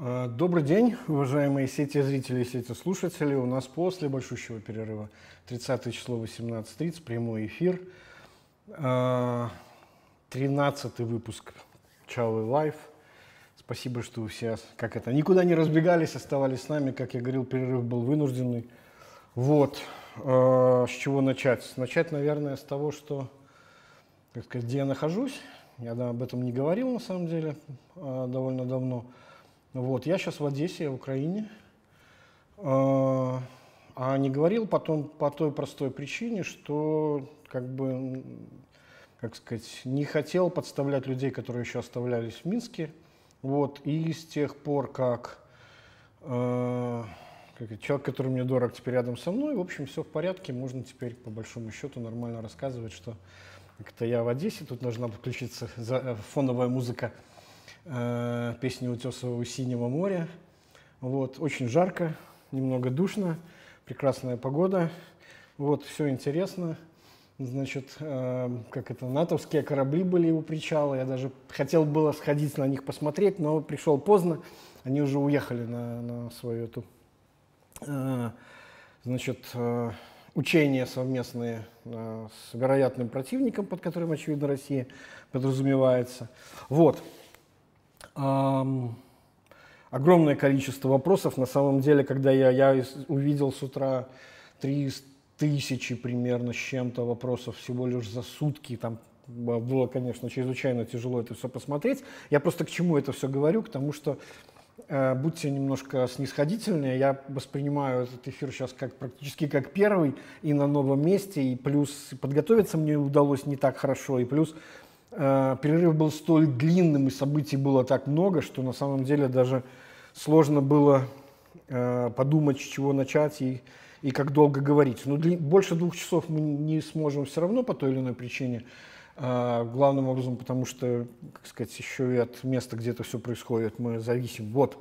А, добрый день, уважаемые сети зрители и сети слушатели. У нас после большущего перерыва 30 число 18.30 прямой эфир. А, 13 выпуск Чалый Live. Спасибо, что все, как это, никуда не разбегались, оставались с нами. Как я говорил, перерыв был вынужденный. Вот. А, с чего начать? Начать, наверное, с того, что, как сказать, где я нахожусь. Я об этом не говорил, на самом деле, довольно давно. Вот, я сейчас в Одессе, в Украине. А, а не говорил потом по той простой причине, что как бы, как сказать, не хотел подставлять людей, которые еще оставлялись в Минске. Вот, и с тех пор, как, э, как человек, который мне дорог, теперь рядом со мной, в общем, все в порядке, можно теперь по большому счету нормально рассказывать, что это я в Одессе, тут должна подключиться э, фоновая музыка э, песни Утесового «Синего моря». Вот, очень жарко, немного душно, прекрасная погода. Вот, все интересно. Значит, э, как это, натовские корабли были у причала. Я даже хотел было сходить на них посмотреть, но пришел поздно. Они уже уехали на, на свою эту, э, значит, э, учения совместные э, с вероятным противником, под которым, очевидно, Россия подразумевается. Вот огромное количество вопросов. На самом деле, когда я, я увидел с утра три тысячи примерно с чем-то вопросов всего лишь за сутки, там было, конечно, чрезвычайно тяжело это все посмотреть. Я просто к чему это все говорю? К тому, что э, будьте немножко снисходительнее. Я воспринимаю этот эфир сейчас как практически как первый и на новом месте, и плюс подготовиться мне удалось не так хорошо, и плюс Э, перерыв был столь длинным и событий было так много, что на самом деле даже сложно было э, подумать, с чего начать и, и как долго говорить. Но больше двух часов мы не сможем все равно по той или иной причине. Э, главным образом, потому что, как сказать, еще и от места, где это все происходит, мы зависим. Вот.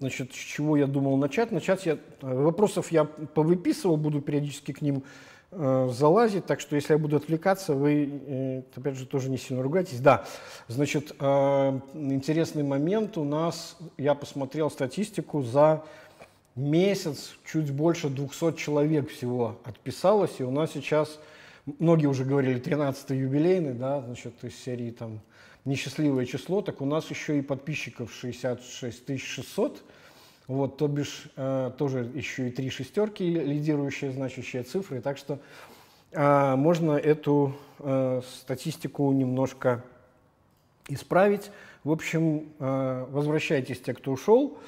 Значит, с чего я думал начать? Начать я... Вопросов я повыписывал, буду периодически к ним Э, залазить, так что если я буду отвлекаться, вы, э, опять же, тоже не сильно ругайтесь. Да, значит, э, интересный момент. У нас, я посмотрел статистику, за месяц чуть больше 200 человек всего отписалось, и у нас сейчас, многие уже говорили, 13-й юбилейный, да, значит, из серии там несчастливое число, так у нас еще и подписчиков 66 600, вот, то бишь, э, тоже еще и три шестерки, лидирующие значащие цифры. Так что э, можно эту э, статистику немножко исправить. В общем, э, возвращайтесь те, кто ушел.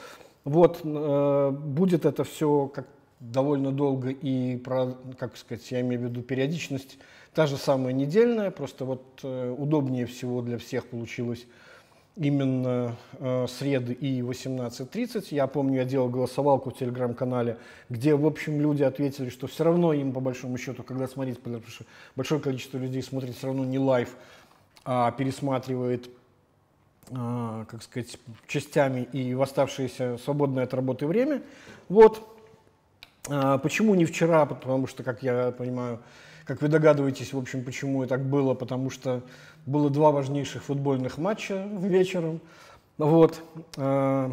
Вот, э, будет это все как довольно долго и, про, как сказать, я имею в виду периодичность, та же самая недельная, просто вот э, удобнее всего для всех получилось именно э, среды и 18.30. Я помню, я делал голосовалку в телеграм-канале, где, в общем, люди ответили, что все равно им, по большому счету, когда смотреть, потому что большое количество людей смотрит все равно не live, а пересматривает, э, как сказать, частями и в оставшееся свободное от работы время. Вот. Э, почему не вчера? Потому что, как я понимаю, как вы догадываетесь, в общем, почему и так было, потому что было два важнейших футбольных матча вечером. Вот. Э,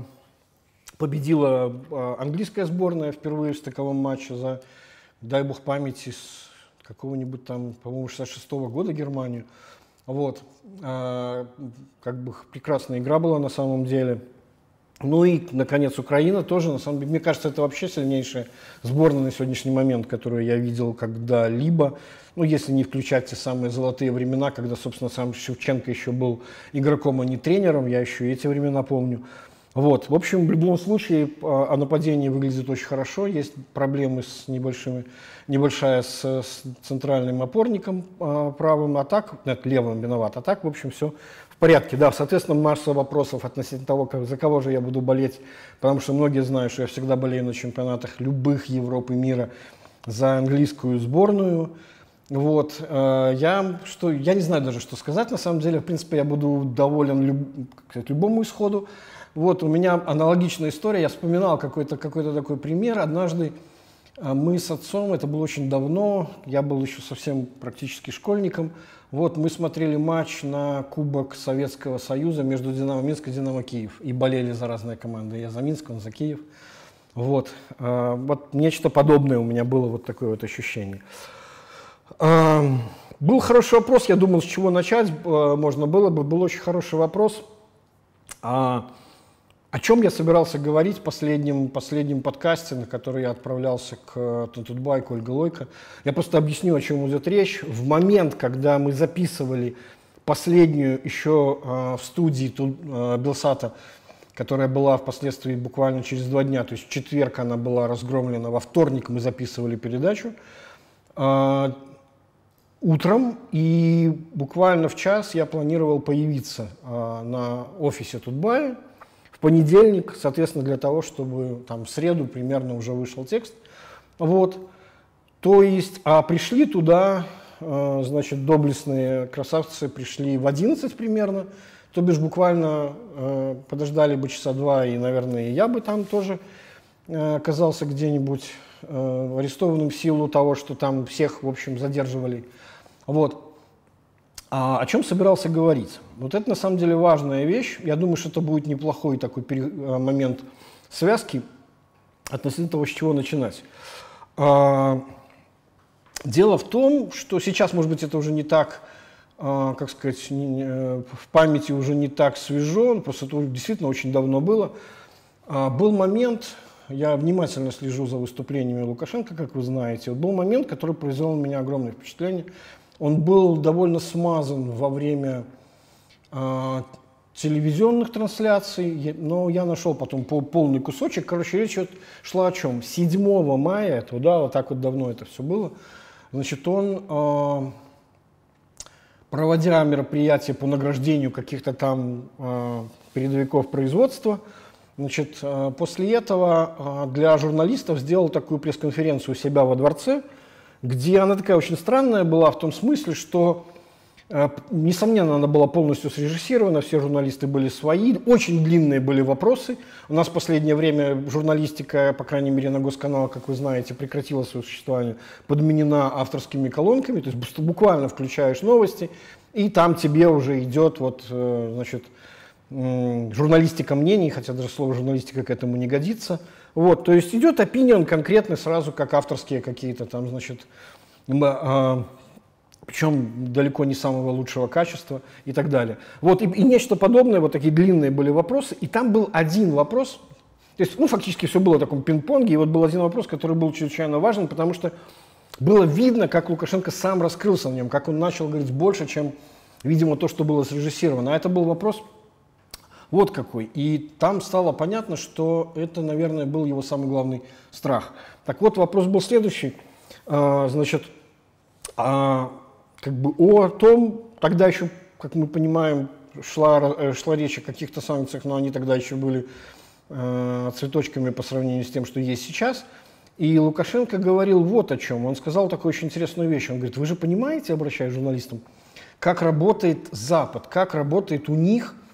победила э, английская сборная впервые в таковом матче за, дай бог памяти, с какого-нибудь там, по-моему, 66 -го года Германию. Вот. Э, как бы прекрасная игра была на самом деле. Ну и, наконец, Украина тоже, на самом деле, мне кажется, это вообще сильнейшая сборная на сегодняшний момент, которую я видел когда-либо. Ну, если не включать те самые золотые времена, когда, собственно, сам Шевченко еще был игроком, а не тренером, я еще и эти времена помню. Вот. В общем, в любом случае, а, а нападение выглядит очень хорошо. Есть проблемы с небольшими, небольшая с, с центральным опорником а, правым, а так, нет, левым виноват. А так, в общем, все порядке, да. Соответственно, масса вопросов относительно того, как, за кого же я буду болеть, потому что многие знают, что я всегда болею на чемпионатах любых Европы, мира за английскую сборную. Вот, э, я, что, я не знаю даже, что сказать, на самом деле, в принципе, я буду доволен люб, сказать, любому исходу. Вот, у меня аналогичная история, я вспоминал какой-то какой такой пример, однажды мы с отцом, это было очень давно, я был еще совсем практически школьником. Вот мы смотрели матч на Кубок Советского Союза между Динамо Минск и Динамо Киев. И болели за разные команды. Я за Минск, он за Киев. Вот. А, вот нечто подобное у меня было, вот такое вот ощущение. А, был хороший вопрос, я думал, с чего начать можно было бы. Был очень хороший вопрос. О чем я собирался говорить в последнем, последнем подкасте, на который я отправлялся к Тутбай, к Ольге Лойко. Я просто объясню, о чем идет речь. В момент, когда мы записывали последнюю еще э, в студии тут, э, Белсата, которая была впоследствии буквально через два дня, то есть в четверг она была разгромлена, во вторник мы записывали передачу, э, утром, и буквально в час я планировал появиться э, на офисе Тутбая, понедельник, соответственно, для того, чтобы там в среду примерно уже вышел текст. Вот. То есть, а пришли туда, э, значит, доблестные красавцы пришли в 11 примерно, то бишь буквально э, подождали бы часа два, и, наверное, я бы там тоже э, оказался где-нибудь арестованным в силу того, что там всех, в общем, задерживали. Вот. А о чем собирался говорить? Вот это на самом деле важная вещь. Я думаю, что это будет неплохой такой э, момент связки относительно того, с чего начинать. А, дело в том, что сейчас, может быть, это уже не так, а, как сказать, э, в памяти уже не так свежо, просто это действительно очень давно было. А, был момент, я внимательно слежу за выступлениями Лукашенко, как вы знаете, вот был момент, который произвел на меня огромное впечатление – он был довольно смазан во время э, телевизионных трансляций, но я нашел потом полный кусочек. Короче, речь шла о чем? 7 мая, это, да, вот так вот давно это все было, значит, он, э, проводя мероприятие по награждению каких-то там э, передовиков производства, значит, э, после этого э, для журналистов сделал такую пресс-конференцию у себя во дворце – где она такая очень странная была в том смысле, что, э, несомненно, она была полностью срежиссирована, все журналисты были свои, очень длинные были вопросы. У нас в последнее время журналистика, по крайней мере, на Госканал, как вы знаете, прекратила свое существование, подменена авторскими колонками, то есть буквально включаешь новости, и там тебе уже идет вот, э, значит, журналистика мнений, хотя даже слово журналистика к этому не годится – вот, то есть идет опинион конкретный сразу, как авторские какие-то там, значит, а, причем далеко не самого лучшего качества и так далее. Вот, и, и нечто подобное, вот такие длинные были вопросы, и там был один вопрос, то есть, ну, фактически все было в таком пинг-понге, и вот был один вопрос, который был чрезвычайно важен, потому что было видно, как Лукашенко сам раскрылся в нем, как он начал говорить больше, чем, видимо, то, что было срежиссировано. А это был вопрос вот какой. И там стало понятно, что это, наверное, был его самый главный страх. Так вот, вопрос был следующий. А, значит, а, как бы о том, тогда еще, как мы понимаем, шла, э, шла речь о каких-то санкциях, но они тогда еще были э, цветочками по сравнению с тем, что есть сейчас. И Лукашенко говорил вот о чем. Он сказал такую очень интересную вещь. Он говорит, вы же понимаете, обращаясь к журналистам, как работает Запад, как работает у них –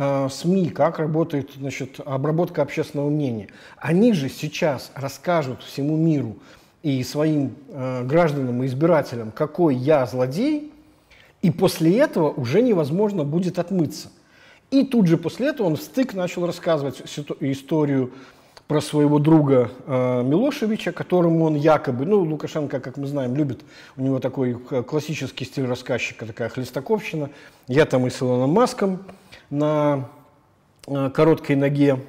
Э, СМИ, как работает значит, обработка общественного мнения. Они же сейчас расскажут всему миру и своим э, гражданам и избирателям, какой я злодей, и после этого уже невозможно будет отмыться. И тут же после этого он в стык начал рассказывать историю про своего друга э, Милошевича, которому он якобы, ну, Лукашенко, как мы знаем, любит, у него такой классический стиль рассказчика, такая хлестаковщина. Я там и с Илоном Маском, на э, короткой ноге,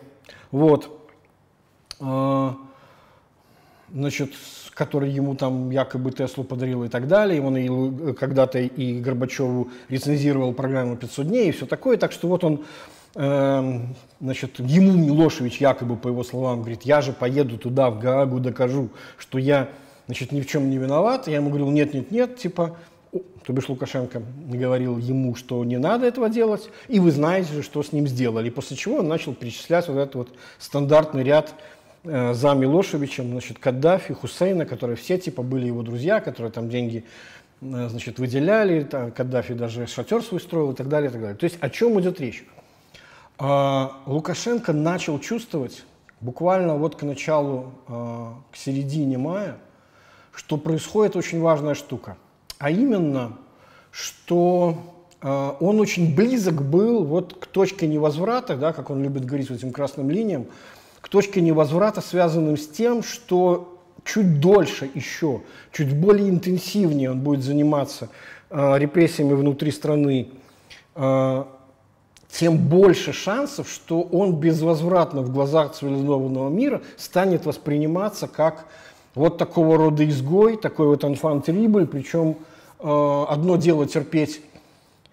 вот, э, значит, который ему там якобы Теслу подарил и так далее. Он и, когда-то и Горбачеву рецензировал программу «500 дней» и все такое. Так что вот он, э, значит, ему Милошевич якобы, по его словам, говорит, я же поеду туда, в Гаагу, докажу, что я, значит, ни в чем не виноват. Я ему говорил, нет, нет, нет, типа, то бишь Лукашенко говорил ему, что не надо этого делать, и вы знаете же, что с ним сделали. После чего он начал перечислять вот этот вот стандартный ряд э, за Милошевичем, значит, Каддафи, Хусейна, которые все типа были его друзья, которые там деньги э, значит, выделяли, там, Каддафи даже шатер свой строил и так далее, и так далее. То есть о чем идет речь? А, Лукашенко начал чувствовать, буквально вот к началу, э, к середине мая, что происходит очень важная штука. А именно, что э, он очень близок был вот к точке невозврата, да, как он любит говорить, вот этим красным линиям, к точке невозврата, связанным с тем, что чуть дольше еще, чуть более интенсивнее он будет заниматься э, репрессиями внутри страны, э, тем больше шансов, что он безвозвратно в глазах цивилизованного мира станет восприниматься как вот такого рода изгой, такой вот terrible, причем э, одно дело терпеть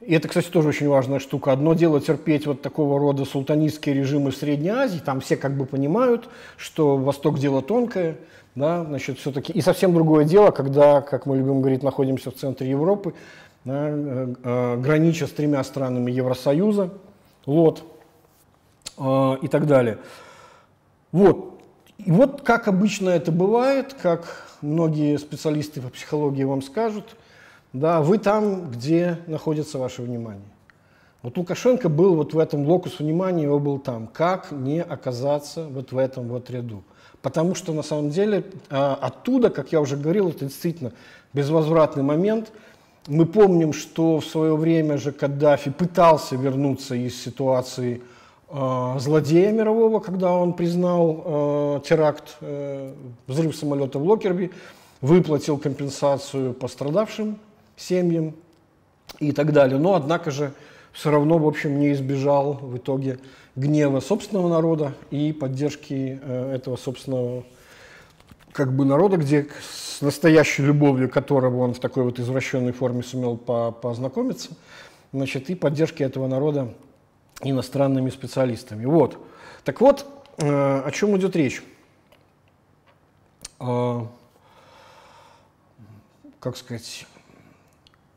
и это, кстати, тоже очень важная штука. Одно дело терпеть вот такого рода султанистские режимы в Средней Азии, там все как бы понимают, что Восток дело тонкое, да, значит, все-таки. И совсем другое дело, когда, как мы любим говорить, находимся в центре Европы, да, э, э, гранича с тремя странами Евросоюза, вот, э, и так далее. Вот. И вот как обычно это бывает, как многие специалисты по психологии вам скажут, да, вы там, где находится ваше внимание. Вот Лукашенко был вот в этом локус внимания, его был там. Как не оказаться вот в этом вот ряду? Потому что на самом деле а, оттуда, как я уже говорил, это действительно безвозвратный момент. Мы помним, что в свое время же Каддафи пытался вернуться из ситуации злодея мирового, когда он признал э, теракт, э, взрыв самолета в Локерби, выплатил компенсацию пострадавшим семьям и так далее. Но, однако же, все равно, в общем, не избежал в итоге гнева собственного народа и поддержки э, этого собственного как бы народа, где с настоящей любовью которого он в такой вот извращенной форме сумел по познакомиться, значит, и поддержки этого народа иностранными специалистами. Вот. Так вот, э, о чем идет речь? Э, как сказать,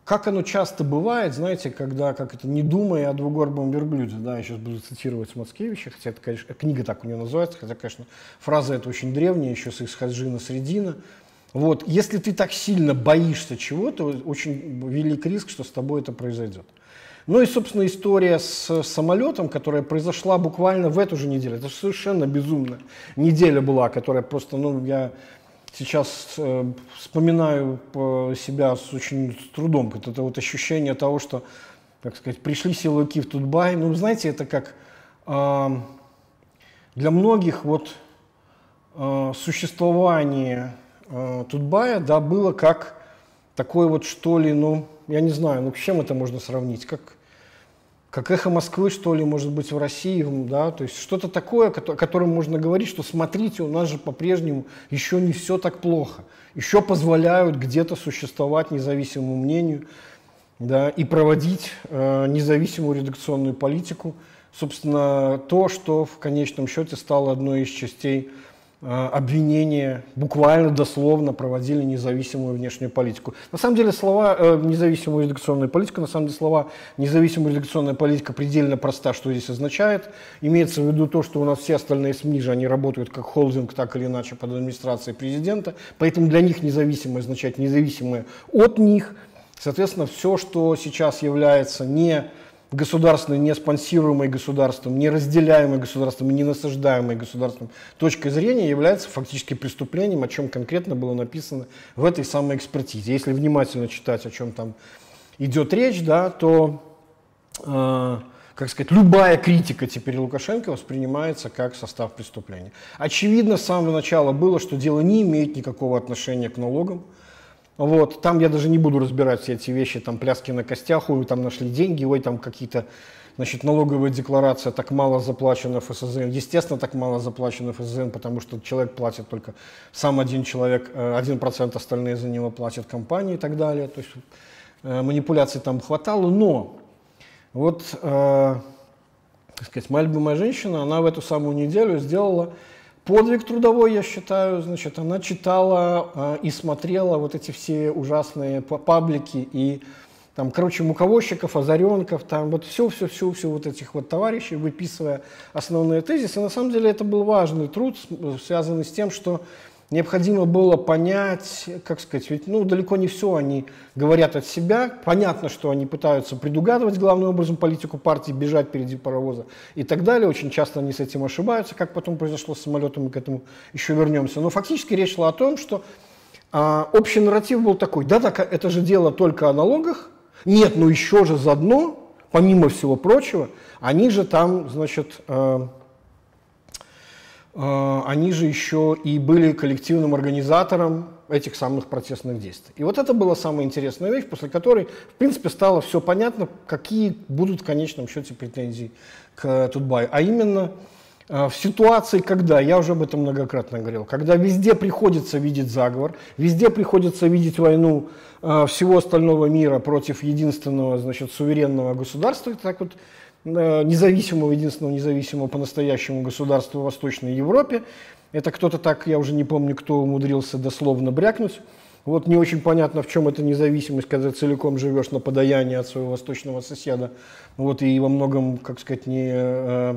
как оно часто бывает, знаете, когда, как это, не думая о двугорбом верблюде, да, я сейчас буду цитировать Мацкевича, хотя это, конечно, книга так у него называется, хотя, конечно, фраза эта очень древняя, еще с Исхаджина Средина. Вот, если ты так сильно боишься чего-то, очень велик риск, что с тобой это произойдет. Ну и, собственно, история с самолетом, которая произошла буквально в эту же неделю. Это совершенно безумная неделя была, которая просто, ну, я сейчас э, вспоминаю себя с очень с трудом. Это, вот ощущение того, что, как сказать, пришли силовики в Тутбай. Ну, знаете, это как э, для многих вот э, существование э, Тутбая, да, было как такой вот, что ли, ну, я не знаю, ну, с чем это можно сравнить? Как как эхо Москвы, что ли, может быть, в России, да, то есть что-то такое, о котором можно говорить, что смотрите, у нас же по-прежнему еще не все так плохо, еще позволяют где-то существовать независимому мнению, да, и проводить э, независимую редакционную политику, собственно, то, что в конечном счете стало одной из частей обвинения буквально дословно проводили независимую внешнюю политику. На самом деле слова э, независимую редакционную политику, на самом деле слова независимая редакционная политика предельно проста, что здесь означает. Имеется в виду то, что у нас все остальные СМИ же, они работают как холдинг, так или иначе под администрацией президента, поэтому для них независимое означает независимое от них. Соответственно, все, что сейчас является не государственной, не спонсируемой государством, не разделяемой государством и не насаждаемой государством точкой зрения является фактически преступлением, о чем конкретно было написано в этой самой экспертизе. Если внимательно читать, о чем там идет речь, да, то, э, как сказать, любая критика теперь Лукашенко воспринимается как состав преступления. Очевидно, с самого начала было, что дело не имеет никакого отношения к налогам, вот, там я даже не буду разбирать все эти вещи, там пляски на костях, ой, там нашли деньги, ой, там какие-то, значит, налоговая декларация, так мало заплачено ФСЗН. Естественно, так мало заплачено ФСЗН, потому что человек платит только сам один человек, э, один процент остальные за него платят компании и так далее. То есть э, манипуляций там хватало, но вот, э, так сказать, моя любимая женщина, она в эту самую неделю сделала подвиг трудовой, я считаю, значит, она читала э, и смотрела вот эти все ужасные паблики и там, короче, муковозчиков, озаренков, там вот все, все, все, все вот этих вот товарищей, выписывая основные тезисы. На самом деле это был важный труд, связанный с тем, что необходимо было понять, как сказать, ведь ну, далеко не все они говорят от себя. Понятно, что они пытаются предугадывать главным образом политику партии, бежать впереди паровоза и так далее. Очень часто они с этим ошибаются, как потом произошло с самолетом, мы к этому еще вернемся. Но фактически речь шла о том, что а, общий нарратив был такой, да-да, это же дело только о налогах, нет, ну еще же заодно, помимо всего прочего, они же там, значит, э, они же еще и были коллективным организатором этих самых протестных действий. И вот это была самая интересная вещь, после которой, в принципе, стало все понятно, какие будут в конечном счете претензии к Тутбаю. А именно э, в ситуации, когда, я уже об этом многократно говорил, когда везде приходится видеть заговор, везде приходится видеть войну э, всего остального мира против единственного, значит, суверенного государства, так вот, независимого, единственного независимого по-настоящему государства в Восточной Европе, это кто-то так, я уже не помню, кто умудрился дословно брякнуть. Вот не очень понятно, в чем эта независимость, когда целиком живешь на подаянии от своего восточного соседа. Вот и во многом, как сказать, не э,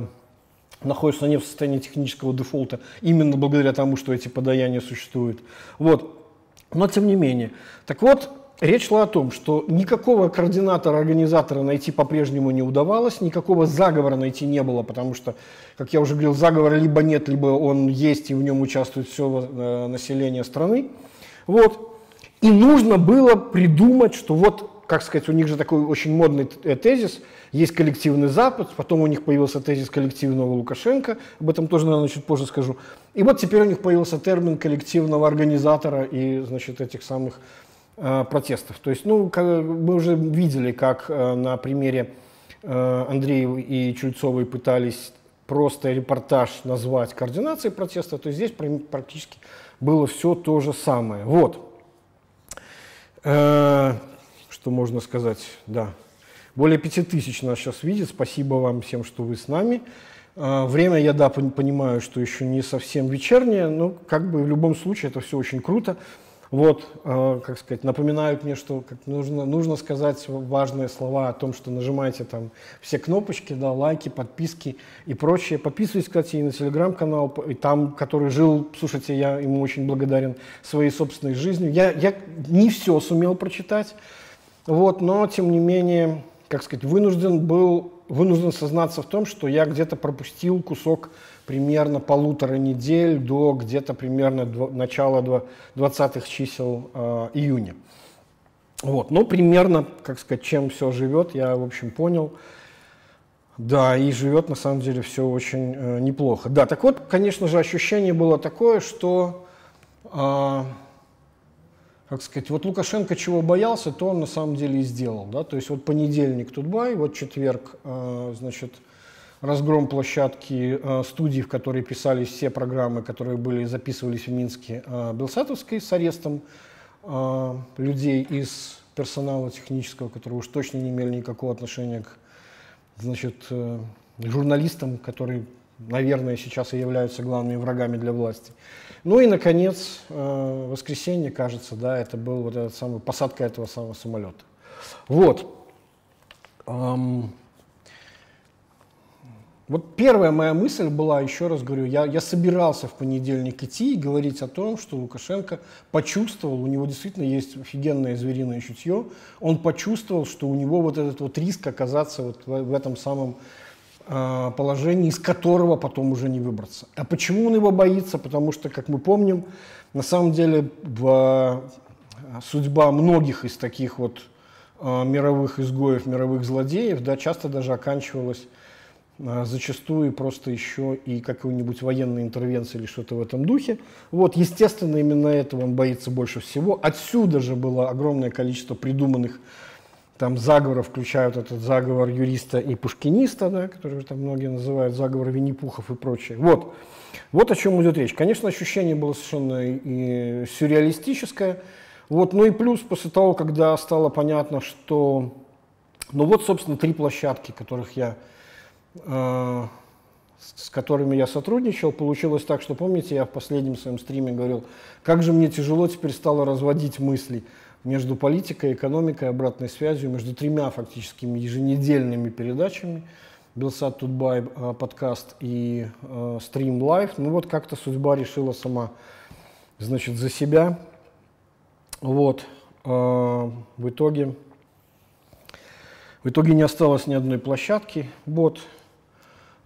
находишься не в состоянии технического дефолта, именно благодаря тому, что эти подаяния существуют. Вот. Но тем не менее. Так вот, Речь шла о том, что никакого координатора, организатора найти по-прежнему не удавалось, никакого заговора найти не было, потому что, как я уже говорил, заговора либо нет, либо он есть, и в нем участвует все э, население страны. Вот. И нужно было придумать, что вот, как сказать, у них же такой очень модный э, тезис, есть коллективный Запад, потом у них появился тезис коллективного Лукашенко, об этом тоже, наверное, чуть позже скажу. И вот теперь у них появился термин коллективного организатора и, значит, этих самых протестов. То есть, ну, мы уже видели, как э, на примере э, Андреева и Чульцовой пытались просто репортаж назвать координацией протеста, то здесь практически было все то же самое. Вот. Что можно сказать? Да. Более пяти тысяч нас сейчас видит. Спасибо вам всем, что вы с нами. Время я, да, понимаю, что еще не совсем вечернее, но как бы в любом случае это все очень круто. Вот, э, как сказать, напоминают мне, что нужно, нужно сказать важные слова о том, что нажимайте там все кнопочки, да, лайки, подписки и прочее. Подписывайтесь, кстати, и на телеграм-канал, и там, который жил, слушайте, я ему очень благодарен своей собственной жизнью. Я, я не все сумел прочитать, вот, но, тем не менее, как сказать, вынужден был, вынужден сознаться в том, что я где-то пропустил кусок примерно полутора недель до где-то примерно начала 20-х чисел э, июня. Вот, ну, примерно, как сказать, чем все живет, я, в общем, понял. Да, и живет, на самом деле, все очень э, неплохо. Да, так вот, конечно же, ощущение было такое, что, э, как сказать, вот Лукашенко чего боялся, то он на самом деле и сделал. Да? То есть вот понедельник Тутбай, вот четверг, э, значит, разгром площадки э, студий, в которой писались все программы, которые были записывались в Минске, э, Белсатовской с арестом э, людей из персонала технического, которые уж точно не имели никакого отношения к значит, э, журналистам, которые, наверное, сейчас и являются главными врагами для власти. Ну и, наконец, э, воскресенье, кажется, да, это был вот этот самый, посадка этого самого самолета. Вот. Эм, вот первая моя мысль была, еще раз говорю, я, я собирался в понедельник идти и говорить о том, что Лукашенко почувствовал, у него действительно есть офигенное звериное чутье, он почувствовал, что у него вот этот вот риск оказаться вот в, в этом самом э, положении, из которого потом уже не выбраться. А почему он его боится? Потому что, как мы помним, на самом деле в, судьба многих из таких вот э, мировых изгоев, мировых злодеев, да, часто даже оканчивалась а, зачастую просто еще и какой-нибудь военной интервенции или что-то в этом духе. Вот, естественно, именно этого он боится больше всего. Отсюда же было огромное количество придуманных там заговоров, включая вот этот заговор юриста и пушкиниста, да, который там многие называют заговор Винни-Пухов и прочее. Вот. вот о чем идет речь. Конечно, ощущение было совершенно и сюрреалистическое. Вот. Ну и плюс после того, когда стало понятно, что... Ну вот, собственно, три площадки, которых я Э, с которыми я сотрудничал, получилось так, что, помните, я в последнем своем стриме говорил, как же мне тяжело теперь стало разводить мысли между политикой, экономикой, обратной связью, между тремя фактически еженедельными передачами, Белсат TUT.BY э, подкаст и э, стрим live. Ну вот как-то судьба решила сама значит, за себя. Вот. В итоге, в итоге не осталось ни одной площадки. Вот.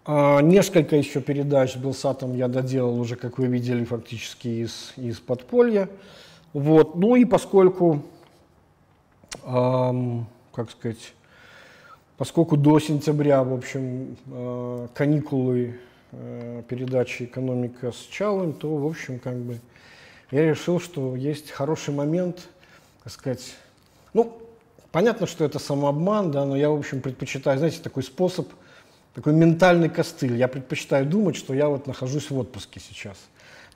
А, несколько еще передач с Белсатом я доделал уже, как вы видели, фактически из, из подполья. Вот. Ну и поскольку, эм, как сказать, поскольку до сентября, в общем, э, каникулы э, передачи «Экономика» с Чалым, то, в общем, как бы я решил, что есть хороший момент, так сказать, ну, понятно, что это самообман, да, но я, в общем, предпочитаю, знаете, такой способ, такой ментальный костыль. Я предпочитаю думать, что я вот нахожусь в отпуске сейчас.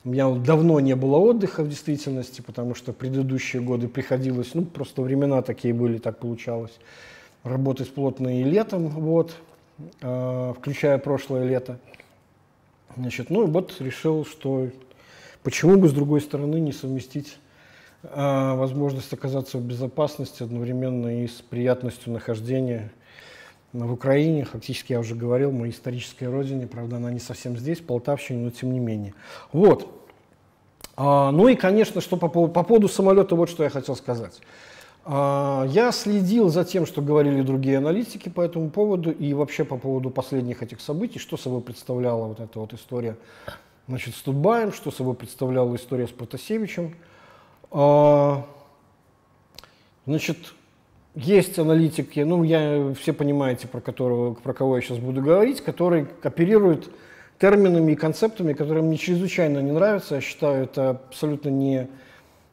У меня вот давно не было отдыха в действительности, потому что предыдущие годы приходилось, ну, просто времена такие были, так получалось, работать плотно и летом, вот, э, включая прошлое лето. Значит, ну вот решил, что почему бы с другой стороны не совместить э, возможность оказаться в безопасности одновременно и с приятностью нахождения в Украине, фактически я уже говорил, моей исторической родине, правда, она не совсем здесь, Полтавщине, но тем не менее. Вот. А, ну и, конечно, что по, по поводу самолета, вот что я хотел сказать. А, я следил за тем, что говорили другие аналитики по этому поводу и вообще по поводу последних этих событий, что собой представляла вот эта вот история значит, с Тутбаем, что собой представляла история с Протасевичем. А, значит, есть аналитики, ну, я, все понимаете, про, которого, про кого я сейчас буду говорить, которые оперируют терминами и концептами, которые мне чрезвычайно не нравятся. Я считаю, это абсолютно не,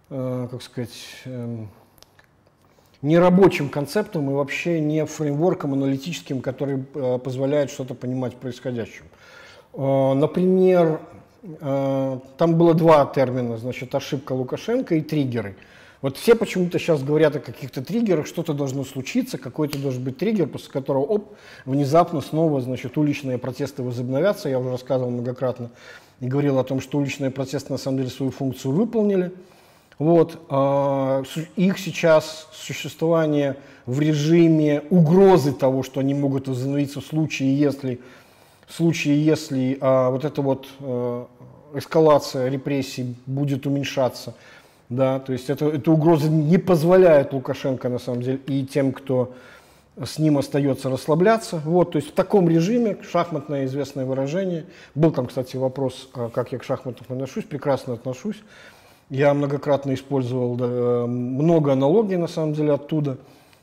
э, как сказать, э, не рабочим концептом и вообще не фреймворком аналитическим, который э, позволяет что-то понимать в происходящем. Э, например, там было два термина, значит, ошибка Лукашенко и триггеры – вот все почему-то сейчас говорят о каких-то триггерах, что-то должно случиться, какой-то должен быть триггер, после которого, оп, внезапно снова, значит, уличные протесты возобновятся. Я уже рассказывал многократно и говорил о том, что уличные протесты на самом деле свою функцию выполнили. Вот, э, их сейчас существование в режиме угрозы того, что они могут возобновиться в случае, если, в случае, если э, вот эта вот э, эскалация репрессий будет уменьшаться – да, то есть это, эта угроза не позволяет Лукашенко, на самом деле, и тем, кто с ним остается расслабляться. Вот, то есть в таком режиме, шахматное известное выражение. Был там, кстати, вопрос, а как я к шахматам отношусь, прекрасно отношусь. Я многократно использовал да, много аналогий, на самом деле, оттуда,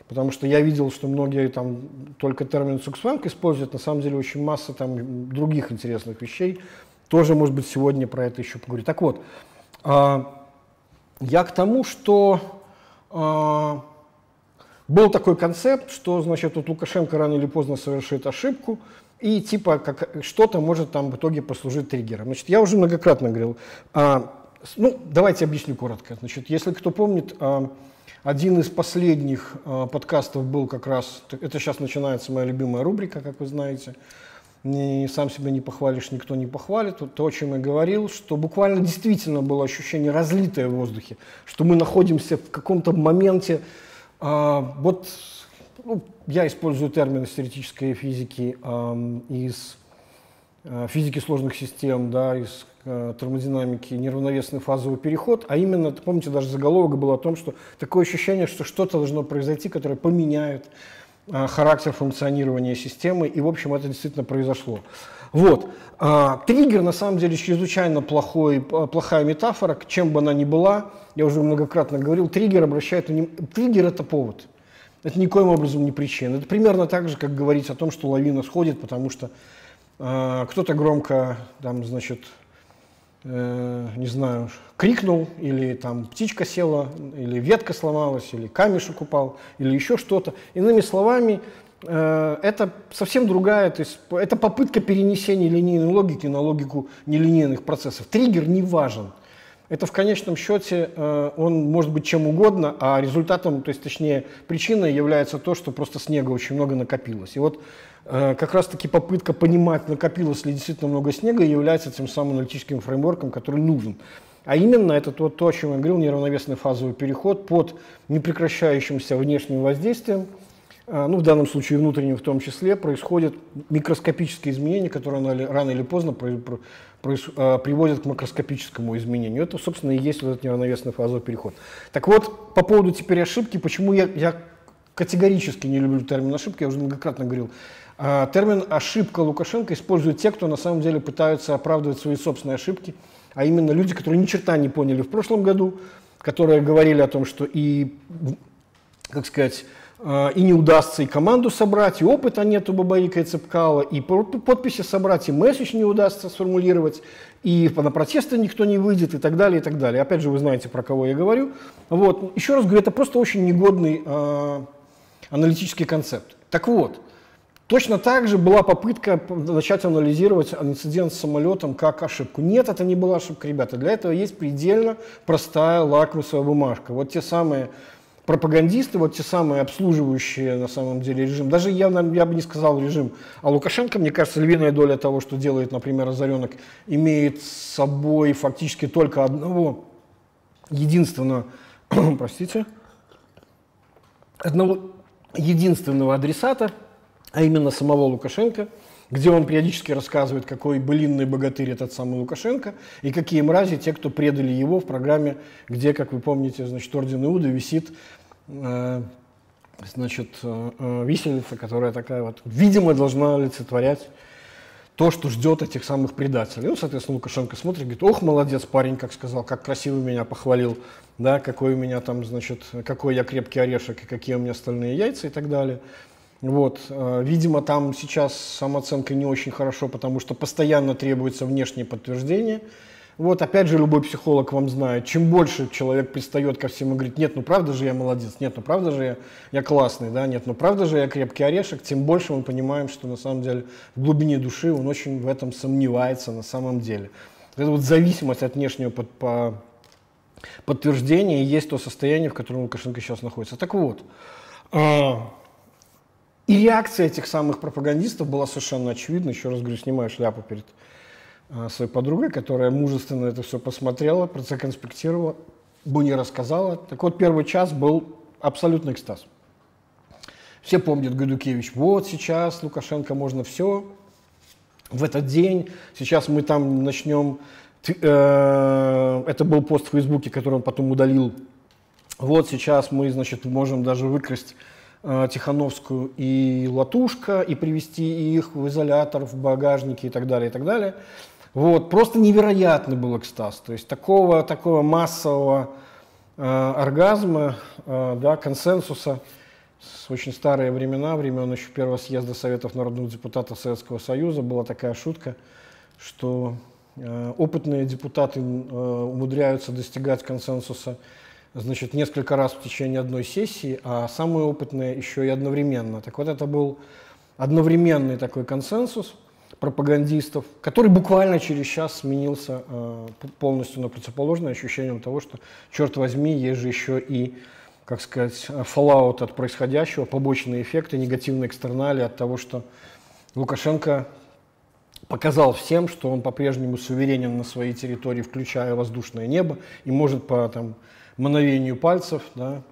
потому что я видел, что многие там только термин «суксванг» используют, на самом деле очень масса там других интересных вещей. Тоже, может быть, сегодня про это еще поговорю. Так вот, а, я к тому, что э, был такой концепт, что, значит, вот Лукашенко рано или поздно совершит ошибку, и типа как, что-то может там в итоге послужить триггером. Значит, я уже многократно говорил, а, ну, давайте объясню коротко. Значит, если кто помнит, а, один из последних а, подкастов был как раз, это сейчас начинается моя любимая рубрика, как вы знаете, не, сам себя не похвалишь, никто не похвалит. Вот то, о чем я говорил, что буквально действительно было ощущение разлитое в воздухе, что мы находимся в каком-то моменте, а, вот ну, я использую термин из теоретической физики, а, из а, физики сложных систем, да, из а, термодинамики, неравновесный фазовый переход, а именно, помните, даже заголовок был о том, что такое ощущение, что что-то должно произойти, которое поменяет Э, характер функционирования системы, и, в общем, это действительно произошло. Вот. А, триггер, на самом деле, чрезвычайно плохой, плохая метафора, чем бы она ни была, я уже многократно говорил, триггер обращает внимание, триггер – это повод, это никоим образом не причина. Это примерно так же, как говорить о том, что лавина сходит, потому что э, кто-то громко, там, значит, э, не знаю, крикнул, или там птичка села, или ветка сломалась, или камешек упал, или еще что-то. Иными словами, э, это совсем другая, то есть это попытка перенесения линейной логики на логику нелинейных процессов. Триггер не важен. Это в конечном счете, э, он может быть чем угодно, а результатом, то есть точнее причиной является то, что просто снега очень много накопилось. И вот как раз-таки попытка понимать, накопилось ли действительно много снега, является тем самым аналитическим фреймворком, который нужен. А именно это то, то, о чем я говорил, неравновесный фазовый переход под непрекращающимся внешним воздействием, а, ну, в данном случае внутреннем в том числе, происходят микроскопические изменения, которые рано или поздно а, приводят к макроскопическому изменению. Это, собственно, и есть вот этот неравновесный фазовый переход. Так вот, по поводу теперь ошибки, почему я, я категорически не люблю термин ошибки, я уже многократно говорил. А, термин ошибка Лукашенко используют те, кто на самом деле пытаются оправдывать свои собственные ошибки, а именно люди, которые ни черта не поняли в прошлом году, которые говорили о том, что и, как сказать, а, и не удастся и команду собрать, и опыта нет у Бабаика и Цепкала, и подписи собрать, и месседж не удастся сформулировать, и на протесты никто не выйдет, и так далее, и так далее. Опять же, вы знаете, про кого я говорю. Вот. Еще раз говорю, это просто очень негодный э, аналитический концепт. Так вот, точно так же была попытка начать анализировать инцидент с самолетом как ошибку. Нет, это не была ошибка, ребята. Для этого есть предельно простая лакмусовая бумажка. Вот те самые пропагандисты, вот те самые обслуживающие на самом деле режим, даже я, я бы не сказал режим, а Лукашенко, мне кажется, львиная доля того, что делает, например, Озаренок, имеет с собой фактически только одного единственного, простите, одного единственного адресата, а именно самого Лукашенко, где он периодически рассказывает, какой былинный богатырь этот самый Лукашенко, и какие мрази те, кто предали его в программе, где, как вы помните, значит, орден Иуды висит э, значит, э, э, висельница, которая такая вот, видимо, должна олицетворять то, что ждет этих самых предателей. Ну, соответственно, Лукашенко смотрит, говорит, ох, молодец парень, как сказал, как красиво меня похвалил, да, какой у меня там, значит, какой я крепкий орешек и какие у меня стальные яйца и так далее. Вот. Э, видимо, там сейчас самооценка не очень хорошо, потому что постоянно требуется внешнее подтверждение. Вот, опять же, любой психолог вам знает, чем больше человек пристает ко всему и говорит, нет, ну правда же я молодец, нет, ну правда же я, я классный, да, нет, ну правда же я крепкий орешек, тем больше мы понимаем, что на самом деле в глубине души он очень в этом сомневается на самом деле. Это вот зависимость от внешнего под, по, подтверждения есть то состояние, в котором Лукашенко сейчас находится. Так вот, а, и реакция этих самых пропагандистов была совершенно очевидна. Еще раз говорю, снимаю шляпу перед а, своей подругой, которая мужественно это все посмотрела, проконспектировала, бы не рассказала. Так вот, первый час был абсолютный экстаз. Все помнят Гайдукевич, вот сейчас Лукашенко можно все, в этот день, сейчас мы там начнем, э, это был пост в Фейсбуке, который он потом удалил, вот сейчас мы, значит, можем даже выкрасть Тихановскую и Латушка и привести их в изолятор, в багажнике и так далее, и так далее. Вот, просто невероятный был экстаз. То есть такого, такого массового э, оргазма, э, да, консенсуса с очень старые времена, времен еще первого съезда Советов народных депутатов Советского Союза, была такая шутка, что э, опытные депутаты э, умудряются достигать консенсуса значит, несколько раз в течение одной сессии, а самые опытные еще и одновременно. Так вот, это был одновременный такой консенсус – пропагандистов, который буквально через час сменился э, полностью на противоположное ощущением того, что, черт возьми, есть же еще и, как сказать, fallout от происходящего, побочные эффекты, негативные экстернали от того, что Лукашенко показал всем, что он по-прежнему суверенен на своей территории, включая воздушное небо, и может по там, мановению пальцев, да,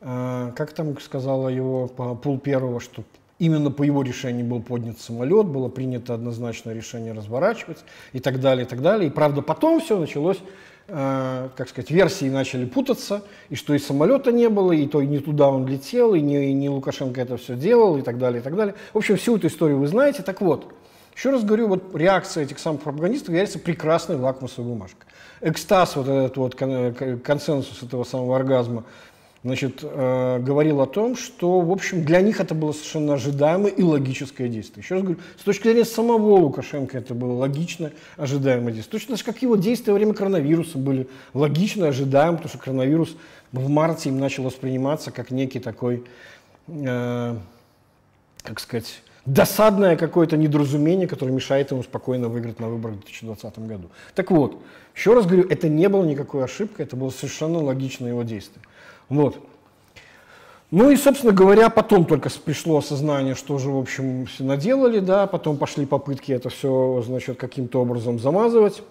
э, как там сказала его по пул первого, что Именно по его решению был поднят самолет, было принято однозначное решение разворачивать и так далее, и так далее. И правда потом все началось, э, как сказать, версии начали путаться, и что и самолета не было, и то и не туда он летел, и не, и не Лукашенко это все делал, и так далее, и так далее. В общем, всю эту историю вы знаете. Так вот, еще раз говорю, вот реакция этих самых пропагандистов является прекрасной лакмусовой бумажкой. Экстаз, вот этот вот консенсус этого самого оргазма значит, э, говорил о том, что, в общем, для них это было совершенно ожидаемое и логическое действие. Еще раз говорю, с точки зрения самого Лукашенко это было логичное, ожидаемое действие. Точно так же, как его действия во время коронавируса были логично ожидаемы, потому что коронавирус в марте им начал восприниматься как некий такой, э, как сказать, досадное какое-то недоразумение, которое мешает ему спокойно выиграть на выборах в 2020 году. Так вот, еще раз говорю, это не было никакой ошибкой, это было совершенно логичное его действие. Вот. Ну и, собственно говоря, потом только пришло осознание, что же, в общем, все наделали, да, потом пошли попытки это все, значит, каким-то образом замазывать.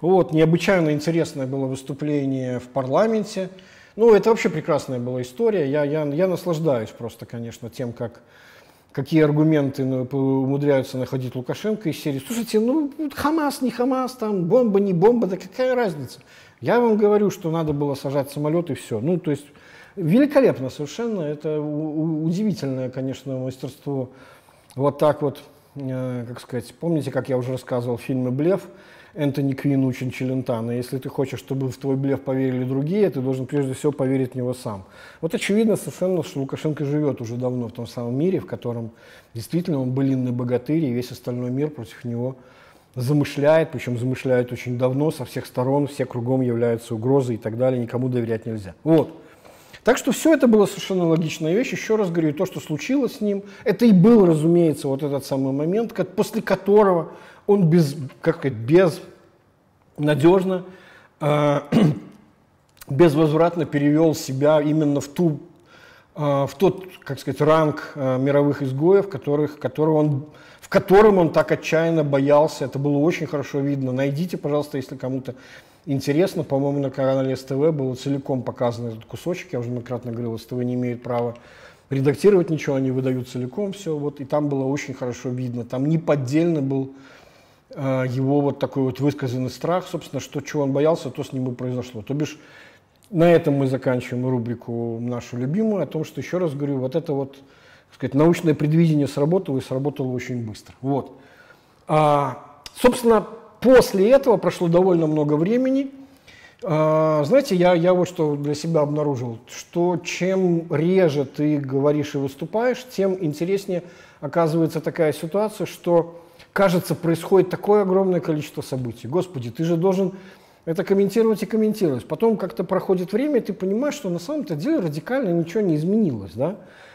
Вот, необычайно интересное было выступление в парламенте, Ну, это вообще прекрасная была история. Я, я, я наслаждаюсь просто, конечно, тем, как, какие аргументы ну, умудряются находить Лукашенко из серии. Слушайте, ну, Хамас, не Хамас, там, бомба, не бомба, да какая разница? Я вам говорю, что надо было сажать самолет и все. Ну, то есть, великолепно совершенно. Это удивительное, конечно, мастерство. Вот так вот, э, как сказать, помните, как я уже рассказывал в фильме «Блеф», Энтони Квин учен Челентана. Если ты хочешь, чтобы в твой блеф поверили другие, ты должен прежде всего поверить в него сам. Вот очевидно совершенно, что Лукашенко живет уже давно в том самом мире, в котором действительно он былинный богатырь, и весь остальной мир против него замышляет, причем замышляет очень давно, со всех сторон, все кругом являются угрозой и так далее, никому доверять нельзя. Вот. Так что все это было совершенно логичная вещь. Еще раз говорю, то, что случилось с ним, это и был, разумеется, вот этот самый момент, после которого он без, как сказать, безнадежно, э, безвозвратно перевел себя именно в, ту, э, в тот, как сказать, ранг э, мировых изгоев, которых, которого он, в котором он так отчаянно боялся. Это было очень хорошо видно. Найдите, пожалуйста, если кому-то интересно. По-моему, на канале СТВ было целиком показан этот кусочек. Я уже многократно говорил, СТВ не имеет права редактировать ничего, они выдают целиком все. Вот, и там было очень хорошо видно. Там неподдельно был его вот такой вот высказанный страх, собственно, что чего он боялся, то с ним и произошло. То бишь, на этом мы заканчиваем рубрику нашу любимую, о том, что, еще раз говорю, вот это вот, так сказать, научное предвидение сработало и сработало очень быстро. Вот. А, собственно, после этого прошло довольно много времени. А, знаете, я, я вот что для себя обнаружил, что чем реже ты говоришь и выступаешь, тем интереснее оказывается такая ситуация, что кажется, происходит такое огромное количество событий. Господи, ты же должен это комментировать и комментировать. Потом как-то проходит время, и ты понимаешь, что на самом-то деле радикально ничего не изменилось. Да?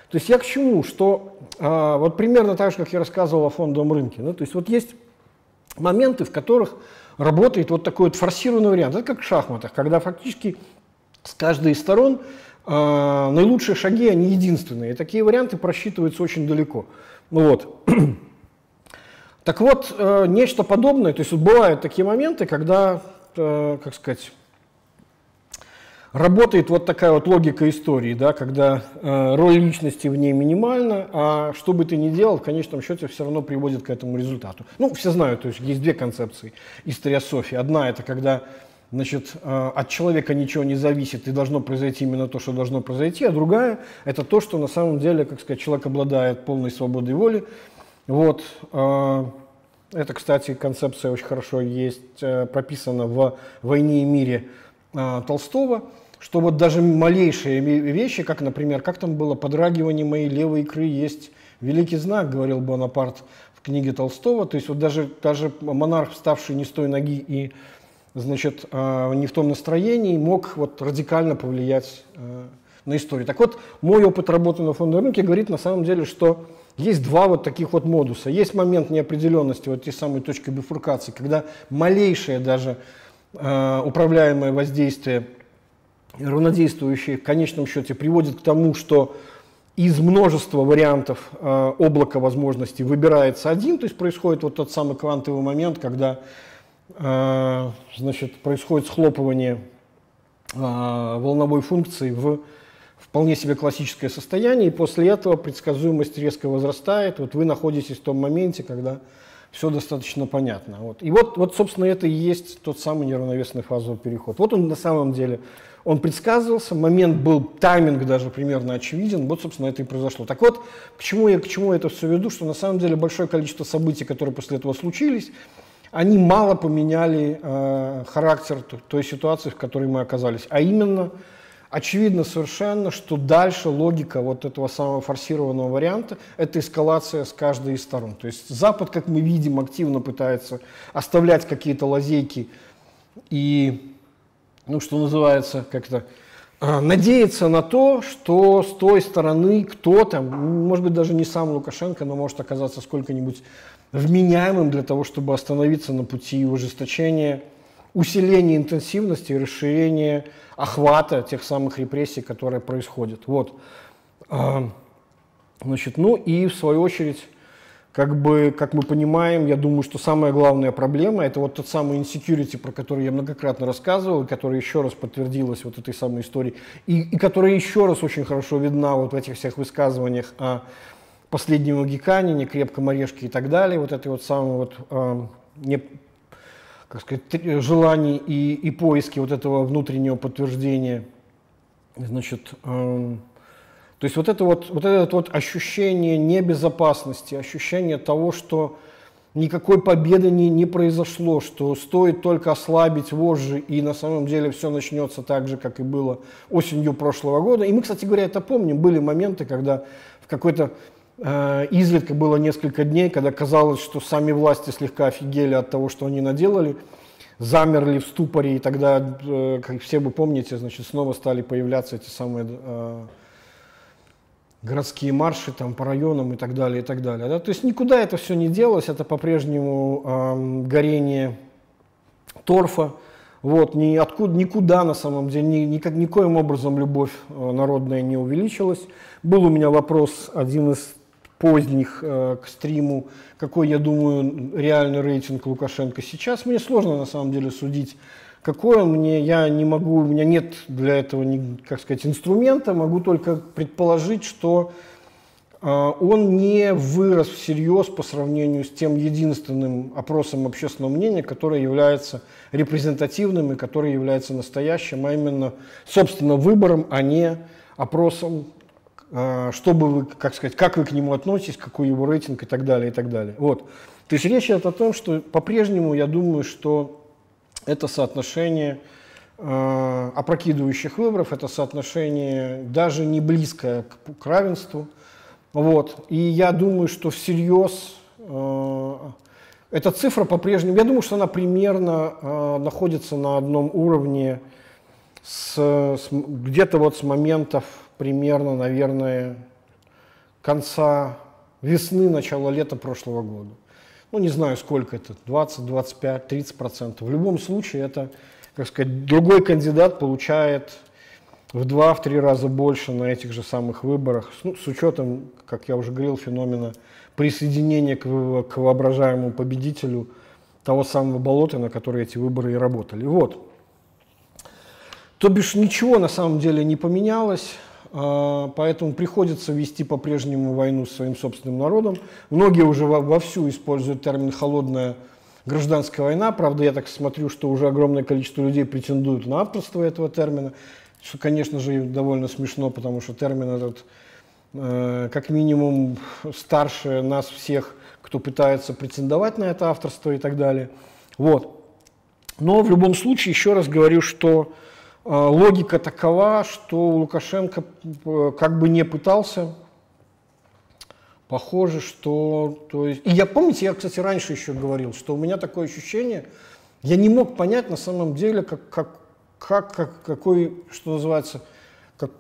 То есть я к чему? Что а, вот примерно так же, как я рассказывал о фондовом рынке. Да? То есть вот есть моменты, в которых работает вот такой вот форсированный вариант. Это как в шахматах, когда фактически с каждой из сторон э, наилучшие шаги, они единственные. И такие варианты просчитываются очень далеко. Ну вот. Так вот, э, нечто подобное, то есть вот бывают такие моменты, когда, э, как сказать, работает вот такая вот логика истории, да, когда э, роль личности в ней минимальна, а что бы ты ни делал, в конечном счете все равно приводит к этому результату. Ну, все знают, то есть есть две концепции историософии. Одна – это когда значит, э, от человека ничего не зависит и должно произойти именно то, что должно произойти, а другая – это то, что на самом деле, как сказать, человек обладает полной свободой воли, вот. Э, это, кстати, концепция очень хорошо есть, э, прописана в «Войне и мире» э, Толстого, что вот даже малейшие вещи, как, например, как там было подрагивание моей левой икры, есть великий знак, говорил Бонапарт в книге Толстого. То есть вот даже, даже монарх, вставший не с той ноги и значит, не в том настроении, мог вот радикально повлиять на историю. Так вот, мой опыт работы на фондовом рынке говорит на самом деле, что есть два вот таких вот модуса. Есть момент неопределенности, вот те самые точки бифуркации, когда малейшее даже э, управляемое воздействие, равнодействующее в конечном счете приводит к тому, что из множества вариантов э, облака возможностей выбирается один, то есть происходит вот тот самый квантовый момент, когда э, значит, происходит схлопывание э, волновой функции в вполне себе классическое состояние, и после этого предсказуемость резко возрастает. Вот вы находитесь в том моменте, когда все достаточно понятно. Вот. И вот, вот, собственно, это и есть тот самый неравновесный фазовый переход. Вот он на самом деле, он предсказывался, момент был, тайминг даже примерно очевиден, вот, собственно, это и произошло. Так вот, к чему я, к чему это все веду, что на самом деле большое количество событий, которые после этого случились, они мало поменяли э, характер той ситуации, в которой мы оказались, а именно – очевидно совершенно, что дальше логика вот этого самого форсированного варианта – это эскалация с каждой из сторон. То есть Запад, как мы видим, активно пытается оставлять какие-то лазейки и, ну, что называется, как-то а, надеяться на то, что с той стороны кто-то, может быть, даже не сам Лукашенко, но может оказаться сколько-нибудь вменяемым для того, чтобы остановиться на пути ужесточения, усиления интенсивности и расширения охвата тех самых репрессий, которые происходят. Вот. А, значит, ну и в свою очередь, как бы, как мы понимаем, я думаю, что самая главная проблема – это вот тот самый insecurity, про который я многократно рассказывал, который еще раз подтвердилась вот этой самой историей, и, и которая еще раз очень хорошо видна вот в этих всех высказываниях о последнем Магиканине, крепком орешке и так далее, вот этой вот самой вот э, не, как сказать, желаний и, и поиски вот этого внутреннего подтверждения. Значит, э, то есть вот это вот, вот это вот ощущение небезопасности, ощущение того, что никакой победы не, не произошло, что стоит только ослабить вожжи, и на самом деле все начнется так же, как и было осенью прошлого года. И мы, кстати говоря, это помним. Были моменты, когда в какой-то э, изредка было несколько дней, когда казалось, что сами власти слегка офигели от того, что они наделали, замерли в ступоре, и тогда, э, как все вы помните, значит, снова стали появляться эти самые э, городские марши там, по районам и так далее, и так далее. Да? То есть никуда это все не делось, это по-прежнему э, горение торфа, вот, ни откуда, никуда на самом деле, ни, никак, никоим образом любовь э, народная не увеличилась. Был у меня вопрос, один из поздних э, к стриму, какой, я думаю, реальный рейтинг Лукашенко сейчас. Мне сложно на самом деле судить какой он мне, я не могу, у меня нет для этого, как сказать, инструмента, могу только предположить, что э, он не вырос всерьез по сравнению с тем единственным опросом общественного мнения, который является репрезентативным и который является настоящим, а именно, собственно, выбором, а не опросом, э, чтобы вы, как сказать, как вы к нему относитесь, какой его рейтинг и так далее, и так далее. Вот. То есть речь идет о том, что по-прежнему я думаю, что это соотношение э, опрокидывающих выборов, это соотношение даже не близкое к, к равенству. Вот. И я думаю, что всерьез э, эта цифра по-прежнему, я думаю, что она примерно э, находится на одном уровне с, с, где-то вот с моментов примерно, наверное, конца весны, начала лета прошлого года ну не знаю сколько это, 20, 25, 30 процентов. В любом случае это, как сказать, другой кандидат получает в два-в три раза больше на этих же самых выборах, ну, с учетом, как я уже говорил, феномена присоединения к, к воображаемому победителю того самого болота, на который эти выборы и работали. Вот. То бишь ничего на самом деле не поменялось. А, поэтому приходится вести по-прежнему войну с своим собственным народом. Многие уже вовсю используют термин «холодная гражданская война». Правда, я так смотрю, что уже огромное количество людей претендуют на авторство этого термина, что, конечно же, довольно смешно, потому что термин этот э, как минимум старше нас всех, кто пытается претендовать на это авторство и так далее. Вот. Но в любом случае, еще раз говорю, что логика такова, что Лукашенко э, как бы не пытался, похоже, что... То есть, и я, помните, я, кстати, раньше еще говорил, что у меня такое ощущение, я не мог понять на самом деле, как, как, как, как какой, что называется, как,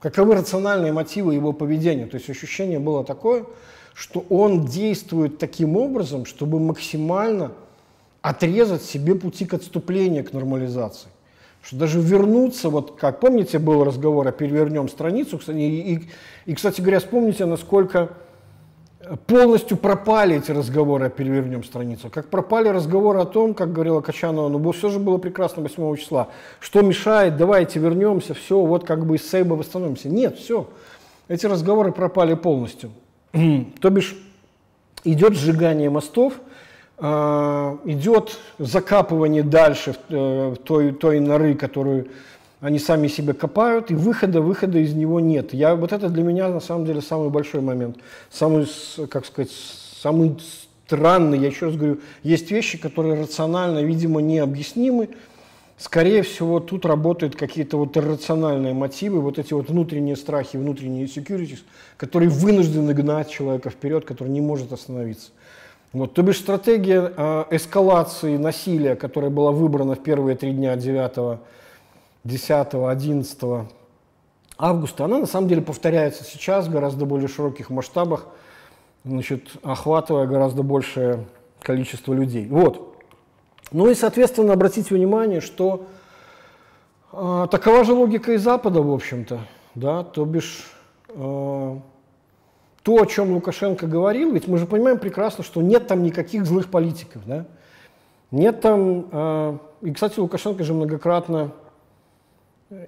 каковы рациональные мотивы его поведения. То есть ощущение было такое, что он действует таким образом, чтобы максимально отрезать себе пути к отступлению, к нормализации что даже вернуться, вот как, помните, был разговор о перевернем страницу, кстати, и, и, и, кстати говоря, вспомните, насколько полностью пропали эти разговоры о перевернем страницу, как пропали разговоры о том, как говорила Качанова, ну все же было прекрасно 8 числа, что мешает, давайте вернемся, все, вот как бы из Сейба восстановимся. Нет, все, эти разговоры пропали полностью. То бишь идет сжигание мостов, идет закапывание дальше в, э, той, той норы, которую они сами себе копают, и выхода, выхода из него нет. Я, вот это для меня на самом деле самый большой момент, самый, как сказать, самый странный, я еще раз говорю, есть вещи, которые рационально, видимо, необъяснимы, Скорее всего, тут работают какие-то вот иррациональные мотивы, вот эти вот внутренние страхи, внутренние securities, которые вынуждены гнать человека вперед, который не может остановиться. Вот, то бишь стратегия э, эскалации насилия, которая была выбрана в первые три дня 9, 10, 11 августа, она на самом деле повторяется сейчас в гораздо более широких масштабах, значит, охватывая гораздо большее количество людей. Вот. Ну и, соответственно, обратите внимание, что э, такова же логика и Запада, в общем-то, да, то бишь э, то, о чем Лукашенко говорил, ведь мы же понимаем прекрасно, что нет там никаких злых политиков, да? Нет там... Э, и, кстати, Лукашенко же многократно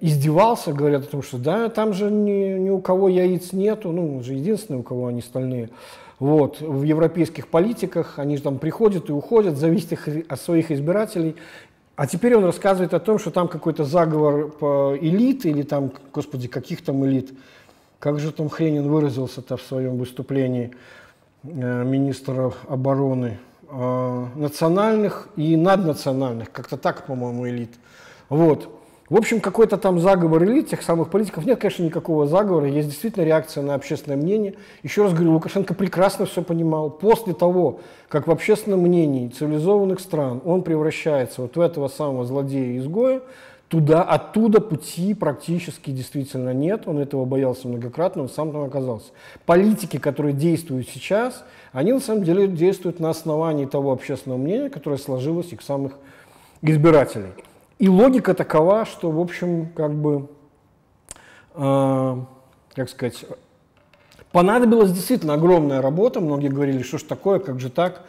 издевался, говорят о том, что да, там же ни, ни у кого яиц нету, ну, он же единственный, у кого они стальные. Вот, в европейских политиках они же там приходят и уходят, зависит их от своих избирателей. А теперь он рассказывает о том, что там какой-то заговор по элит или там, господи, каких там элит. Как же там Хренин выразился-то в своем выступлении э, министра обороны? Э, национальных и наднациональных, как-то так, по-моему, элит. Вот. В общем, какой-то там заговор элит, тех самых политиков. Нет, конечно, никакого заговора. Есть действительно реакция на общественное мнение. Еще раз говорю, Лукашенко прекрасно все понимал. После того, как в общественном мнении цивилизованных стран он превращается вот в этого самого злодея-изгоя, туда, оттуда пути практически действительно нет. Он этого боялся многократно, он сам там оказался. Политики, которые действуют сейчас, они на самом деле действуют на основании того общественного мнения, которое сложилось их самых избирателей. И логика такова, что, в общем, как бы, э, как сказать, понадобилась действительно огромная работа. Многие говорили, что ж такое, как же так,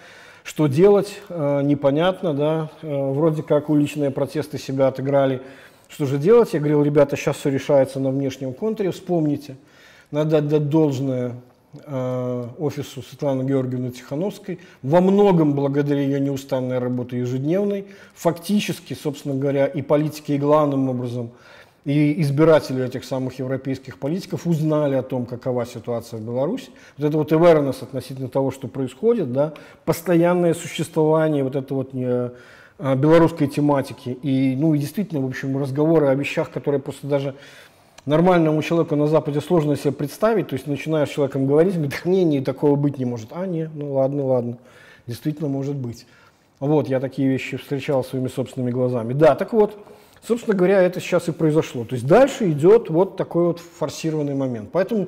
что делать, э, непонятно, да. Э, вроде как уличные протесты себя отыграли. Что же делать? Я говорил, ребята, сейчас все решается на внешнем контуре, вспомните. Надо отдать должное Э, офису Светланы Георгиевны Тихановской, во многом благодаря ее неустанной работе ежедневной, фактически, собственно говоря, и политики, и главным образом, и избиратели этих самых европейских политиков узнали о том, какова ситуация в Беларуси. Вот это вот awareness относительно того, что происходит, да, постоянное существование вот этой вот не, э, белорусской тематики и, ну, и действительно, в общем, разговоры о вещах, которые просто даже нормальному человеку на Западе сложно себе представить, то есть начинаешь с человеком говорить, говорит, не, не, такого быть не может. А, не, ну ладно, ладно, действительно может быть. Вот, я такие вещи встречал своими собственными глазами. Да, так вот, собственно говоря, это сейчас и произошло. То есть дальше идет вот такой вот форсированный момент. Поэтому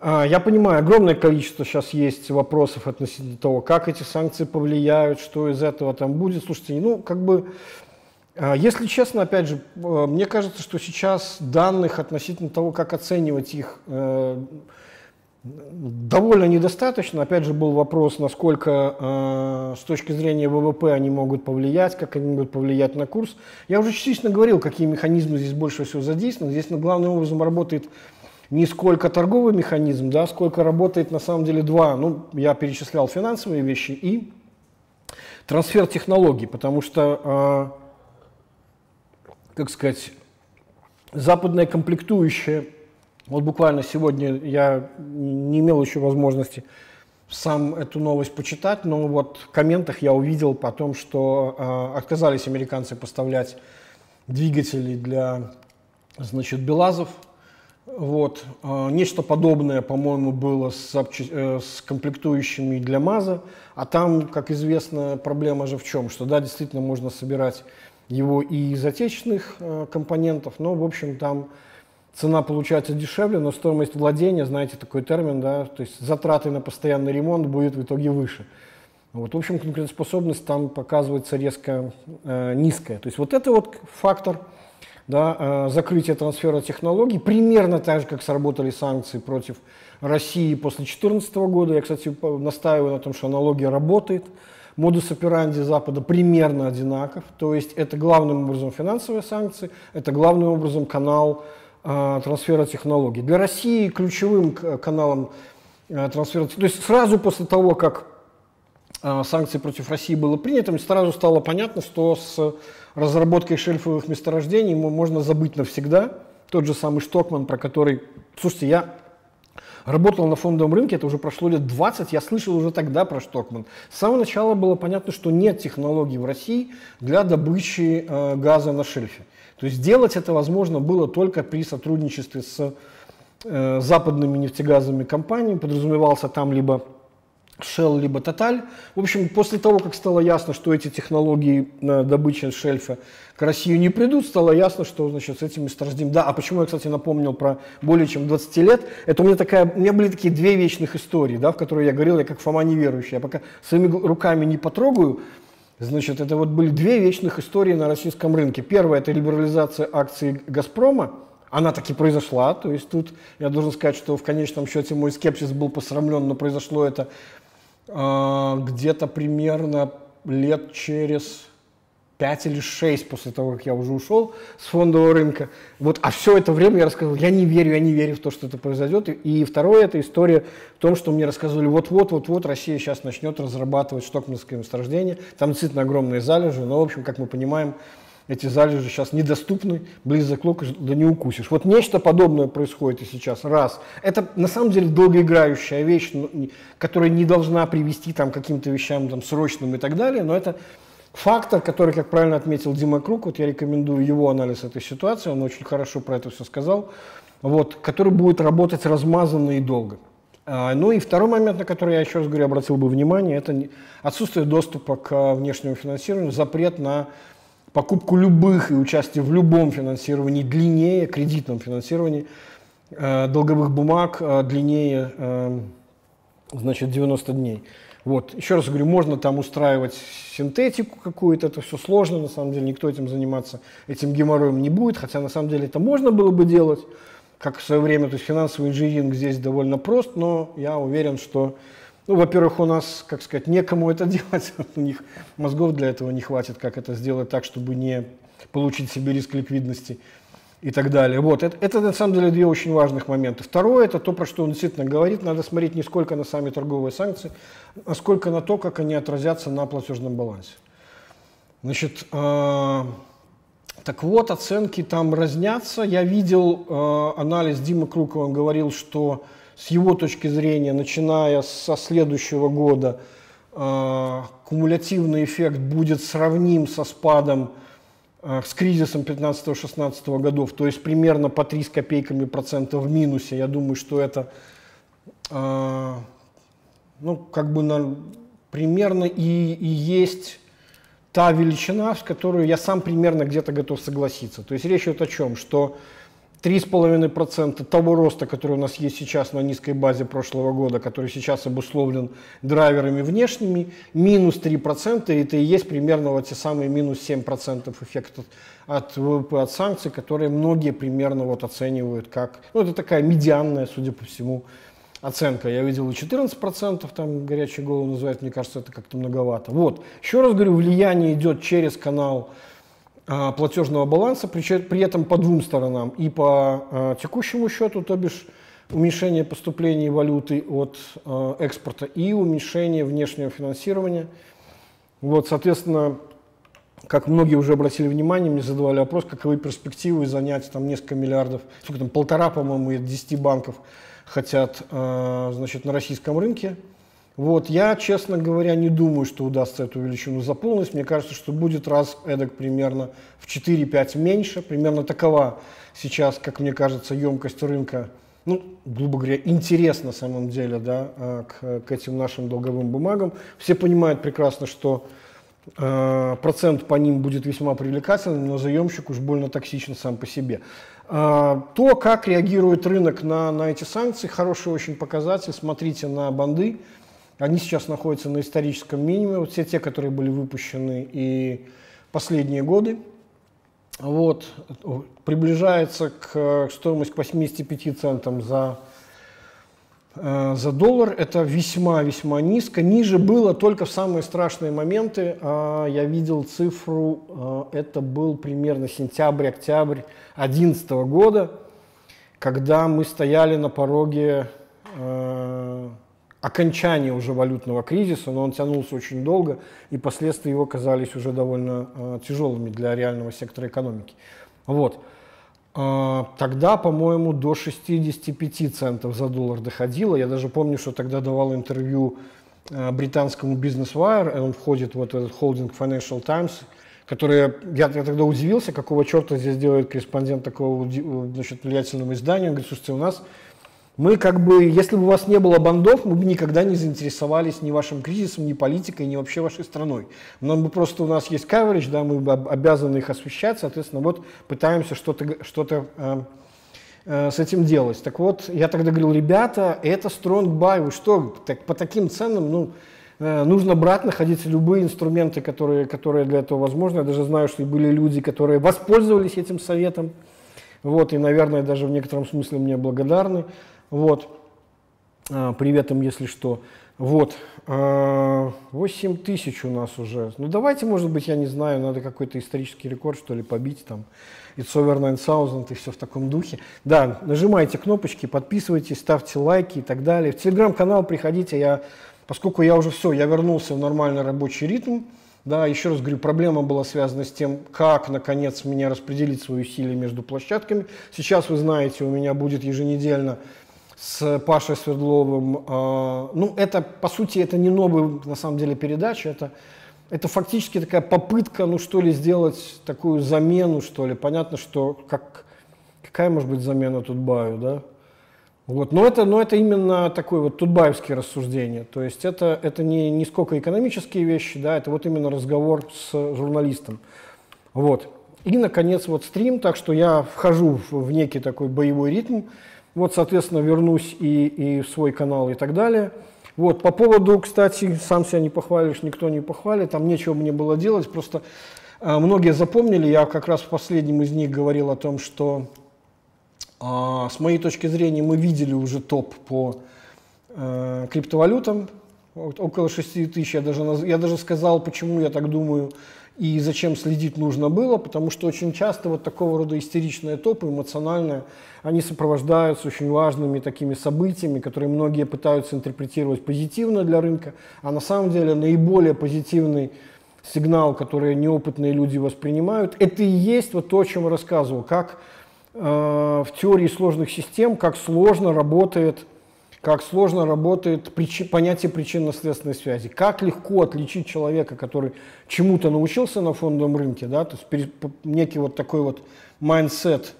а, я понимаю, огромное количество сейчас есть вопросов относительно того, как эти санкции повлияют, что из этого там будет. Слушайте, ну, как бы а, если честно, опять же, э, мне кажется, что сейчас данных относительно того, как оценивать их, э, довольно недостаточно. Опять же, был вопрос, насколько э, с точки зрения ВВП они могут повлиять, как они могут повлиять на курс. Я уже частично говорил, какие механизмы здесь больше всего задействованы. Здесь главным образом работает не сколько торговый механизм, да, сколько работает на самом деле два. Ну, я перечислял финансовые вещи и трансфер технологий, потому что как сказать, западная комплектующая. Вот буквально сегодня я не имел еще возможности сам эту новость почитать, но вот в комментах я увидел о том, что э, отказались американцы поставлять двигатели для, значит, Белазов. Вот. Э, нечто подобное, по-моему, было с, э, с комплектующими для МАЗа, а там, как известно, проблема же в чем, что да, действительно можно собирать его и из отечественных э, компонентов, но, в общем, там цена получается дешевле, но стоимость владения, знаете, такой термин, да, то есть затраты на постоянный ремонт будет в итоге выше. Вот, в общем, конкурентоспособность там показывается резко э, низкая. То есть вот это вот фактор да, э, закрытия трансфера технологий, примерно так же, как сработали санкции против России после 2014 года. Я, кстати, настаиваю на том, что аналогия работает модус операнди Запада примерно одинаков, то есть это главным образом финансовые санкции, это главным образом канал трансфера технологий. Для России ключевым каналом э, трансфера, то есть сразу после того, как э, санкции против России было принято, сразу стало понятно, что с разработкой шельфовых месторождений можно забыть навсегда. Тот же самый Штокман, про который, слушайте, я Работал на фондовом рынке, это уже прошло лет 20, я слышал уже тогда про Штокман. С самого начала было понятно, что нет технологий в России для добычи э, газа на шельфе. То есть сделать это возможно было только при сотрудничестве с э, западными нефтегазовыми компаниями. Подразумевался там либо Shell либо Total. В общем, после того, как стало ясно, что эти технологии добычи шельфа к России не придут, стало ясно, что значит, с этим месторождением... Да, а почему я, кстати, напомнил про более чем 20 лет? Это у меня, такая, у меня были такие две вечных истории, да, в которые я говорил, я как Фома неверующий. Я пока своими руками не потрогаю, значит, это вот были две вечных истории на российском рынке. Первая – это либерализация акций «Газпрома», она таки произошла. То есть тут я должен сказать, что в конечном счете мой скепсис был посрамлен, но произошло это э, где-то примерно лет через 5 или 6 после того, как я уже ушел с фондового рынка. Вот, а все это время я рассказывал, я не верю, я не верю в то, что это произойдет. И, второе, это история в том, что мне рассказывали, вот-вот, вот-вот Россия сейчас начнет разрабатывать штокманское месторождение. Там действительно огромные залежи, но, в общем, как мы понимаем, эти залежи сейчас недоступны, близок лук, да не укусишь. Вот нечто подобное происходит и сейчас. Раз. Это на самом деле долгоиграющая вещь, которая не должна привести там, к каким-то вещам там, срочным и так далее, но это фактор, который, как правильно отметил Дима Круг, вот я рекомендую его анализ этой ситуации, он очень хорошо про это все сказал, вот, который будет работать размазанно и долго. А, ну и второй момент, на который я еще раз говорю, обратил бы внимание, это отсутствие доступа к внешнему финансированию, запрет на покупку любых и участие в любом финансировании длиннее, кредитном финансировании, э, долговых бумаг э, длиннее, значит, 90 дней. Вот. Еще раз говорю, можно там устраивать синтетику какую-то, это все сложно, на самом деле никто этим заниматься, этим геморроем не будет, хотя на самом деле это можно было бы делать, как в свое время, то есть финансовый инжиниринг здесь довольно прост, но я уверен, что, ну, во-первых, у нас, как сказать, некому это делать, у них мозгов для этого не хватит, как это сделать так, чтобы не получить себе риск ликвидности и так далее. Вот, это, это на самом деле две очень важных момента. Второе, это то, про что он действительно говорит, надо смотреть не сколько на сами торговые санкции, а сколько на то, как они отразятся на платежном балансе. Значит, э, так вот, оценки там разнятся. Я видел э, анализ Димы Крукова, он говорил, что с его точки зрения, начиная со следующего года, э, кумулятивный эффект будет сравним со спадом с кризисом 15-16 годов, то есть примерно по 3 с копейками процентов в минусе. Я думаю, что это э, ну, как бы на, примерно и, и есть та величина, с которой я сам примерно где-то готов согласиться. То есть речь идет о чем? Что 3,5% того роста, который у нас есть сейчас на низкой базе прошлого года, который сейчас обусловлен драйверами внешними, минус 3%, и это и есть примерно вот те самые минус 7% эффекта от ВВП, от санкций, которые многие примерно вот оценивают как, ну это такая медианная, судя по всему, оценка. Я видел и 14%, там горячий голову называют, мне кажется, это как-то многовато. Вот, еще раз говорю, влияние идет через канал платежного баланса, при, этом по двум сторонам. И по а, текущему счету, то бишь уменьшение поступлений валюты от а, экспорта, и уменьшение внешнего финансирования. Вот, соответственно, как многие уже обратили внимание, мне задавали вопрос, каковы перспективы занять там несколько миллиардов, сколько там, полтора, по-моему, из 10 банков хотят, значит, на российском рынке. Вот, я, честно говоря, не думаю, что удастся эту величину заполнить. Мне кажется, что будет раз эдак примерно в 4-5 меньше. Примерно такова сейчас, как мне кажется, емкость рынка. Ну, грубо говоря, интерес на самом деле да, а, к, к этим нашим долговым бумагам. Все понимают прекрасно, что э, процент по ним будет весьма привлекательным, но заемщик уж больно токсичен сам по себе. Э, то, как реагирует рынок на, на эти санкции, хороший очень показатель. Смотрите на банды. Они сейчас находятся на историческом минимуме, вот все те, которые были выпущены и последние годы. Вот, приближается к стоимости к 85 центам за, э, за доллар. Это весьма-весьма низко. Ниже было только в самые страшные моменты. Э, я видел цифру, э, это был примерно сентябрь-октябрь 2011 года, когда мы стояли на пороге э, окончание уже валютного кризиса, но он тянулся очень долго, и последствия его казались уже довольно э, тяжелыми для реального сектора экономики. Вот. Э, тогда, по-моему, до 65 центов за доллар доходило. Я даже помню, что тогда давал интервью э, британскому Business Wire, и он входит вот в этот холдинг Financial Times, который, я, я тогда удивился, какого черта здесь делает корреспондент такого значит, влиятельного издания. Он говорит, слушайте, у нас мы как бы, если бы у вас не было бандов, мы бы никогда не заинтересовались ни вашим кризисом, ни политикой, ни вообще вашей страной. Нам бы просто у нас есть coverage, да, мы бы обязаны их освещать, соответственно, вот пытаемся что-то что э, э, с этим делать. Так вот, я тогда говорил, ребята, это strong buy, вы что, так, по таким ценам, ну, э, нужно брать, находить любые инструменты, которые, которые для этого возможны. Я даже знаю, что были люди, которые воспользовались этим советом, Вот, и, наверное, даже в некотором смысле мне благодарны. Вот. А, привет им, если что. Вот. 8 а, тысяч у нас уже. Ну, давайте, может быть, я не знаю, надо какой-то исторический рекорд, что ли, побить там. It's over 9000 и все в таком духе. Да, нажимайте кнопочки, подписывайтесь, ставьте лайки и так далее. В телеграм-канал приходите, я, поскольку я уже все, я вернулся в нормальный рабочий ритм, да, еще раз говорю, проблема была связана с тем, как, наконец, мне распределить свои усилия между площадками. Сейчас, вы знаете, у меня будет еженедельно с Пашей Свердловым. Э, ну, это, по сути, это не новая, на самом деле, передача, это, это фактически такая попытка, ну, что ли, сделать такую замену, что ли. Понятно, что как, какая может быть замена Тутбаю, да? Вот. Но, это, но это именно такое вот тутбаевские рассуждения. То есть это, это не, не сколько экономические вещи, да, это вот именно разговор с журналистом. Вот. И, наконец, вот стрим, так что я вхожу в, в некий такой боевой ритм. Вот, соответственно, вернусь и, и в свой канал и так далее. Вот, по поводу, кстати, сам себя не похвалишь, никто не похвалит, там нечего мне было делать, просто э, многие запомнили, я как раз в последнем из них говорил о том, что а, с моей точки зрения, мы видели уже топ по э, криптовалютам, вот, около 6 тысяч. Я даже, я даже сказал, почему я так думаю и зачем следить нужно было, потому что очень часто вот такого рода истеричные топы, эмоциональные, они сопровождаются очень важными такими событиями, которые многие пытаются интерпретировать позитивно для рынка, а на самом деле наиболее позитивный сигнал, который неопытные люди воспринимают, это и есть вот то, о чем я рассказывал, как Э, в теории сложных систем, как сложно работает, как сложно работает причи, понятие причинно-следственной связи. Как легко отличить человека, который чему-то научился на фондовом рынке, да, то есть некий вот такой вот mindset,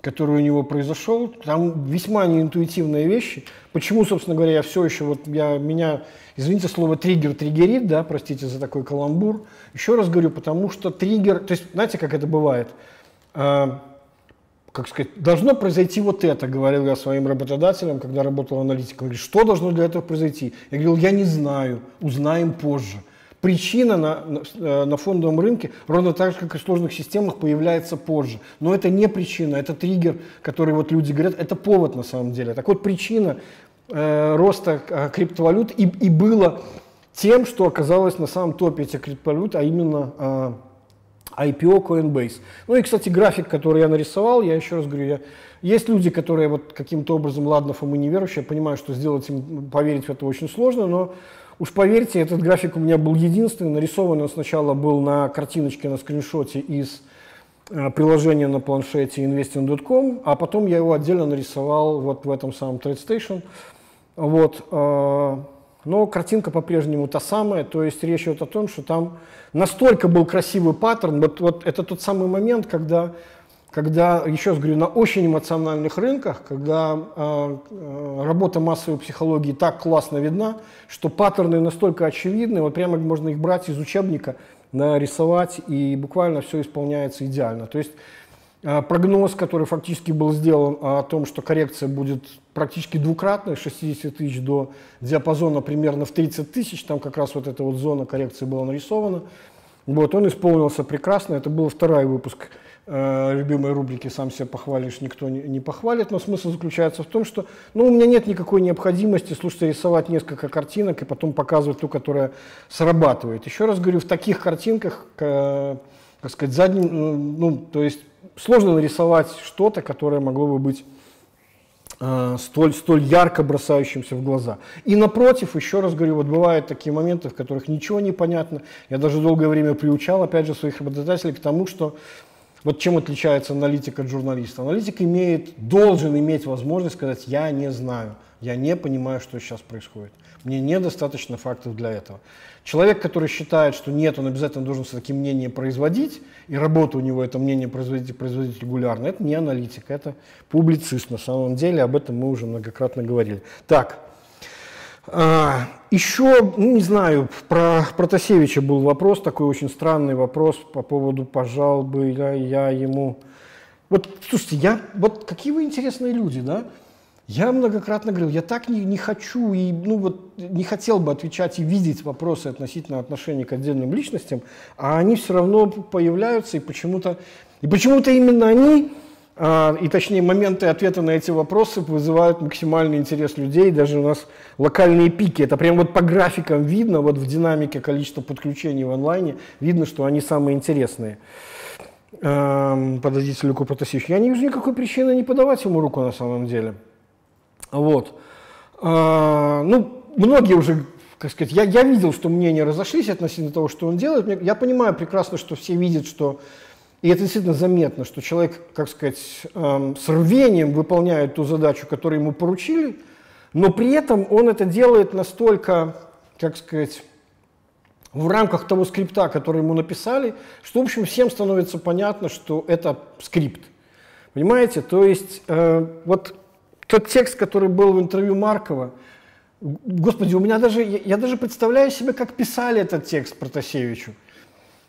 который у него произошел, там весьма неинтуитивные вещи. Почему, собственно говоря, я все еще, вот я, меня, извините, слово триггер триггерит, да, простите за такой каламбур. Еще раз говорю, потому что триггер, то есть, знаете, как это бывает? Как сказать, должно произойти вот это, говорил я своим работодателям, когда работал аналитиком. Говорит, что должно для этого произойти? Я говорил, я не знаю, узнаем позже. Причина на, на, э, на фондовом рынке, ровно так же, как и в сложных системах, появляется позже. Но это не причина, это триггер, который вот люди говорят, это повод на самом деле. Так вот, причина э, роста э, криптовалют и, и было тем, что оказалось на самом топе этих криптовалют, а именно э, IPO Coinbase. Ну и, кстати, график, который я нарисовал, я еще раз говорю, я, есть люди, которые вот каким-то образом, ладно, Фомы неверующие, я понимаю, что сделать им, поверить в это очень сложно, но уж поверьте, этот график у меня был единственный, нарисован он сначала был на картиночке, на скриншоте из э, приложения на планшете investing.com, а потом я его отдельно нарисовал вот в этом самом TradeStation. Вот, э, но картинка по-прежнему та самая, то есть речь идет о том, что там настолько был красивый паттерн, вот, вот это тот самый момент, когда, когда, еще раз говорю, на очень эмоциональных рынках, когда э, работа массовой психологии так классно видна, что паттерны настолько очевидны, вот прямо можно их брать из учебника, нарисовать, и буквально все исполняется идеально. То есть а, прогноз, который фактически был сделан о том, что коррекция будет практически двукратной, 60 тысяч до диапазона примерно в 30 тысяч, там как раз вот эта вот зона коррекции была нарисована. Вот, он исполнился прекрасно, это был второй выпуск э, любимой рубрики «Сам себя похвалишь, никто не, похвалит», но смысл заключается в том, что ну, у меня нет никакой необходимости, слушайте, рисовать несколько картинок и потом показывать ту, которая срабатывает. Еще раз говорю, в таких картинках, э, как сказать, задним, ну, то есть сложно нарисовать что-то, которое могло бы быть э, столь, столь ярко бросающимся в глаза. И напротив, еще раз говорю, вот бывают такие моменты, в которых ничего не понятно. Я даже долгое время приучал, опять же, своих работодателей к тому, что вот чем отличается аналитик от журналиста. Аналитик имеет, должен иметь возможность сказать, я не знаю, я не понимаю, что сейчас происходит. Мне недостаточно фактов для этого. Человек, который считает, что нет, он обязательно должен все-таки мнение производить, и работа у него это мнение производить и производить регулярно, это не аналитик, это публицист на самом деле, об этом мы уже многократно говорили. Так, а, еще, ну не знаю, про Протасевича был вопрос, такой очень странный вопрос по поводу, пожал бы я, я ему... Вот, слушайте, я, вот какие вы интересные люди, да? Я многократно говорил, я так не, не хочу и ну, вот, не хотел бы отвечать и видеть вопросы относительно отношений к отдельным личностям, а они все равно появляются, и почему-то и почему-то именно они а, и точнее моменты ответа на эти вопросы вызывают максимальный интерес людей. Даже у нас локальные пики, это прям вот по графикам видно, вот в динамике количества подключений в онлайне, видно, что они самые интересные. Подождите, Люку Протасевич. Я не вижу никакой причины не подавать ему руку на самом деле. Вот. А, ну, многие уже, как сказать, я, я видел, что мнения разошлись относительно того, что он делает. Я понимаю прекрасно, что все видят, что и это действительно заметно, что человек, как сказать, эм, с рвением выполняет ту задачу, которую ему поручили, но при этом он это делает настолько, как сказать, в рамках того скрипта, который ему написали, что, в общем, всем становится понятно, что это скрипт. Понимаете? То есть э, вот тот текст, который был в интервью Маркова, господи, у меня даже, я, я даже представляю себе, как писали этот текст Протасевичу.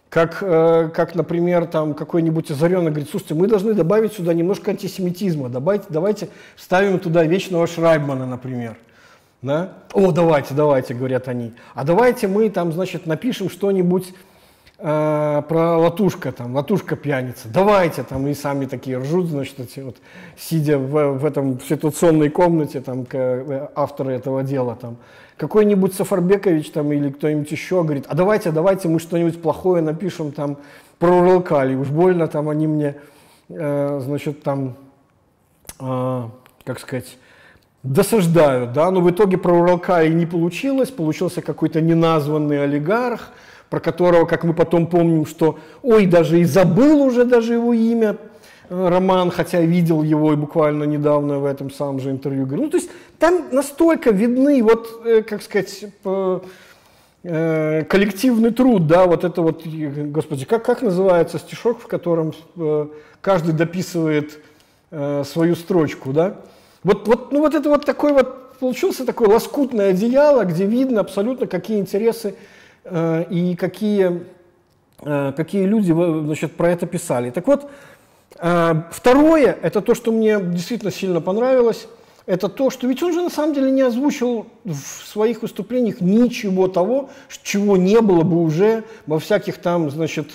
Как, э, как например, там какой-нибудь озаренный говорит, слушайте, мы должны добавить сюда немножко антисемитизма, давайте, давайте вставим туда вечного Шрайбмана, например. Да? О, давайте, давайте, говорят они. А давайте мы там, значит, напишем что-нибудь э, про латушка, там, латушка пьяница. Давайте, там, и сами такие ржут, значит, эти вот, сидя в, в этом ситуационной комнате, там, к, э, авторы этого дела, там, какой-нибудь Сафарбекович там или кто-нибудь еще говорит, а давайте, давайте мы что-нибудь плохое напишем там про Уралкали, уж больно там они мне, э, значит, там, э, как сказать, досаждают, да, но в итоге про Уралкали не получилось, получился какой-то неназванный олигарх, про которого, как мы потом помним, что, ой, даже и забыл уже даже его имя, Э, роман, хотя видел его и буквально недавно в этом самом же интервью. Ну, то есть там настолько видны, вот, э, как сказать, э, коллективный труд, да, вот это вот, господи, как, как называется стишок, в котором каждый дописывает свою строчку, да? Вот, вот, ну, вот это вот такой вот, получился такое лоскутное одеяло, где видно абсолютно, какие интересы и какие, какие люди значит, про это писали. Так вот, а, второе, это то, что мне действительно сильно понравилось, это то, что ведь он же на самом деле не озвучил в своих выступлениях ничего того, чего не было бы уже во всяких там, значит,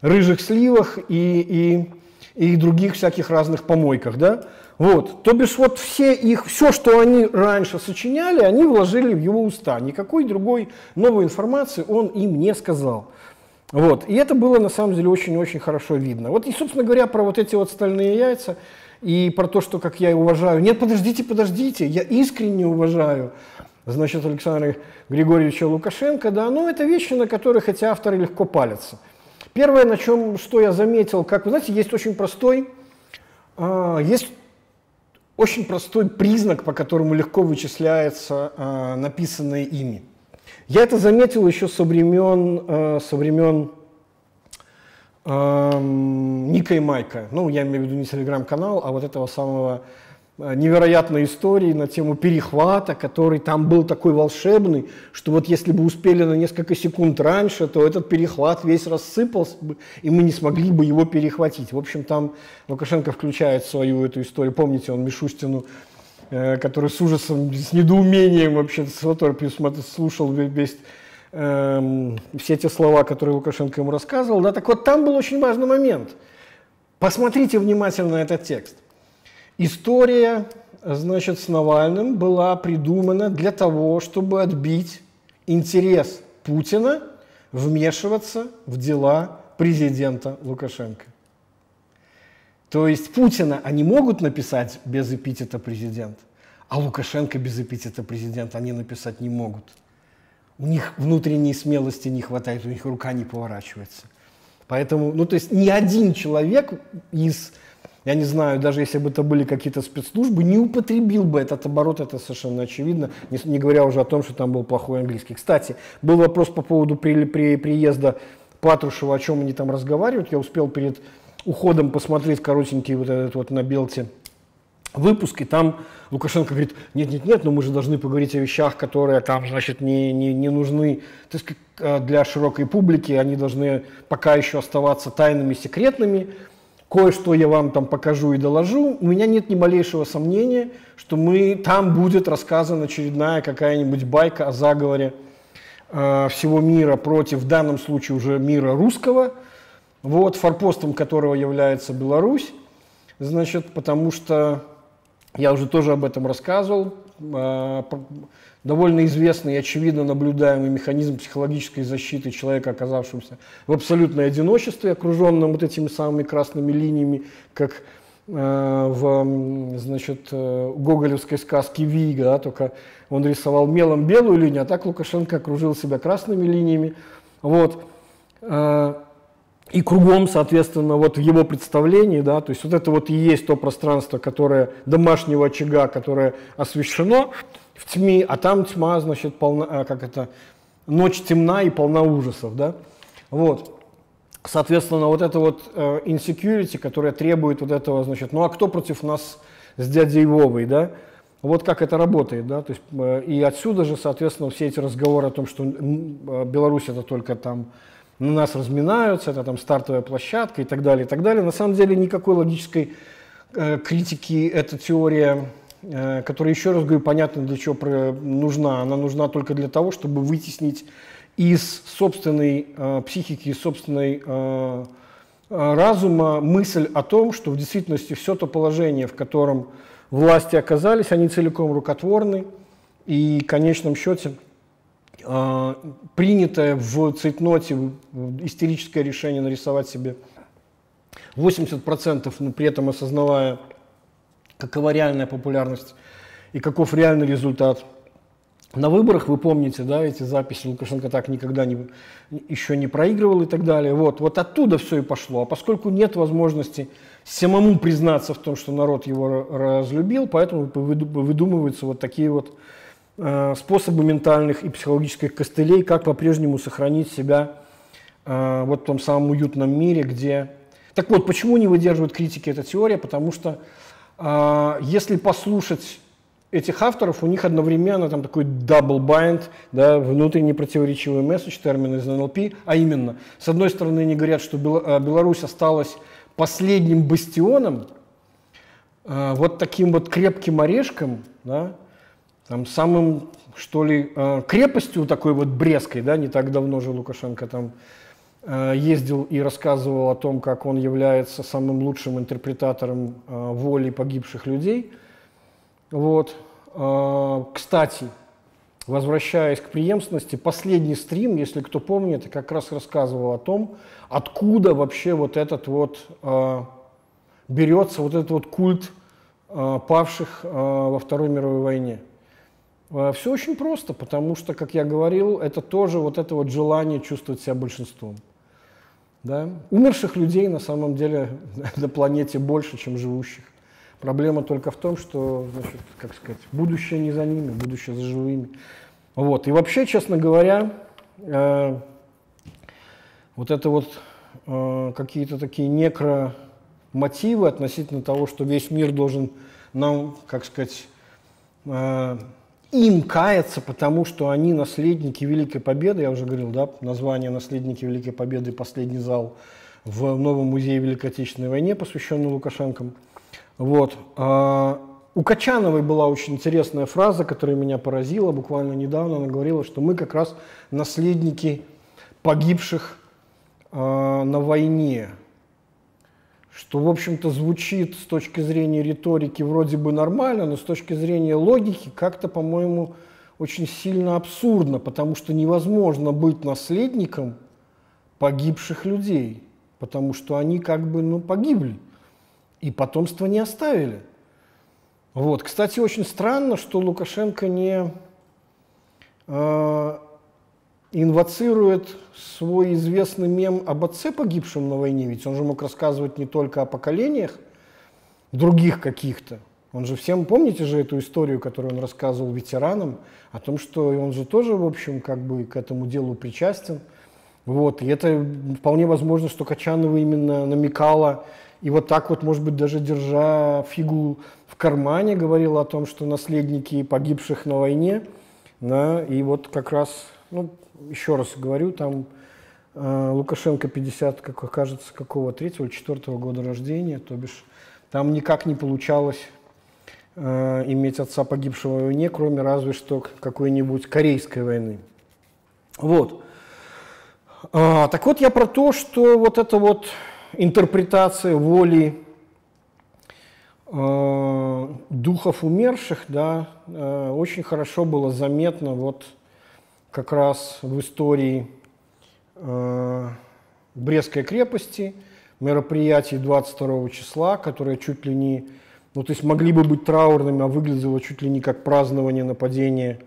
рыжих сливах и, и, и других всяких разных помойках, да? Вот, то бишь вот все их, все, что они раньше сочиняли, они вложили в его уста. Никакой другой новой информации он им не сказал. Вот. И это было на самом деле очень-очень хорошо видно. Вот и, собственно говоря, про вот эти вот стальные яйца и про то, что как я уважаю. Нет, подождите, подождите, я искренне уважаю значит, Александра Григорьевича Лукашенко, да, но это вещи, на которых эти авторы легко палятся. Первое, на чем, что я заметил, как вы знаете, есть очень простой, э, есть очень простой признак, по которому легко вычисляется э, написанное ими. Я это заметил еще со времен, э, со времен э, Ника и Майка. Ну, я имею в виду не телеграм-канал, а вот этого самого невероятной истории на тему перехвата, который там был такой волшебный, что вот если бы успели на несколько секунд раньше, то этот перехват весь рассыпался бы, и мы не смогли бы его перехватить. В общем, там Лукашенко включает свою эту историю. Помните, он Мишустину Э, который с ужасом, с недоумением вообще слушал весь, э, все те слова, которые Лукашенко ему рассказывал. Да, так вот, там был очень важный момент. Посмотрите внимательно этот текст. История, значит, с Навальным была придумана для того, чтобы отбить интерес Путина вмешиваться в дела президента Лукашенко. То есть Путина они могут написать без эпитета президент, а Лукашенко без эпитета президент они написать не могут. У них внутренней смелости не хватает, у них рука не поворачивается. Поэтому, ну то есть ни один человек из, я не знаю, даже если бы это были какие-то спецслужбы, не употребил бы этот оборот, это совершенно очевидно, не, не говоря уже о том, что там был плохой английский. Кстати, был вопрос по поводу при, при, приезда Патрушева, о чем они там разговаривают. Я успел перед уходом посмотреть коротенький вот этот вот на Белте выпуск, и там Лукашенко говорит, нет-нет-нет, но мы же должны поговорить о вещах, которые там, значит, не, не, не нужны то есть, э, для широкой публики, они должны пока еще оставаться тайными, секретными. Кое-что я вам там покажу и доложу. У меня нет ни малейшего сомнения, что мы, там будет рассказана очередная какая-нибудь байка о заговоре э, всего мира против, в данном случае уже мира русского – вот, форпостом которого является Беларусь. значит, потому что я уже тоже об этом рассказывал. А, довольно известный и очевидно наблюдаемый механизм психологической защиты человека, оказавшегося в абсолютное одиночестве, окруженном вот этими самыми красными линиями, как э, в значит, э, гоголевской сказке «Вига», да, только он рисовал мелом белую линию, а так Лукашенко окружил себя красными линиями. Вот. Э, и кругом, соответственно, вот в его представлении, да, то есть вот это вот и есть то пространство, которое домашнего очага, которое освещено в тьме, а там тьма, значит, полна, а, как это, ночь темна и полна ужасов, да, вот. Соответственно, вот это вот э, insecurity, которая требует вот этого, значит, ну а кто против нас с дядей Вовой, да, вот как это работает, да, то есть, э, и отсюда же, соответственно, все эти разговоры о том, что э, Беларусь это только там на нас разминаются, это там стартовая площадка и так далее, и так далее. На самом деле никакой логической э, критики эта теория, которая, еще раз говорю, понятно для чего нужна. Она нужна только для того, чтобы вытеснить из собственной э, психики, из собственной э, э разума мысль о том, что в действительности все то положение, в котором власти оказались, они целиком рукотворны, и в конечном счете а, принятое в цейтноте истерическое решение нарисовать себе 80%, но при этом осознавая, какова реальная популярность и каков реальный результат. На выборах, вы помните, да, эти записи Лукашенко так никогда не, еще не проигрывал и так далее. Вот, вот оттуда все и пошло. А поскольку нет возможности самому признаться в том, что народ его разлюбил, поэтому выдумываются вот такие вот Э, способы ментальных и психологических костылей, как по-прежнему сохранить себя э, вот в том самом уютном мире, где... Так вот, почему не выдерживает критики эта теория? Потому что если послушать этих авторов, у них одновременно там такой double bind, да, внутренний противоречивый месседж, термин из НЛП, а именно, с одной стороны, они говорят, что Беларусь осталась последним бастионом, вот таким вот крепким орешком, да, там самым, что ли, э, крепостью такой вот Брестской, да, не так давно же Лукашенко там э, ездил и рассказывал о том, как он является самым лучшим интерпретатором э, воли погибших людей. Вот. Кстати, возвращаясь к преемственности, последний стрим, если кто помнит, как раз рассказывал о том, откуда вообще вот этот вот берется вот этот вот культ павших во Второй мировой войне. Все очень просто, потому что, как я говорил, это тоже вот это вот желание чувствовать себя большинством. Да? Умерших людей на самом деле на планете больше, чем живущих. Проблема только в том, что, значит, как сказать, будущее не за ними, будущее за живыми. Вот. И вообще, честно говоря, э, вот это вот э, какие-то такие некромотивы относительно того, что весь мир должен нам, как сказать, э, им каяться, потому что они наследники Великой Победы, я уже говорил, да, название «Наследники Великой Победы. Последний зал» в новом музее Великой Отечественной войне, посвященный Лукашенко. Вот. А, у Качановой была очень интересная фраза, которая меня поразила буквально недавно. Она говорила, что мы как раз наследники погибших а, на войне что, в общем-то, звучит с точки зрения риторики вроде бы нормально, но с точки зрения логики как-то, по-моему, очень сильно абсурдно, потому что невозможно быть наследником погибших людей, потому что они как бы ну, погибли и потомство не оставили. Вот. Кстати, очень странно, что Лукашенко не э, инвоцирует свой известный мем об отце погибшем на войне, ведь он же мог рассказывать не только о поколениях других каких-то. Он же всем, помните же эту историю, которую он рассказывал ветеранам, о том, что он же тоже, в общем, как бы к этому делу причастен. Вот, и это вполне возможно, что Качанова именно намекала, и вот так вот, может быть, даже держа фигу в кармане, говорила о том, что наследники погибших на войне, да, и вот как раз, ну, еще раз говорю, там э, Лукашенко 50, как кажется, какого, третьего четвертого года рождения, то бишь там никак не получалось э, иметь отца погибшего в войне, кроме разве что какой-нибудь корейской войны. Вот. А, так вот я про то, что вот эта вот интерпретация воли э, духов умерших, да, э, очень хорошо было заметно вот как раз в истории э, Брестской крепости, мероприятий 22 числа, которые чуть ли не, ну то есть могли бы быть траурными, а выглядело чуть ли не как празднование нападения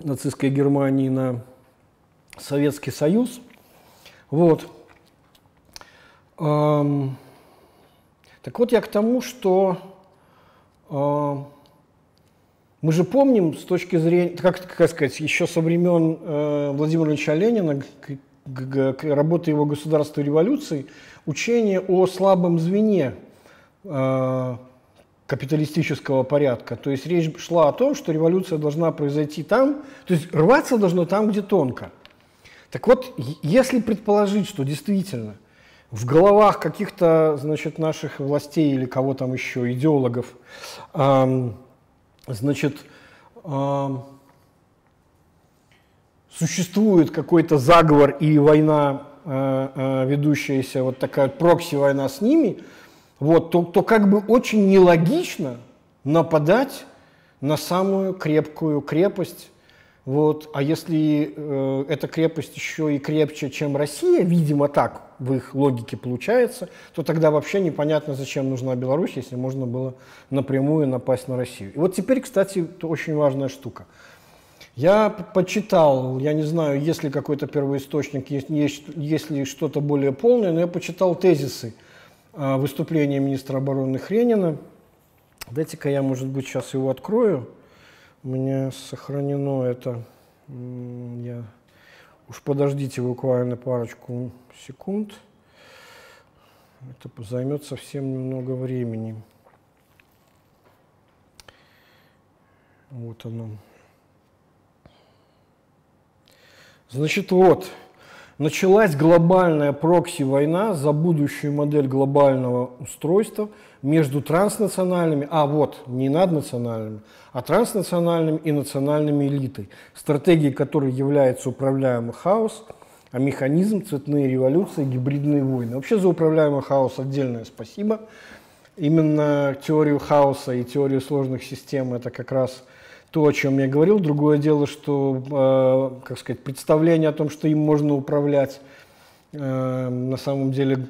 нацистской Германии на Советский Союз. Вот. Эм, так вот я к тому, что э, мы же помним с точки зрения, как, как сказать, еще со времен э, Владимира Ильича Ленина, работы его государства и революции, учение о слабом звене э, капиталистического порядка. То есть речь шла о том, что революция должна произойти там, то есть рваться должно там, где тонко. Так вот, если предположить, что действительно в головах каких-то, значит, наших властей или кого там еще, идеологов, эм, значит, эм, существует какой-то заговор и война, э, э, ведущаяся, вот такая прокси-война с ними, вот, то, то как бы очень нелогично нападать на самую крепкую крепость вот. А если э, эта крепость еще и крепче, чем Россия, видимо так в их логике получается, то тогда вообще непонятно, зачем нужна Беларусь, если можно было напрямую напасть на Россию. И вот теперь, кстати, очень важная штука. Я почитал, я не знаю, есть ли какой-то первоисточник, есть, есть, есть ли что-то более полное, но я почитал тезисы э, выступления министра обороны Хренина. Дайте-ка я, может быть, сейчас его открою. У меня сохранено это. Я... Уж подождите буквально парочку секунд. Это займет совсем немного времени. Вот оно. Значит, вот, началась глобальная прокси-война за будущую модель глобального устройства между транснациональными, а вот, не наднациональными, а транснациональными и национальными элитой, стратегией которой является управляемый хаос, а механизм цветные революции, гибридные войны. Вообще за управляемый хаос отдельное спасибо. Именно теорию хаоса и теорию сложных систем это как раз то, о чем я говорил. Другое дело, что, э, как сказать, представление о том, что им можно управлять, э, на самом деле,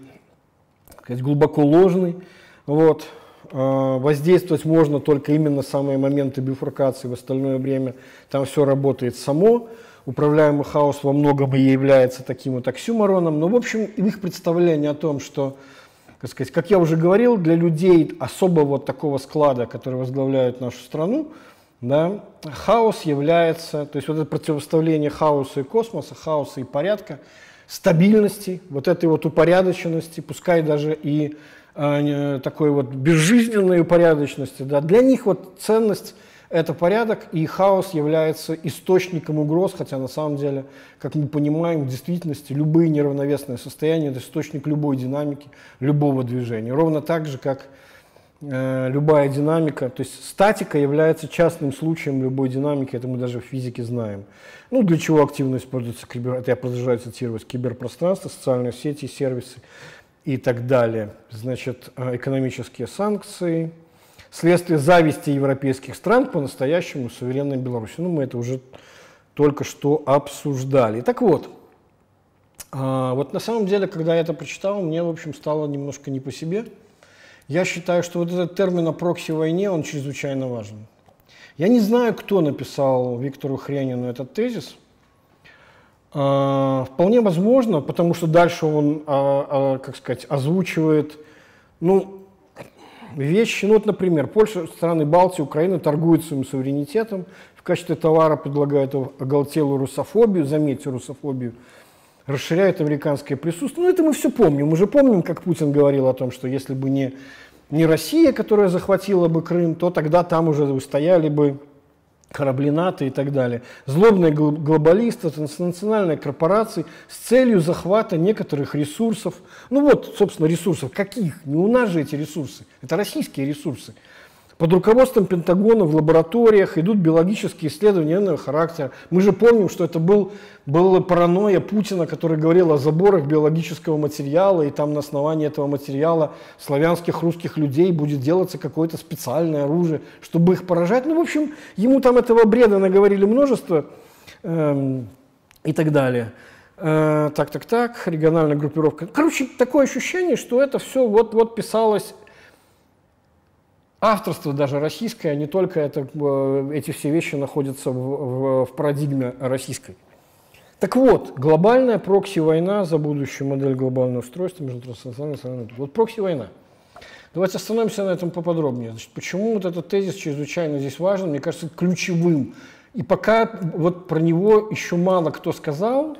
сказать, глубоко ложный. Вот. Э, воздействовать можно только именно самые моменты бифуркации, в остальное время там все работает само. Управляемый хаос во многом и является таким вот оксюмороном. Но, в общем, их представление о том, что, как, сказать, как я уже говорил, для людей особого вот такого склада, который возглавляет нашу страну, да, хаос является, то есть вот это противоставление хаоса и космоса, хаоса и порядка, стабильности, вот этой вот упорядоченности, пускай даже и э, такой вот безжизненной упорядоченности, да, для них вот ценность – это порядок, и хаос является источником угроз, хотя на самом деле, как мы понимаем, в действительности любые неравновесные состояния – это источник любой динамики, любого движения. Ровно так же, как любая динамика, то есть статика является частным случаем любой динамики, это мы даже в физике знаем. Ну, для чего активно используется кибер, это я продолжаю цитировать, киберпространство, социальные сети, сервисы и так далее. Значит, э, экономические санкции, следствие зависти европейских стран по-настоящему суверенной Беларуси. Ну, мы это уже только что обсуждали. Так вот, а, вот на самом деле, когда я это прочитал, мне, в общем, стало немножко не по себе – я считаю, что вот этот термин о прокси-войне, он чрезвычайно важен. Я не знаю, кто написал Виктору Хренину этот тезис. А, вполне возможно, потому что дальше он, а, а, как сказать, озвучивает, ну, вещи, ну вот, например, Польша, страны Балтии, Украина торгуют своим суверенитетом, в качестве товара предлагают оголтелую русофобию, заметьте, русофобию, расширяют американское присутствие. Ну, это мы все помним. Мы же помним, как Путин говорил о том, что если бы не, не Россия, которая захватила бы Крым, то тогда там уже стояли бы корабли НАТО и так далее. Злобные глобалисты, транснациональные корпорации с целью захвата некоторых ресурсов. Ну вот, собственно, ресурсов. Каких? Не у нас же эти ресурсы. Это российские ресурсы. Под руководством Пентагона в лабораториях идут биологические исследования военного характера. Мы же помним, что это был, была паранойя Путина, который говорил о заборах биологического материала, и там на основании этого материала славянских русских людей будет делаться какое-то специальное оружие, чтобы их поражать. Ну, в общем, ему там этого бреда наговорили множество эм, и так далее. Э, так, так, так, региональная группировка. Короче, такое ощущение, что это все вот-вот писалось авторство даже российское, не только это, э, эти все вещи находятся в, в, в парадигме российской. Так вот, глобальная прокси-война за будущую модель глобального устройства между транснациональными Вот прокси-война. Давайте остановимся на этом поподробнее. Значит, почему вот этот тезис чрезвычайно здесь важен, мне кажется, ключевым. И пока вот про него еще мало кто сказал,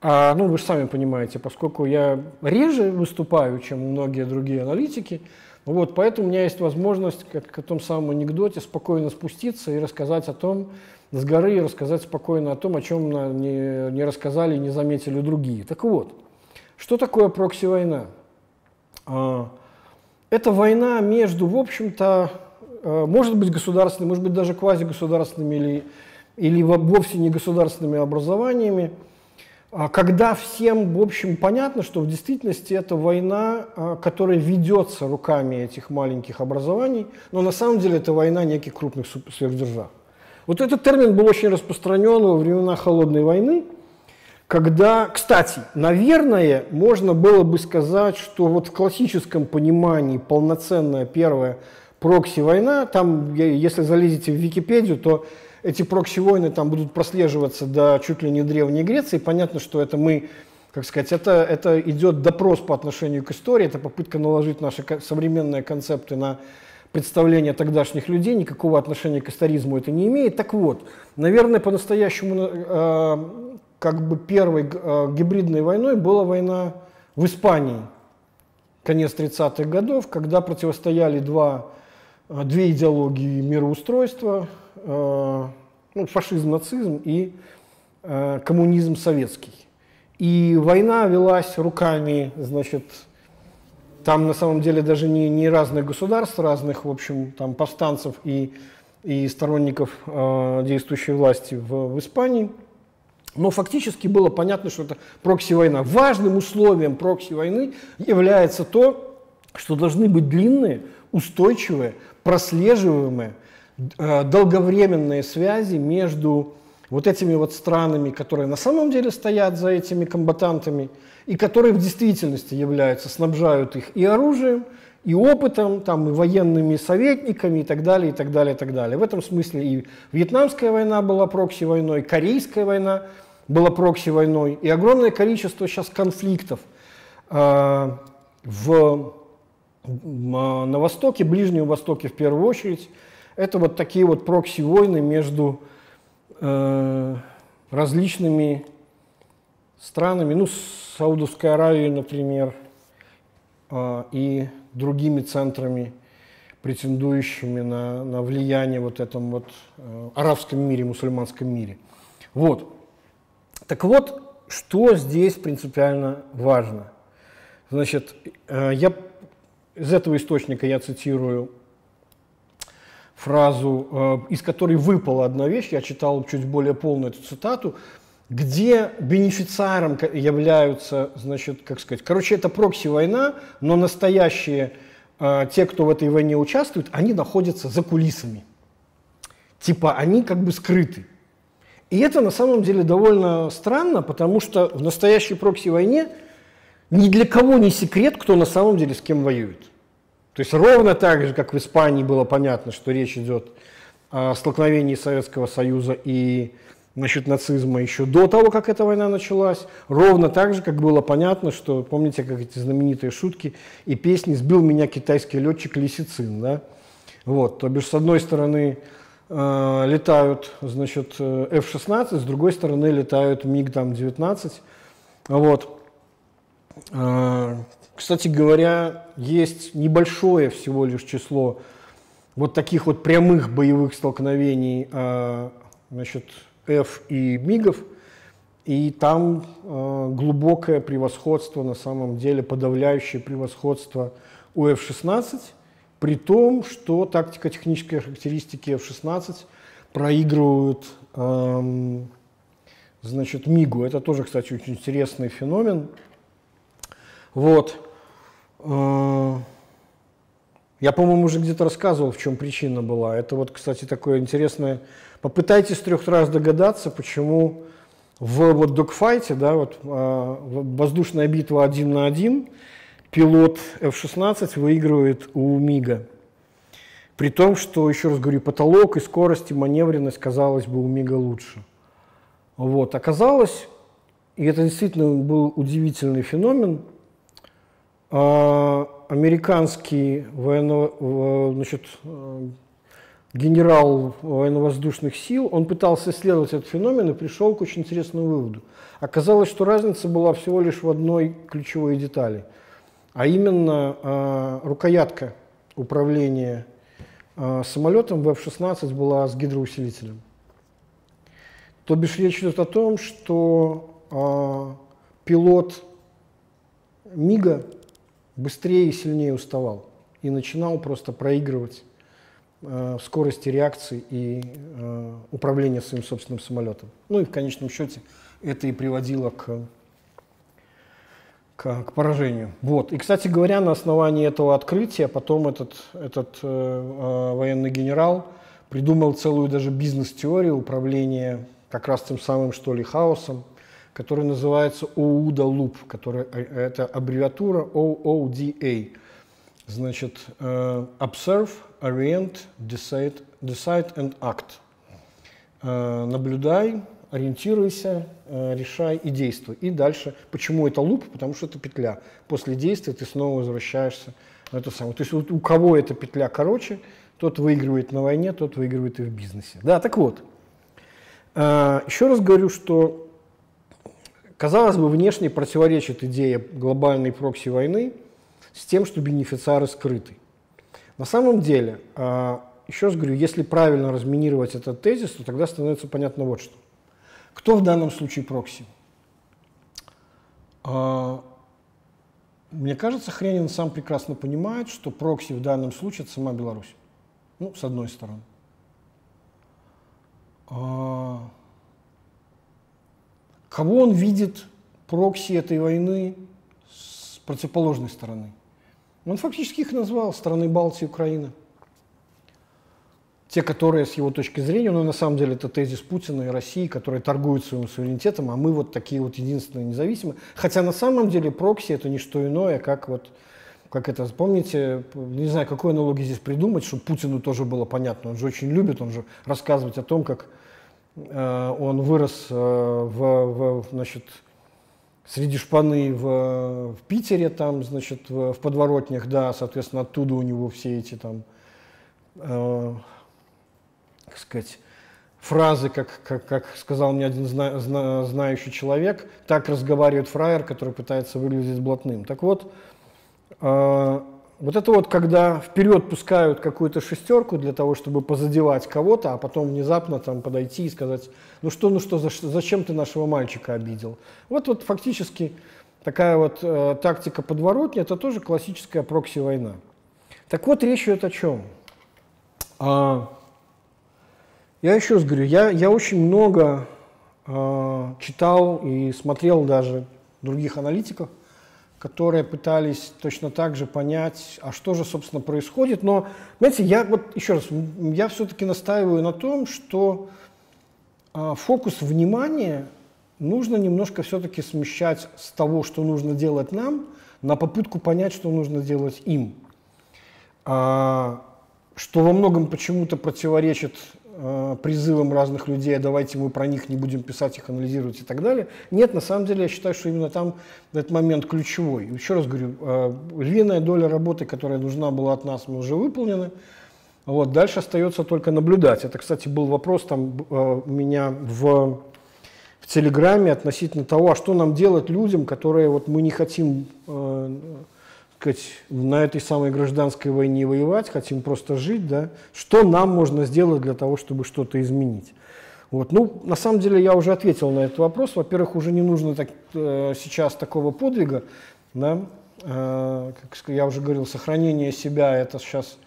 а, ну, вы же сами понимаете, поскольку я реже выступаю, чем многие другие аналитики, вот, поэтому у меня есть возможность, как о том самом анекдоте, спокойно спуститься и рассказать о том, с горы, и рассказать спокойно о том, о чем не, не рассказали и не заметили другие. Так вот, что такое прокси-война? А, это война между, в общем-то, а, может быть государственными, может быть даже квазигосударственными или, или вовсе не государственными образованиями, когда всем, в общем, понятно, что в действительности это война, а, которая ведется руками этих маленьких образований, но на самом деле это война неких крупных сверхдержав. Вот этот термин был очень распространен во времена Холодной войны, когда, кстати, наверное, можно было бы сказать, что вот в классическом понимании полноценная первая прокси-война, там, если залезете в Википедию, то эти прокси-войны там будут прослеживаться до чуть ли не Древней Греции. Понятно, что это мы, как сказать, это, это идет допрос по отношению к истории, это попытка наложить наши современные концепты на представление тогдашних людей, никакого отношения к историзму это не имеет. Так вот, наверное, по-настоящему э, как бы первой э, гибридной войной была война в Испании, конец 30-х годов, когда противостояли два, э, две идеологии мироустройства, ну, фашизм, нацизм и э, коммунизм советский. И война велась руками, значит, там на самом деле даже не, не разных государств, разных, в общем, там повстанцев и, и сторонников э, действующей власти в, в Испании. Но фактически было понятно, что это прокси-война. Важным условием прокси-войны является то, что должны быть длинные, устойчивые, прослеживаемые Э, долговременные связи между вот этими вот странами, которые на самом деле стоят за этими комбатантами, и которые в действительности являются, снабжают их и оружием, и опытом, там, и военными советниками, и так далее, и так далее, и так далее. В этом смысле и Вьетнамская война была прокси-войной, Корейская война была прокси-войной, и огромное количество сейчас конфликтов э, в, на Востоке, Ближнем Востоке в первую очередь, это вот такие вот прокси-войны между э, различными странами, ну, Саудовской Аравией, например, э, и другими центрами, претендующими на, на влияние вот этом вот э, арабском мире, мусульманском мире. Вот. Так вот, что здесь принципиально важно? Значит, э, я из этого источника я цитирую фразу, э, из которой выпала одна вещь, я читал чуть более полную эту цитату, где бенефициаром являются, значит, как сказать, короче, это прокси-война, но настоящие, э, те, кто в этой войне участвует, они находятся за кулисами. Типа они как бы скрыты. И это на самом деле довольно странно, потому что в настоящей прокси-войне ни для кого не секрет, кто на самом деле с кем воюет. То есть ровно так же, как в Испании было понятно, что речь идет о столкновении Советского Союза и насчет нацизма еще до того, как эта война началась, ровно так же, как было понятно, что, помните, как эти знаменитые шутки и песни «Сбил меня китайский летчик Лисицин», да? Вот, то бишь, с одной стороны, э, летают, значит, F-16, с другой стороны, летают МиГ-19, вот. Э, кстати говоря, есть небольшое всего лишь число вот таких вот прямых боевых столкновений а, значит, F и МИГов, и там э, глубокое превосходство, на самом деле подавляющее превосходство у F-16 при том, что тактико-технические характеристики F-16 проигрывают эм, значит, МИГу. Это тоже, кстати, очень интересный феномен. Вот. Э, я, по-моему, уже где-то рассказывал, в чем причина была. Это вот, кстати, такое интересное. Попытайтесь трех раз догадаться, почему в вот докфайте, да, вот э, воздушная битва один на один, пилот F-16 выигрывает у МИГа. При том, что, еще раз говорю, потолок и скорость, и маневренность, казалось бы, у МИГа лучше. Вот. Оказалось, и это действительно был удивительный феномен, американский военно, значит, генерал военно-воздушных сил, он пытался исследовать этот феномен и пришел к очень интересному выводу. Оказалось, что разница была всего лишь в одной ключевой детали, а именно э, рукоятка управления э, самолетом в F-16 была с гидроусилителем. То бишь речь идет о том, что э, пилот МИГа быстрее и сильнее уставал и начинал просто проигрывать э, в скорости реакции и э, управления своим собственным самолетом. Ну и в конечном счете это и приводило к, к, к поражению. Вот. И, кстати говоря, на основании этого открытия потом этот, этот э, э, военный генерал придумал целую даже бизнес-теорию управления как раз тем самым, что ли, хаосом, который называется OODA Loop, который, э, это аббревиатура OODA. Значит, uh, Observe, Orient, Decide, decide and Act. Uh, наблюдай, ориентируйся, решай и действуй. И дальше, почему это луп? Потому что это петля. После действия ты снова возвращаешься на эту самую. То есть вот у кого эта петля короче, тот выигрывает на войне, тот выигрывает и в бизнесе. Да, так вот. Еще раз говорю, что Казалось бы, внешне противоречит идея глобальной прокси-войны с тем, что бенефициары скрыты. На самом деле, а, еще раз говорю, если правильно разминировать этот тезис, то тогда становится понятно вот что. Кто в данном случае прокси? А, мне кажется, Хренин сам прекрасно понимает, что прокси в данном случае это сама Беларусь. Ну, с одной стороны. Кого он видит прокси этой войны с противоположной стороны? Он фактически их назвал страны Балтии, Украина. Те, которые с его точки зрения, ну на самом деле это тезис Путина и России, которые торгуют своим суверенитетом, а мы вот такие вот единственные независимые. Хотя на самом деле прокси это не что иное, как вот как это, помните, не знаю, какой аналогии здесь придумать, чтобы Путину тоже было понятно. Он же очень любит, он же рассказывать о том, как он вырос э, в, в, значит, среди шпаны в, в Питере, там, значит, в, в подворотнях, да, соответственно, оттуда у него все эти там, э, как сказать, фразы, как, как, как сказал мне один зна, зна, знающий человек, так разговаривает фраер, который пытается выглядеть блатным. Так вот, э, вот это вот, когда вперед пускают какую-то шестерку для того, чтобы позадевать кого-то, а потом внезапно там подойти и сказать, ну что, ну что, зачем ты нашего мальчика обидел? Вот, вот фактически такая вот э, тактика подворотни, это тоже классическая прокси-война. Так вот, речь идет о чем? А, я еще раз говорю, я, я очень много а, читал и смотрел даже других аналитиков, которые пытались точно так же понять, а что же, собственно, происходит. Но, знаете, я вот еще раз, я все-таки настаиваю на том, что э, фокус внимания нужно немножко все-таки смещать с того, что нужно делать нам, на попытку понять, что нужно делать им. А, что во многом почему-то противоречит э, призывам разных людей, «А давайте мы про них не будем писать, их анализировать и так далее. Нет, на самом деле я считаю, что именно там этот момент ключевой. Еще раз говорю, э, львиная доля работы, которая нужна была от нас, мы уже выполнены. Вот, дальше остается только наблюдать. Это, кстати, был вопрос там э, у меня в, в Телеграме относительно того, а что нам делать людям, которые вот мы не хотим сказать, на этой самой гражданской войне воевать, хотим просто жить, да, что нам можно сделать для того, чтобы что-то изменить. Вот. Ну, на самом деле я уже ответил на этот вопрос. Во-первых, уже не нужно так, э, сейчас такого подвига. Да? Э, как я уже говорил, сохранение себя – это сейчас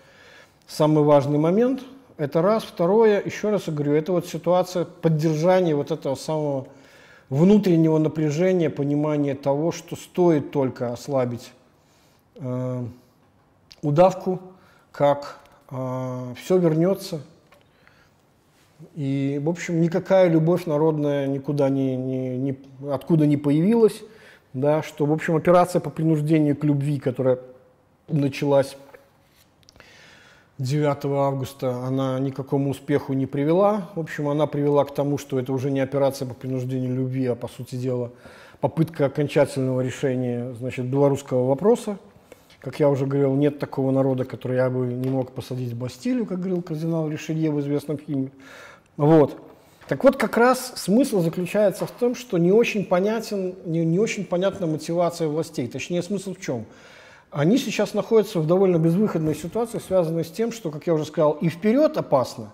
самый важный момент. Это раз. Второе, еще раз говорю, это вот ситуация поддержания вот этого самого внутреннего напряжения, понимания того, что стоит только ослабить э, удавку, как э, все вернется. И, в общем, никакая любовь народная никуда не, не, не, откуда не появилась. Да, что, в общем, операция по принуждению к любви, которая началась 9 августа, она никакому успеху не привела. В общем, она привела к тому, что это уже не операция по принуждению любви, а, по сути дела, попытка окончательного решения значит, белорусского вопроса. Как я уже говорил, нет такого народа, который я бы не мог посадить в Бастилию, как говорил кардинал Ришелье в известном фильме. Вот. Так вот, как раз смысл заключается в том, что не очень, понятен, не, не очень понятна мотивация властей. Точнее, смысл в чем? Они сейчас находятся в довольно безвыходной ситуации, связанной с тем, что, как я уже сказал, и вперед опасно,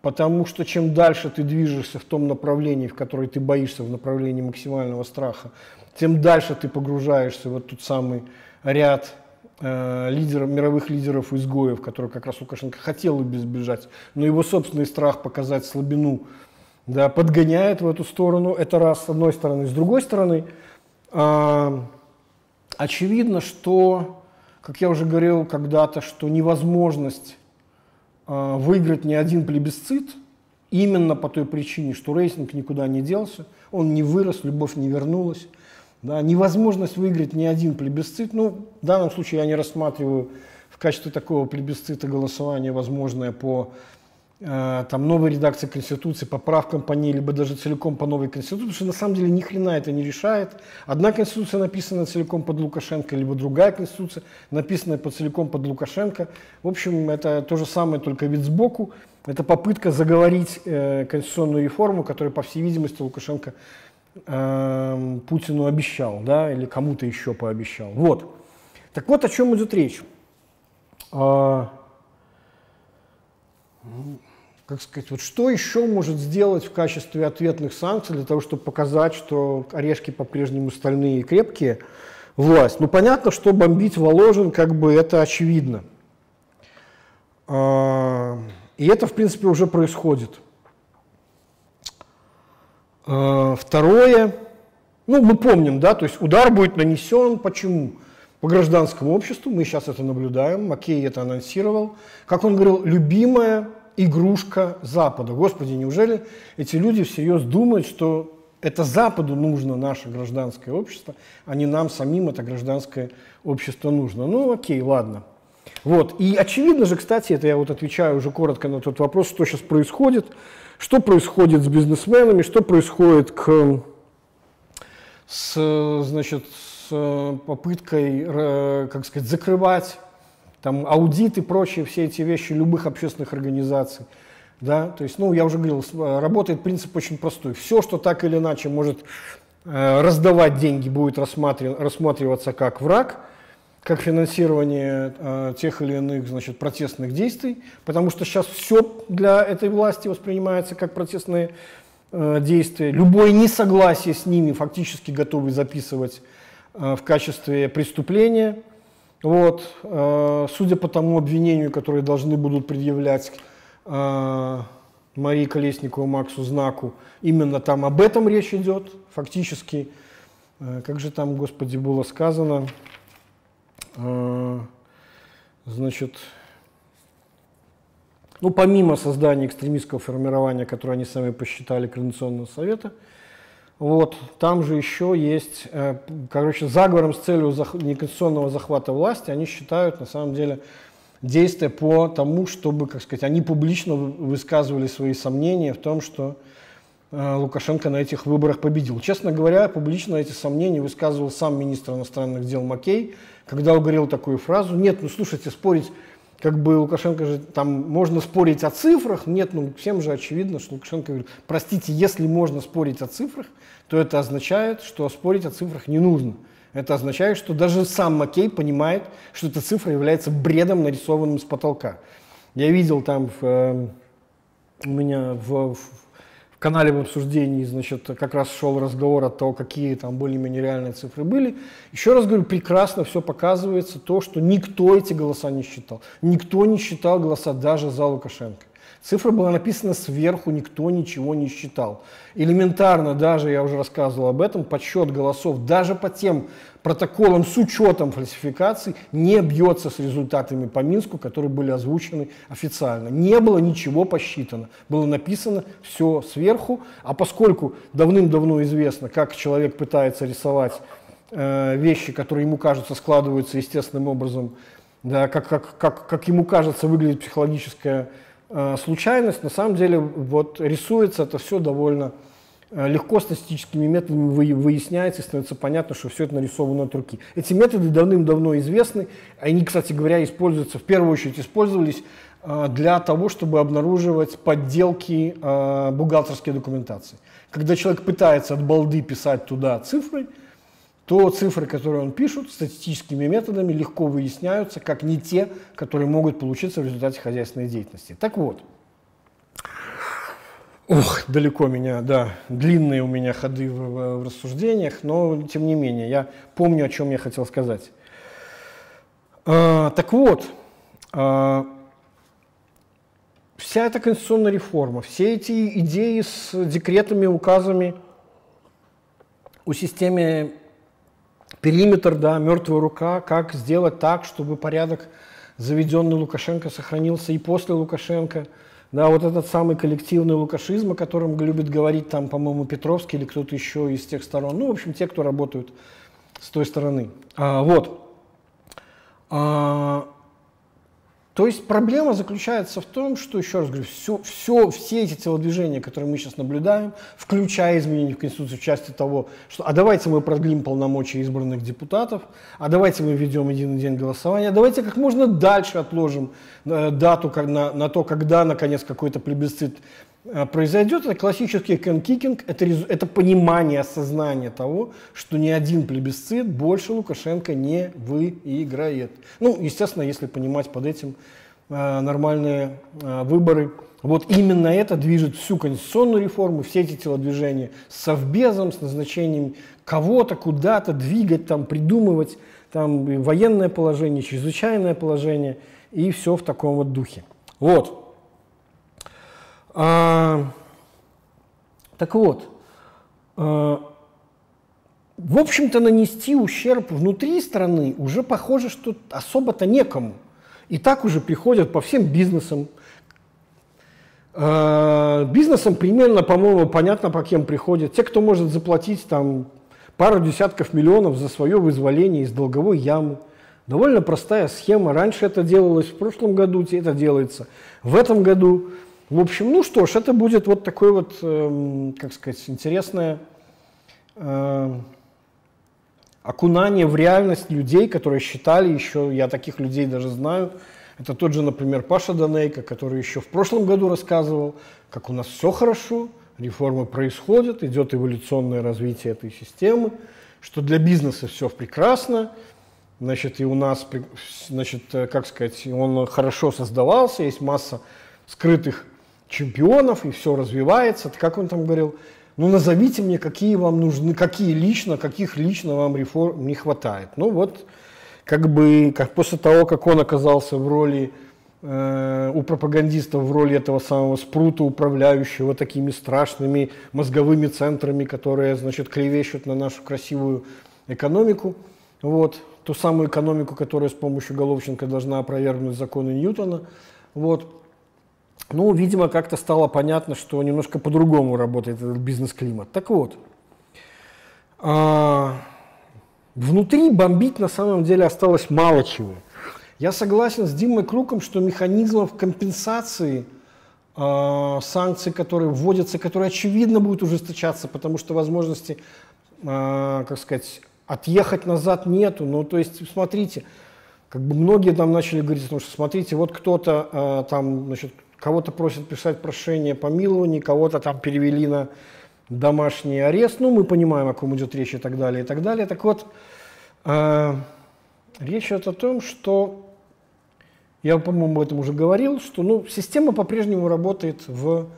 потому что чем дальше ты движешься в том направлении, в которое ты боишься, в направлении максимального страха, тем дальше ты погружаешься в тот самый ряд лидеров, мировых лидеров-изгоев, которые как раз Лукашенко хотел избежать, но его собственный страх показать слабину да, подгоняет в эту сторону. Это раз, с одной стороны. С другой стороны, э, очевидно, что, как я уже говорил когда-то, что невозможность э, выиграть ни один плебисцит именно по той причине, что рейтинг никуда не делся, он не вырос, любовь не вернулась. Да, невозможность выиграть ни один плебисцит, ну, в данном случае я не рассматриваю в качестве такого плебисцита голосование возможное по Э, там новой редакции Конституции, поправкам по ней, либо даже целиком по новой Конституции, потому что на самом деле ни хрена это не решает. Одна Конституция написана целиком под Лукашенко, либо другая Конституция написана по целиком под Лукашенко. В общем, это то же самое, только вид сбоку. Это попытка заговорить э, конституционную реформу, которую, по всей видимости, Лукашенко э, Путину обещал, да, или кому-то еще пообещал. Вот. Так вот, о чем идет речь. А, как сказать, вот что еще может сделать в качестве ответных санкций для того, чтобы показать, что орешки по-прежнему стальные и крепкие, власть? Ну, понятно, что бомбить Воложен, как бы это очевидно. А, и это, в принципе, уже происходит. А, второе, ну, мы помним, да, то есть удар будет нанесен, почему? По гражданскому обществу, мы сейчас это наблюдаем, Маккей это анонсировал. Как он говорил, любимая игрушка Запада. Господи, неужели эти люди всерьез думают, что это Западу нужно наше гражданское общество, а не нам самим это гражданское общество нужно? Ну, окей, ладно. Вот. И очевидно же, кстати, это я вот отвечаю уже коротко на тот вопрос, что сейчас происходит, что происходит с бизнесменами, что происходит к, с, значит, с попыткой, э, как сказать, закрывать там аудит и прочие все эти вещи любых общественных организаций. Да? То есть, ну, я уже говорил, работает принцип очень простой. Все, что так или иначе может э, раздавать деньги, будет рассматриваться как враг, как финансирование э, тех или иных значит, протестных действий, потому что сейчас все для этой власти воспринимается как протестные э, действия. Любое несогласие с ними фактически готовы записывать э, в качестве преступления – вот, э, судя по тому обвинению, которое должны будут предъявлять э, Марии Колесникову, Максу Знаку, именно там об этом речь идет, фактически. Э, как же там, Господи, было сказано? Э, значит, ну, помимо создания экстремистского формирования, которое они сами посчитали Координационного совета, вот, там же еще есть, э, короче, заговором с целью зах... неконституционного захвата власти, они считают, на самом деле, действия по тому, чтобы, как сказать, они публично высказывали свои сомнения в том, что э, Лукашенко на этих выборах победил. Честно говоря, публично эти сомнения высказывал сам министр иностранных дел Маккей, когда он такую фразу, нет, ну слушайте, спорить как бы Лукашенко же, там можно спорить о цифрах, нет, ну всем же очевидно, что Лукашенко говорит, простите, если можно спорить о цифрах, то это означает, что спорить о цифрах не нужно. Это означает, что даже сам Маккей понимает, что эта цифра является бредом, нарисованным с потолка. Я видел там в, э, у меня в, в, в канале в обсуждении, значит, как раз шел разговор о том, какие там более-менее реальные цифры были. Еще раз говорю, прекрасно все показывается, то, что никто эти голоса не считал. Никто не считал голоса даже за Лукашенко. Цифра была написана сверху, никто ничего не считал. Элементарно, даже я уже рассказывал об этом, подсчет голосов даже по тем протоколам с учетом фальсификаций не бьется с результатами по Минску, которые были озвучены официально. Не было ничего посчитано. Было написано все сверху, а поскольку давным-давно известно, как человек пытается рисовать э, вещи, которые ему кажутся складываются естественным образом, да, как, как, как, как ему кажется выглядит психологическая случайность, на самом деле вот рисуется это все довольно э, легко статистическими методами выясняется и становится понятно, что все это нарисовано от руки. Эти методы давным-давно известны, они, кстати говоря, используются, в первую очередь использовались э, для того, чтобы обнаруживать подделки бухгалтерской документации. Когда человек пытается от балды писать туда цифры, то цифры, которые он пишет, статистическими методами легко выясняются, как не те, которые могут получиться в результате хозяйственной деятельности. Так вот, Ох, далеко меня, да, длинные у меня ходы в, в, рассуждениях, но тем не менее, я помню, о чем я хотел сказать. А, так вот, а, вся эта конституционная реформа, все эти идеи с декретами, указами о системе периметр, да, мертвая рука, как сделать так, чтобы порядок, заведенный Лукашенко, сохранился и после Лукашенко. Да, вот этот самый коллективный лукашизм, о котором любит говорить там, по-моему, Петровский или кто-то еще из тех сторон. Ну, в общем, те, кто работают с той стороны. А, вот. А, то есть проблема заключается в том, что, еще раз говорю, все, все, все эти телодвижения, которые мы сейчас наблюдаем, включая изменения в Конституцию в части того, что а давайте мы продлим полномочия избранных депутатов, а давайте мы введем единый день голосования, а давайте как можно дальше отложим э, дату как, на, на то, когда, наконец, какой-то плебисцит произойдет, это классический кенкикинг, это, это понимание, осознание того, что ни один плебисцит больше Лукашенко не выиграет. Ну, естественно, если понимать под этим э, нормальные э, выборы. Вот именно это движет всю конституционную реформу, все эти телодвижения с совбезом, с назначением кого-то куда-то двигать, там, придумывать там, военное положение, чрезвычайное положение и все в таком вот духе. Вот. А, так вот, а, в общем-то, нанести ущерб внутри страны уже похоже, что особо-то некому. И так уже приходят по всем бизнесам. А, бизнесам примерно, по-моему, понятно, по кем приходят. Те, кто может заплатить там пару десятков миллионов за свое вызволение из долговой ямы. Довольно простая схема. Раньше это делалось, в прошлом году это делается. В этом году в общем, ну что ж, это будет вот такое вот, э, как сказать, интересное э, окунание в реальность людей, которые считали еще, я таких людей даже знаю, это тот же, например, Паша Данейко, который еще в прошлом году рассказывал, как у нас все хорошо, реформы происходят, идет эволюционное развитие этой системы, что для бизнеса все прекрасно, значит, и у нас, значит, э, как сказать, он хорошо создавался, есть масса скрытых чемпионов, и все развивается. Как он там говорил? Ну, назовите мне, какие вам нужны, какие лично, каких лично вам реформ не хватает. Ну, вот, как бы, как после того, как он оказался в роли э, у пропагандистов в роли этого самого спрута, управляющего такими страшными мозговыми центрами, которые, значит, клевещут на нашу красивую экономику. Вот, ту самую экономику, которая с помощью Головченко должна опровергнуть законы Ньютона. Вот. Ну, видимо, как-то стало понятно, что немножко по-другому работает этот бизнес-климат. Так вот, а, внутри бомбить на самом деле осталось мало чего. Я согласен с Димой Круком, что механизмов компенсации э, санкций, которые вводятся, которые очевидно будут ужесточаться, потому что возможности, э, как сказать, отъехать назад нету. Ну, то есть, смотрите, как бы многие там начали говорить о что смотрите, вот кто-то э, там, значит, Кого-то просят писать прошение по помилования, кого-то там перевели на домашний арест. Ну, мы понимаем, о ком идет речь и так далее, и так далее. Так вот, э, речь идет о том, что, я, по-моему, об этом уже говорил, что ну, система по-прежнему работает в,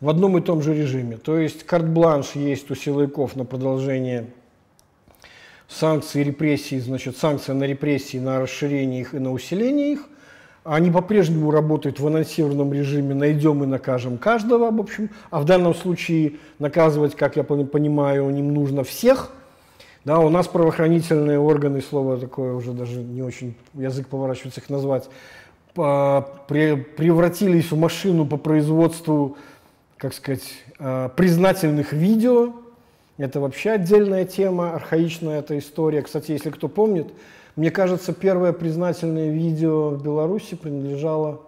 в одном и том же режиме. То есть карт-бланш есть у силовиков на продолжение санкций репрессий, значит, санкции на репрессии, на расширение их и на усиление их. Они по-прежнему работают в анонсированном режиме «найдем и накажем каждого», в общем. А в данном случае наказывать, как я понимаю, им нужно всех. Да, у нас правоохранительные органы, слово такое уже даже не очень язык поворачивается их назвать, превратились в машину по производству, как сказать, а, признательных видео. Это вообще отдельная тема, архаичная эта история. Кстати, если кто помнит, мне кажется, первое признательное видео в Беларуси принадлежало,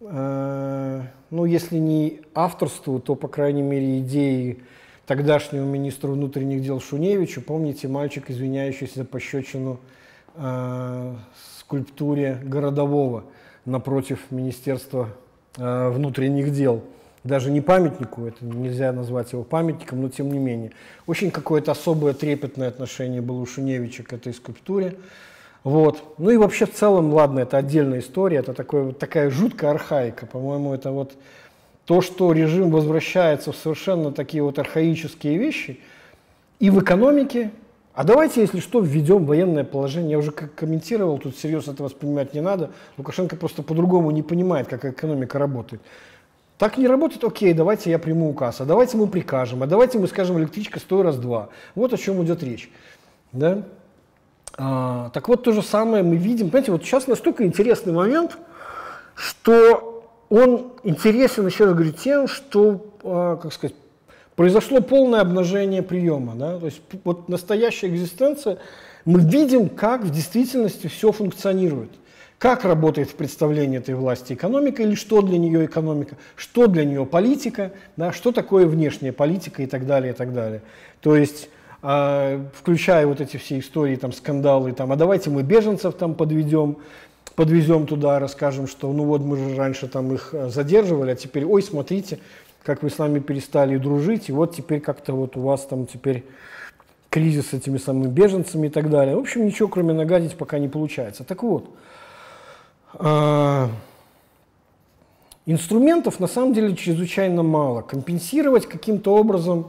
э, ну, если не авторству, то, по крайней мере, идеи тогдашнего министра внутренних дел Шуневича. Помните, мальчик, извиняющийся за пощечину э, скульптуре городового напротив Министерства э, внутренних дел – даже не памятнику, это нельзя назвать его памятником, но тем не менее. Очень какое-то особое трепетное отношение было у Шуневича к этой скульптуре. Вот. Ну и вообще в целом, ладно, это отдельная история, это такое, вот такая жуткая архаика. По-моему, это вот то, что режим возвращается в совершенно такие вот архаические вещи и в экономике. А давайте, если что, введем военное положение. Я уже как комментировал, тут серьезно это воспринимать не надо. Лукашенко просто по-другому не понимает, как экономика работает. Так не работает, окей, давайте я приму указ, а давайте мы прикажем, а давайте мы скажем электричка стой раз два. Вот о чем идет речь. Да? А, так вот, то же самое мы видим. Понимаете, вот сейчас настолько интересный момент, что он интересен, еще раз говорю, тем, что, а, как сказать, произошло полное обнажение приема. Да? То есть вот настоящая экзистенция, мы видим, как в действительности все функционирует как работает в представлении этой власти экономика или что для нее экономика, что для нее политика, да, что такое внешняя политика и так далее, и так далее. То есть, э, включая вот эти все истории, там, скандалы, там, а давайте мы беженцев там подведем, подвезем туда, расскажем, что ну вот мы же раньше там их э, задерживали, а теперь, ой, смотрите, как вы с нами перестали дружить, и вот теперь как-то вот у вас там теперь кризис с этими самыми беженцами и так далее. В общем, ничего кроме нагадить пока не получается. Так вот, инструментов на самом деле чрезвычайно мало. Компенсировать каким-то образом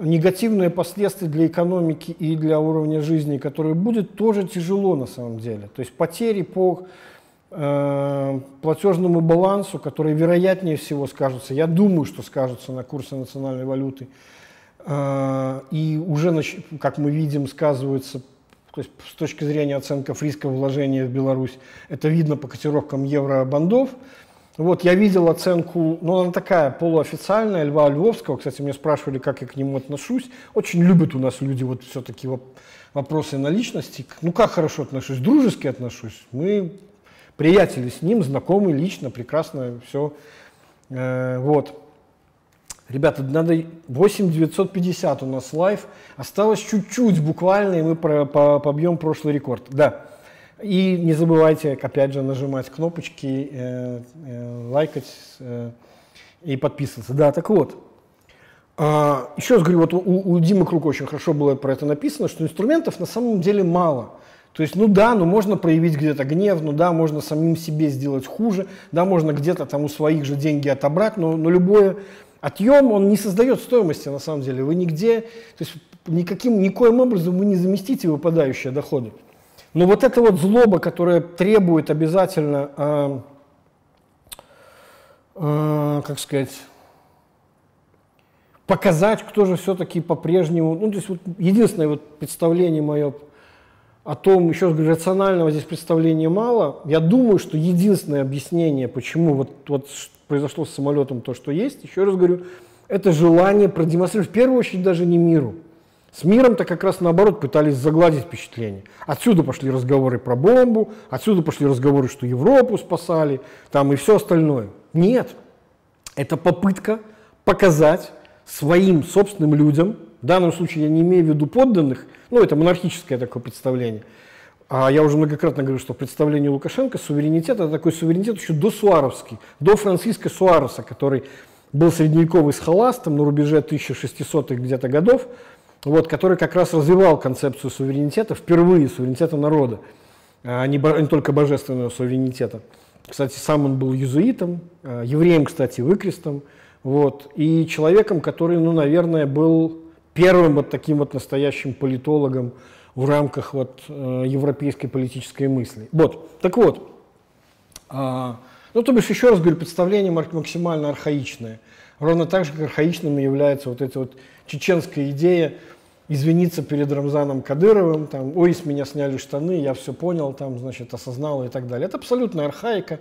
негативные последствия для экономики и для уровня жизни, которые будет, тоже тяжело на самом деле. То есть потери по э, платежному балансу, которые вероятнее всего скажутся, я думаю, что скажутся на курсе национальной валюты, э, и уже, как мы видим, сказываются то есть с точки зрения оценков риска вложения в Беларусь, это видно по котировкам евробандов. Вот, я видел оценку, ну, она такая полуофициальная, Льва Львовского. Кстати, меня спрашивали, как я к нему отношусь. Очень любят у нас люди вот все-таки вопросы на личности. Ну, как хорошо отношусь? Дружески отношусь. Мы приятели с ним, знакомы лично, прекрасно все. Э, вот. Ребята, надо 8950 у нас live. Осталось чуть-чуть буквально, и мы по, побьем прошлый рекорд. Да. И не забывайте, опять же, нажимать кнопочки, э, э, лайкать э, и подписываться. Да, так вот. А, еще раз говорю, вот у, у Димы Крука очень хорошо было про это написано, что инструментов на самом деле мало. То есть, ну да, ну можно проявить где-то гнев, ну да, можно самим себе сделать хуже, да, можно где-то там у своих же деньги отобрать, но, но любое Отъем, он не создает стоимости на самом деле. Вы нигде, то есть никаким, никоим образом вы не заместите выпадающие доходы. Но вот эта вот злоба, которая требует обязательно, э, э, как сказать, показать, кто же все-таки по-прежнему, ну, то есть вот единственное вот представление мое о том, еще рационального здесь представления мало. Я думаю, что единственное объяснение, почему вот, вот произошло с самолетом то, что есть, еще раз говорю, это желание продемонстрировать, в первую очередь, даже не миру. С миром-то как раз наоборот пытались загладить впечатление. Отсюда пошли разговоры про бомбу, отсюда пошли разговоры, что Европу спасали, там и все остальное. Нет. Это попытка показать своим собственным людям, в данном случае я не имею в виду подданных, ну это монархическое такое представление, а я уже многократно говорю, что представление Лукашенко суверенитет это такой суверенитет еще до Суаровский, до Франциска Суареса, который был средневековый схоластом на рубеже 1600-х где-то годов, вот, который как раз развивал концепцию суверенитета, впервые суверенитета народа, а не, не только божественного суверенитета. Кстати, сам он был юзуитом, а, евреем, кстати, выкрестом, Вот. И человеком, который, ну, наверное, был первым вот таким вот настоящим политологом в рамках вот э, европейской политической мысли. Вот. Так вот, а, ну, то бишь, еще раз говорю, представление максимально архаичное. Ровно так же, как архаичным является вот эта вот чеченская идея извиниться перед Рамзаном Кадыровым, там, ой, с меня сняли штаны, я все понял, там, значит, осознал и так далее. Это абсолютная архаика,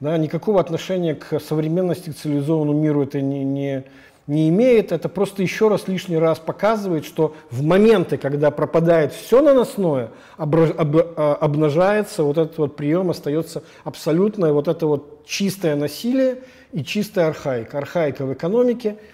да, никакого отношения к современности, к цивилизованному миру это не, не, не имеет. Это просто еще раз, лишний раз показывает, что в моменты, когда пропадает все наносное, об, об, а, обнажается вот этот вот прием, остается абсолютное вот это вот чистое насилие и чистая архаика. Архаика в экономике –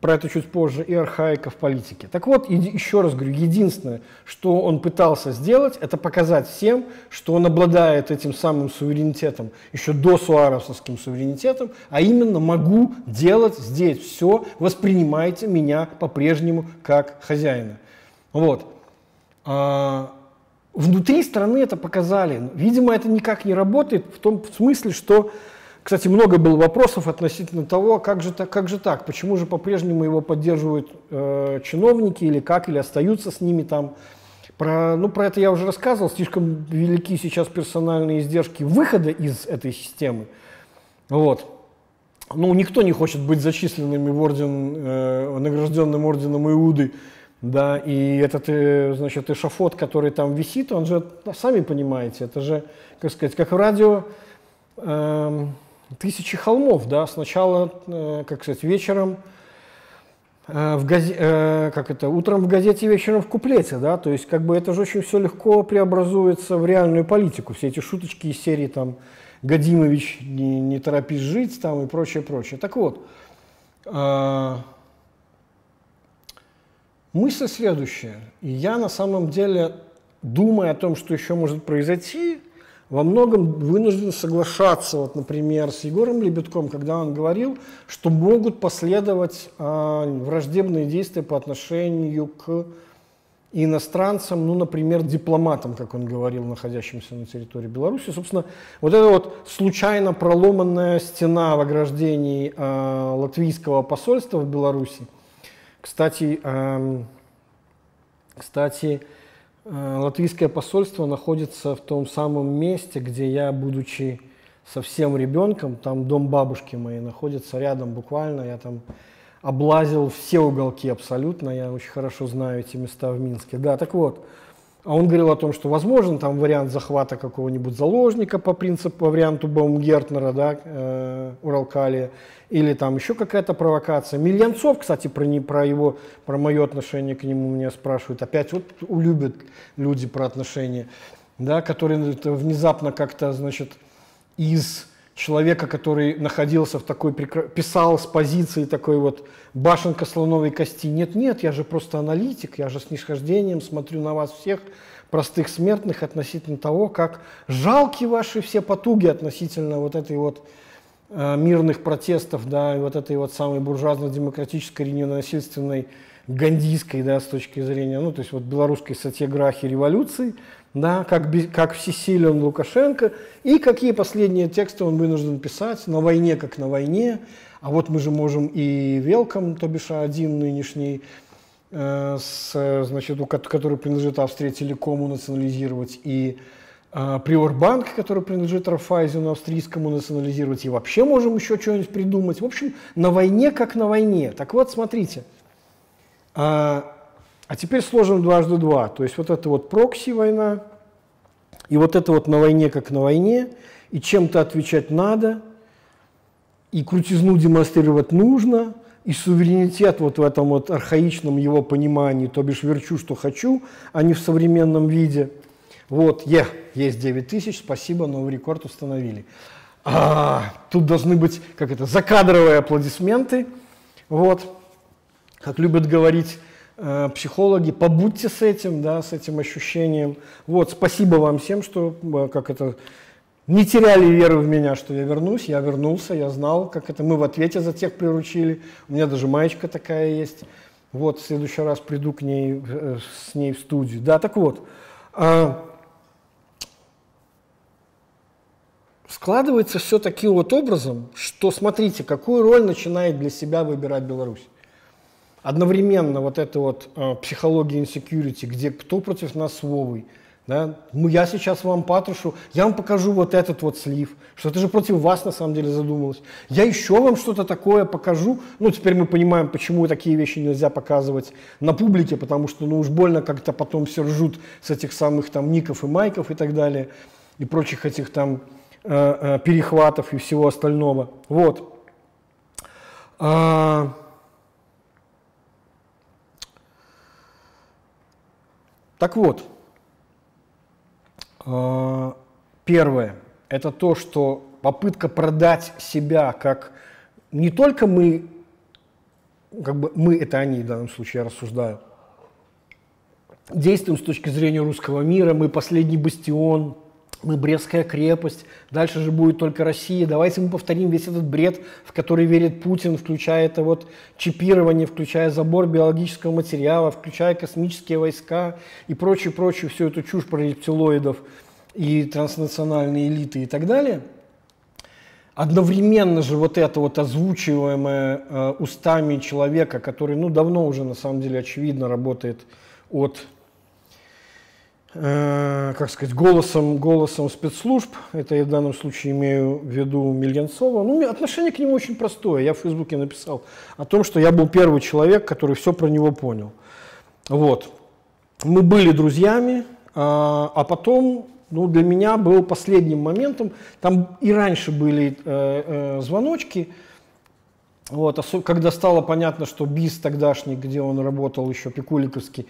про это чуть позже, и архаика в политике. Так вот, еще раз говорю, единственное, что он пытался сделать, это показать всем, что он обладает этим самым суверенитетом, еще до суаровским суверенитетом, а именно могу делать здесь все, воспринимайте меня по-прежнему как хозяина. Вот. А, внутри страны это показали. Видимо, это никак не работает в том смысле, что кстати, много было вопросов относительно того, как же так, как же так почему же по-прежнему его поддерживают э, чиновники или как, или остаются с ними там. Про, ну, про это я уже рассказывал, слишком велики сейчас персональные издержки выхода из этой системы. Вот. Ну, никто не хочет быть зачисленным в орден, э, награжденным орденом Иуды, да, и этот, э, значит, эшафот, который там висит, он же, сами понимаете, это же, как сказать, как радио, э, тысячи холмов, да, сначала, э, как сказать, вечером э, в газе, э, как это, утром в газете, вечером в куплете, да, то есть как бы это же очень все легко преобразуется в реальную политику, все эти шуточки из серии там Гадимович, не, не торопись жить там и прочее, прочее. Так вот, мысль следующая. И я на самом деле, думая о том, что еще может произойти, во многом вынужден соглашаться, вот, например, с Егором Лебедком, когда он говорил, что могут последовать э, враждебные действия по отношению к иностранцам, ну, например, дипломатам, как он говорил, находящимся на территории Беларуси. Собственно, вот эта вот случайно проломанная стена в ограждении э, латвийского посольства в Беларуси, кстати, э, кстати, латвийское посольство находится в том самом месте, где я, будучи совсем ребенком, там дом бабушки моей находится рядом буквально, я там облазил все уголки абсолютно, я очень хорошо знаю эти места в Минске. Да, так вот, а он говорил о том, что возможен там вариант захвата какого-нибудь заложника по принципу, по варианту Баумгертнера, да, э, Уралкалия, или там еще какая-то провокация. Мильянцов, кстати, про, не, про его, про мое отношение к нему меня спрашивают. Опять вот любят люди про отношения, да, которые внезапно как-то, значит, из человека, который находился в такой, писал с позиции такой вот башенка слоновой кости. Нет, нет, я же просто аналитик, я же с нисхождением смотрю на вас всех, простых смертных, относительно того, как жалки ваши все потуги относительно вот этой вот э, мирных протестов, да, и вот этой вот самой буржуазно-демократической, ненасильственной, гандийской, да, с точки зрения, ну, то есть вот белорусской сатьяграхи революции – да, как, как всесилен Лукашенко, и какие последние тексты он вынужден писать на войне, как на войне. А вот мы же можем и Велком, то бишь один нынешний, э, с, значит, который принадлежит Австрии Телекому, национализировать, и э, Приорбанк, который принадлежит Рафайзену австрийскому, национализировать, и вообще можем еще что-нибудь придумать. В общем, на войне как на войне. Так вот, смотрите, э, а теперь сложим дважды два. То есть вот это вот прокси-война, и вот это вот на войне как на войне, и чем-то отвечать надо, и крутизну демонстрировать нужно, и суверенитет вот в этом вот архаичном его понимании, то бишь верчу, что хочу, а не в современном виде. Вот, е, есть 9 тысяч, спасибо, новый рекорд установили. А, тут должны быть, как это, закадровые аплодисменты. Вот, как любят говорить психологи, побудьте с этим, да, с этим ощущением. Вот, спасибо вам всем, что э, как это не теряли веры в меня, что я вернусь. Я вернулся, я знал, как это мы в ответе за тех приручили. У меня даже маечка такая есть. Вот, в следующий раз приду к ней, э, с ней в студию. Да, так вот. А, складывается все таким вот образом, что смотрите, какую роль начинает для себя выбирать Беларусь. Одновременно вот эта вот э, психология insecurity, где кто против нас с да? Ну, я сейчас вам патрушу, я вам покажу вот этот вот слив, что это же против вас на самом деле задумалось. Я еще вам что-то такое покажу. Ну, теперь мы понимаем, почему такие вещи нельзя показывать на публике, потому что, ну, уж больно как-то потом все ржут с этих самых там ников и майков и так далее, и прочих этих там э, э, перехватов и всего остального. Вот. А... Так вот, а, первое – это то, что попытка продать себя как не только мы, как бы мы – это они в данном случае, я рассуждаю, действуем с точки зрения русского мира, мы последний бастион, мы Брестская крепость, дальше же будет только Россия. Давайте мы повторим весь этот бред, в который верит Путин, включая это вот чипирование, включая забор биологического материала, включая космические войска и прочую-прочую всю эту чушь про рептилоидов и транснациональные элиты и так далее. Одновременно же вот это вот озвучиваемое э, устами человека, который ну, давно уже на самом деле очевидно работает от Э, как сказать, голосом, голосом спецслужб, это я в данном случае имею в виду Мельянцова, ну, отношение к нему очень простое. Я в Фейсбуке написал о том, что я был первый человек, который все про него понял. Вот. Мы были друзьями, а, а потом ну, для меня был последним моментом, там и раньше были э, э, звоночки, вот, когда стало понятно, что БИС тогдашний, где он работал еще, Пикуликовский,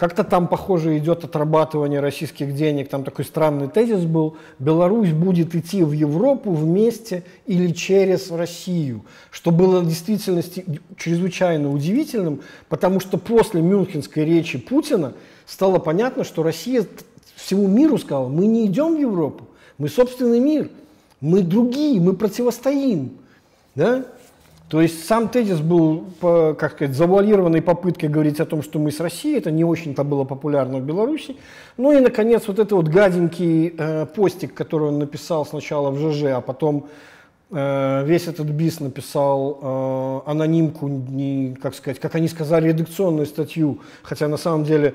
как-то там, похоже, идет отрабатывание российских денег. Там такой странный тезис был. Беларусь будет идти в Европу вместе или через Россию. Что было в действительности чрезвычайно удивительным, потому что после мюнхенской речи Путина стало понятно, что Россия всему миру сказала, мы не идем в Европу, мы собственный мир, мы другие, мы противостоим. Да? То есть сам тезис был, как сказать, завуалированной попыткой говорить о том, что мы с Россией, это не очень-то было популярно в Беларуси. Ну и, наконец, вот это вот гаденький э, постик, который он написал сначала в ЖЖ, а потом э, весь этот бис написал э, анонимку, не, как сказать, как они сказали, редакционную статью, хотя на самом деле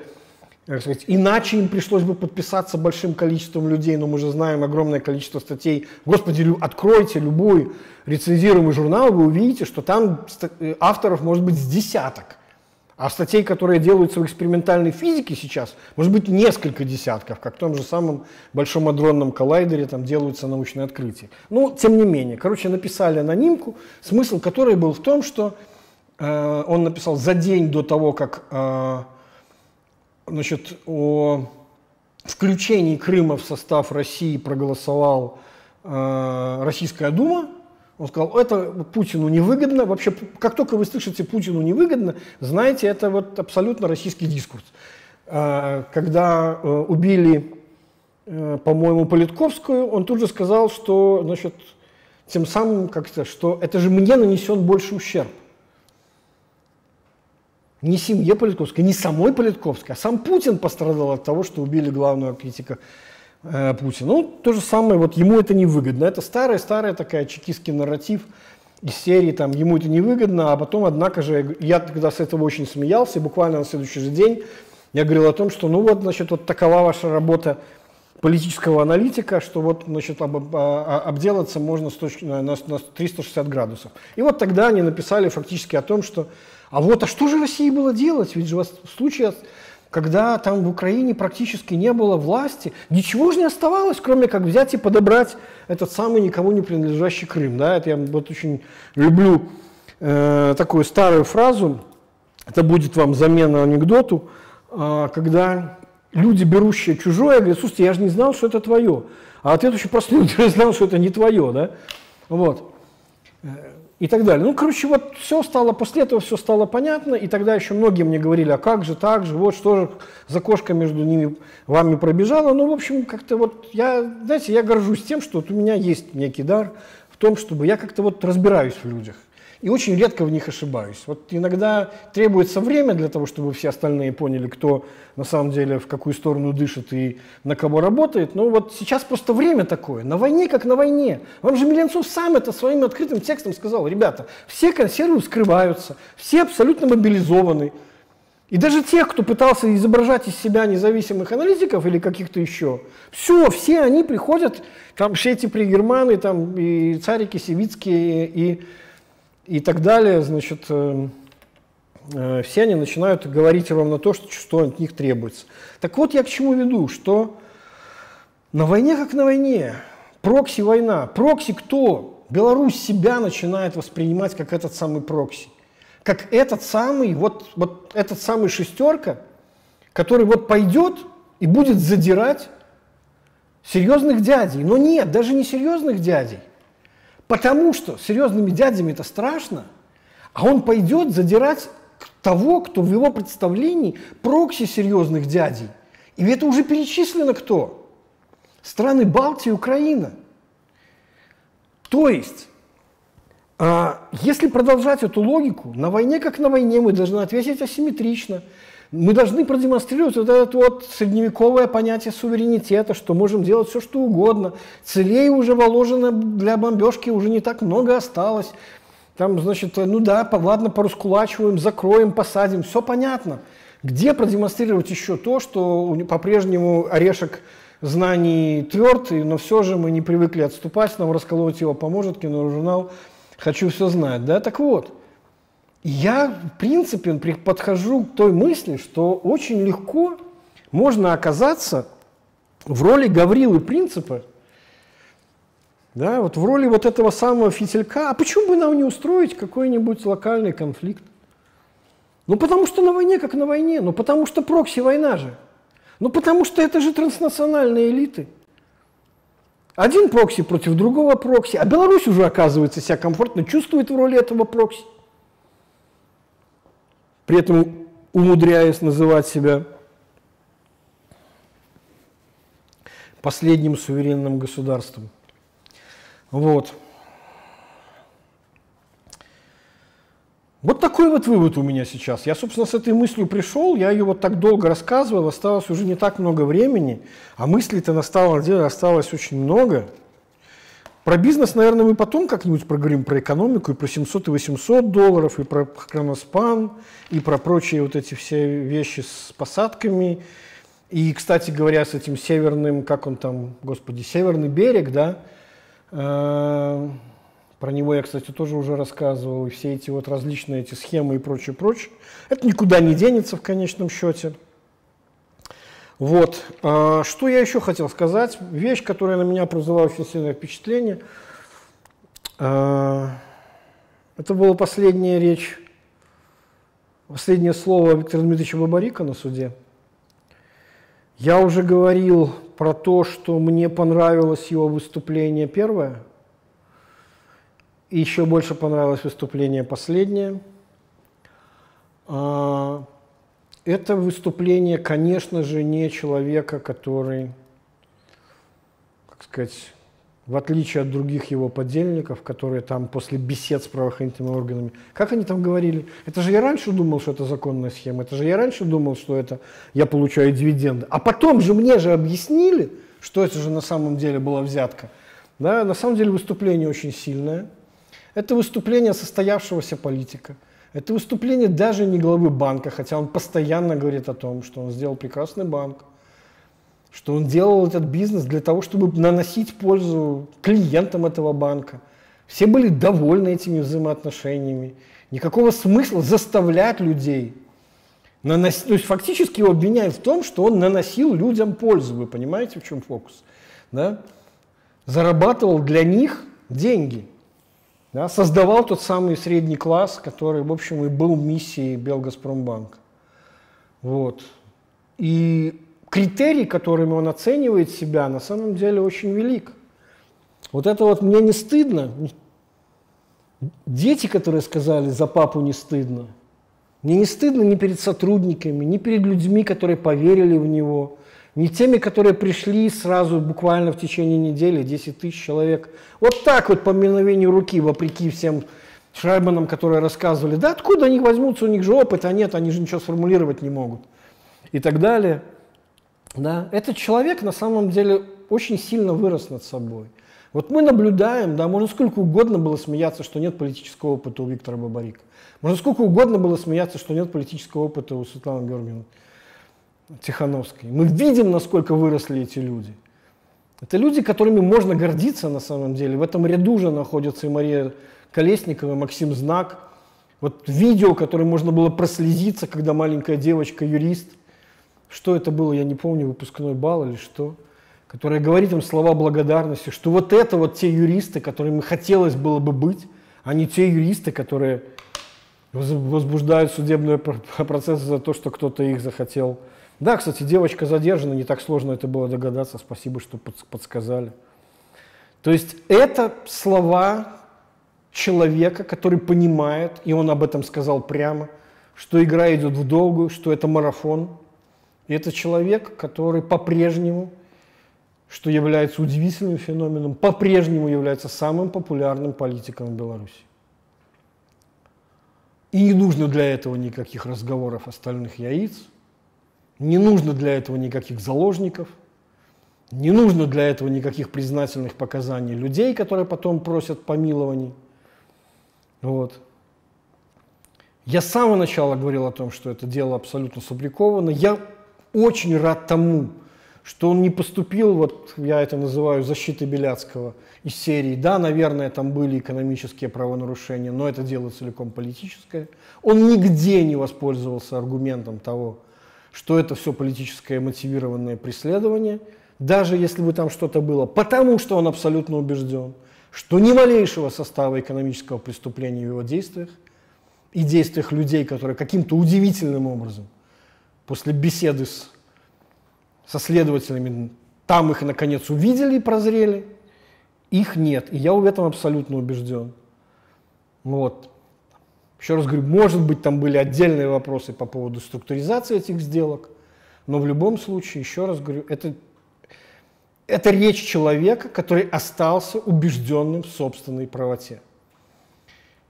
иначе им пришлось бы подписаться большим количеством людей, но мы же знаем огромное количество статей. Господи, откройте любой рецензируемый журнал, вы увидите, что там э, авторов может быть с десяток. А статей, которые делаются в экспериментальной физике сейчас, может быть несколько десятков, как в том же самом Большом адронном коллайдере там делаются научные открытия. Ну, тем не менее, короче, написали анонимку, смысл которой был в том, что э, он написал за день до того, как э, значит, о включении Крыма в состав России проголосовал э, Российская Дума, он сказал, это Путину невыгодно. Вообще, как только вы слышите Путину невыгодно, знаете, это вот абсолютно российский дискурс. Э, когда э, убили, э, по-моему, Политковскую, он тут же сказал, что, значит, тем самым как-то, что это же мне нанесен больше ущерб не семье Политковской, не самой Политковской, а сам Путин пострадал от того, что убили главного критика э, Путина. Ну, то же самое, вот ему это невыгодно. Это старая-старая такая чекистский нарратив из серии, там, ему это невыгодно, а потом, однако же, я тогда с этого очень смеялся, и буквально на следующий же день я говорил о том, что, ну вот, значит, вот такова ваша работа политического аналитика, что вот, значит, об, об, обделаться можно с точки, на, на 360 градусов. И вот тогда они написали фактически о том, что а вот, а что же России было делать? Ведь же в случае, когда там в Украине практически не было власти, ничего же не оставалось, кроме как взять и подобрать этот самый никому не принадлежащий Крым. Да? Это я вот очень люблю э, такую старую фразу, это будет вам замена анекдоту, э, когда люди, берущие чужое, говорят, слушайте, я же не знал, что это твое. А ответ очень простой, я знал, что это не твое. Да? Вот и так далее. Ну, короче, вот все стало, после этого все стало понятно, и тогда еще многие мне говорили, а как же так же, вот что же за кошка между ними вами пробежала. Ну, в общем, как-то вот я, знаете, я горжусь тем, что вот у меня есть некий дар в том, чтобы я как-то вот разбираюсь в людях. И очень редко в них ошибаюсь. Вот иногда требуется время для того, чтобы все остальные поняли, кто на самом деле в какую сторону дышит и на кого работает. Но вот сейчас просто время такое. На войне как на войне. Вам же Миленцов сам это своим открытым текстом сказал. Ребята, все консервы скрываются, все абсолютно мобилизованы. И даже тех, кто пытался изображать из себя независимых аналитиков или каких-то еще, все, все они приходят, там все эти пригерманы, там и царики севицкие, и, и так далее, значит, э, э, все они начинают говорить ровно то, что, что от них требуется. Так вот я к чему веду, что на войне как на войне, прокси-война. Прокси кто? Беларусь себя начинает воспринимать как этот самый прокси как этот самый, вот, вот этот самый шестерка, который вот пойдет и будет задирать серьезных дядей. Но нет, даже не серьезных дядей. Потому что серьезными дядями это страшно, а он пойдет задирать того, кто в его представлении прокси серьезных дядей. И это уже перечислено кто? Страны Балтии, Украина. То есть а если продолжать эту логику, на войне как на войне мы должны ответить асимметрично. Мы должны продемонстрировать вот это вот средневековое понятие суверенитета, что можем делать все, что угодно. Целей уже воложено для бомбежки, уже не так много осталось. Там, значит, ну да, ладно, пораскулачиваем, закроем, посадим, все понятно. Где продемонстрировать еще то, что по-прежнему орешек знаний твердый, но все же мы не привыкли отступать, нам расколоть его поможет киножурнал хочу все знать, да, так вот, я, в принципе, подхожу к той мысли, что очень легко можно оказаться в роли Гаврилы принципа, да, вот в роли вот этого самого фитилька. А почему бы нам не устроить какой-нибудь локальный конфликт? Ну, потому что на войне как на войне, ну, потому что прокси-война же. Ну, потому что это же транснациональные элиты – один прокси против другого прокси, а Беларусь уже, оказывается, себя комфортно чувствует в роли этого прокси. При этом умудряясь называть себя последним суверенным государством. Вот. Вот такой вот вывод у меня сейчас. Я, собственно, с этой мыслью пришел, я ее вот так долго рассказывал, осталось уже не так много времени, а мыслей-то на самом деле осталось очень много. Про бизнес, наверное, мы потом как-нибудь проговорим про экономику, и про 700 и 800 долларов, и про хроноспан, и про прочие вот эти все вещи с посадками. И, кстати говоря, с этим северным, как он там, господи, северный берег, да, э, про него я, кстати, тоже уже рассказывал. И все эти вот различные эти схемы и прочее, прочее. Это никуда не денется в конечном счете. Вот. А, что я еще хотел сказать? Вещь, которая на меня произвела очень сильное впечатление. А, это была последняя речь, последнее слово Виктора Дмитриевича Бабарика на суде. Я уже говорил про то, что мне понравилось его выступление первое – и еще больше понравилось выступление последнее. А, это выступление, конечно же, не человека, который, как сказать, в отличие от других его подельников, которые там после бесед с правоохранительными органами, как они там говорили, это же я раньше думал, что это законная схема, это же я раньше думал, что это я получаю дивиденды. А потом же мне же объяснили, что это же на самом деле была взятка. Да, на самом деле выступление очень сильное. Это выступление состоявшегося политика. Это выступление даже не главы банка, хотя он постоянно говорит о том, что он сделал прекрасный банк, что он делал этот бизнес для того, чтобы наносить пользу клиентам этого банка. Все были довольны этими взаимоотношениями. Никакого смысла заставлять людей. Наносить, то есть фактически его обвиняют в том, что он наносил людям пользу. Вы понимаете, в чем фокус? Да? Зарабатывал для них деньги – да, создавал тот самый средний класс, который, в общем, и был миссией Белгазпромбанка. Вот. И критерий, которыми он оценивает себя, на самом деле очень велик. Вот это вот мне не стыдно. Дети, которые сказали, за папу не стыдно. Мне не стыдно ни перед сотрудниками, ни перед людьми, которые поверили в него, не теми, которые пришли сразу буквально в течение недели, 10 тысяч человек. Вот так вот по мгновению руки, вопреки всем Шрайбманом, которые рассказывали, да откуда они возьмутся, у них же опыта нет, они же ничего сформулировать не могут. И так далее. Да? Этот человек на самом деле очень сильно вырос над собой. Вот мы наблюдаем, да, можно сколько угодно было смеяться, что нет политического опыта у Виктора Бабарика. Можно сколько угодно было смеяться, что нет политического опыта у Светланы Георгиевны Тихановской. Мы видим, насколько выросли эти люди. Это люди, которыми можно гордиться на самом деле. В этом ряду же находятся и Мария Колесникова, и Максим Знак. Вот видео, которое можно было прослезиться, когда маленькая девочка, юрист, что это было, я не помню, выпускной бал или что – которая говорит им слова благодарности, что вот это вот те юристы, которыми хотелось было бы быть, а не те юристы, которые возбуждают судебные процессы за то, что кто-то их захотел. Да, кстати, девочка задержана, не так сложно это было догадаться, спасибо, что подсказали. То есть это слова человека, который понимает, и он об этом сказал прямо, что игра идет в долгую, что это марафон. И это человек, который по-прежнему что является удивительным феноменом, по-прежнему является самым популярным политиком в Беларуси. И не нужно для этого никаких разговоров остальных яиц, не нужно для этого никаких заложников, не нужно для этого никаких признательных показаний людей, которые потом просят помилований. Вот. Я с самого начала говорил о том, что это дело абсолютно сфабриковано. Я очень рад тому, что он не поступил, вот я это называю защитой Беляцкого из серии, да, наверное, там были экономические правонарушения, но это дело целиком политическое. Он нигде не воспользовался аргументом того, что это все политическое мотивированное преследование, даже если бы там что-то было, потому что он абсолютно убежден, что ни малейшего состава экономического преступления в его действиях и действиях людей, которые каким-то удивительным образом после беседы с со следователями, там их наконец увидели и прозрели, их нет. И я в этом абсолютно убежден. Вот. Еще раз говорю, может быть, там были отдельные вопросы по поводу структуризации этих сделок, но в любом случае, еще раз говорю, это, это речь человека, который остался убежденным в собственной правоте.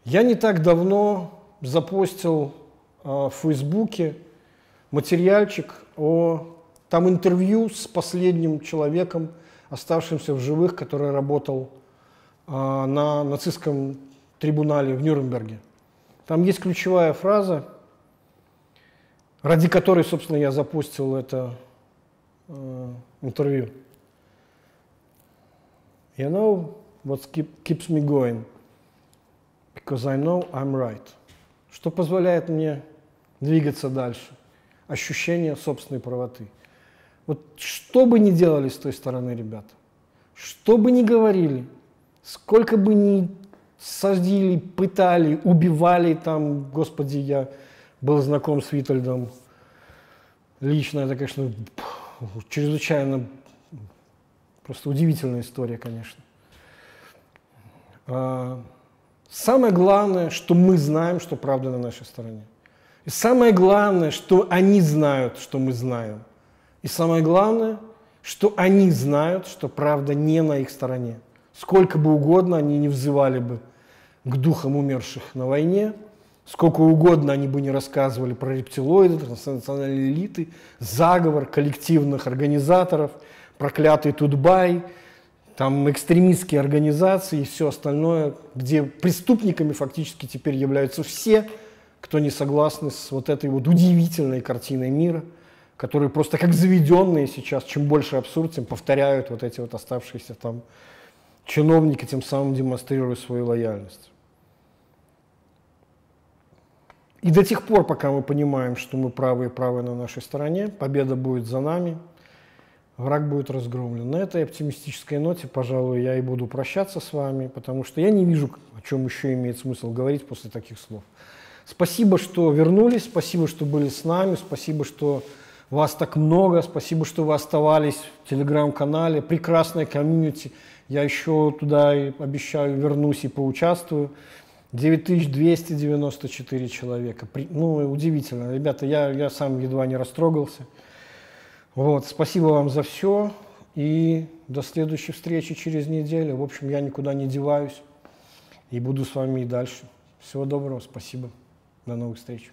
Я не так давно запостил э, в Фейсбуке материальчик о там интервью с последним человеком, оставшимся в живых, который работал а, на нацистском трибунале в Нюрнберге. Там есть ключевая фраза, ради которой, собственно, я запустил это э, интервью. You know what keep, keeps me going? Because I know I'm right. Что позволяет мне двигаться дальше? Ощущение собственной правоты. Вот что бы ни делали с той стороны ребята, что бы ни говорили, сколько бы ни садили, пытали, убивали там, господи, я был знаком с Витальдом лично, это, конечно, чрезвычайно просто удивительная история, конечно. А, самое главное, что мы знаем, что правда на нашей стороне. И самое главное, что они знают, что мы знаем – и самое главное, что они знают, что правда не на их стороне. Сколько бы угодно они не взывали бы к духам умерших на войне, сколько угодно они бы не рассказывали про рептилоиды, транснациональные элиты, заговор коллективных организаторов, проклятый Тутбай, там экстремистские организации и все остальное, где преступниками фактически теперь являются все, кто не согласны с вот этой вот удивительной картиной мира – которые просто как заведенные сейчас, чем больше абсурд, тем повторяют вот эти вот оставшиеся там чиновники, тем самым демонстрируя свою лояльность. И до тех пор, пока мы понимаем, что мы правы и правы на нашей стороне, победа будет за нами, враг будет разгромлен. На этой оптимистической ноте, пожалуй, я и буду прощаться с вами, потому что я не вижу, о чем еще имеет смысл говорить после таких слов. Спасибо, что вернулись, спасибо, что были с нами, спасибо, что вас так много. Спасибо, что вы оставались в телеграм-канале. Прекрасная комьюнити. Я еще туда обещаю вернусь и поучаствую. 9294 человека. Ну, удивительно. Ребята, я, я сам едва не растрогался. Вот, спасибо вам за все. И до следующей встречи через неделю. В общем, я никуда не деваюсь. И буду с вами и дальше. Всего доброго, спасибо. До новых встреч.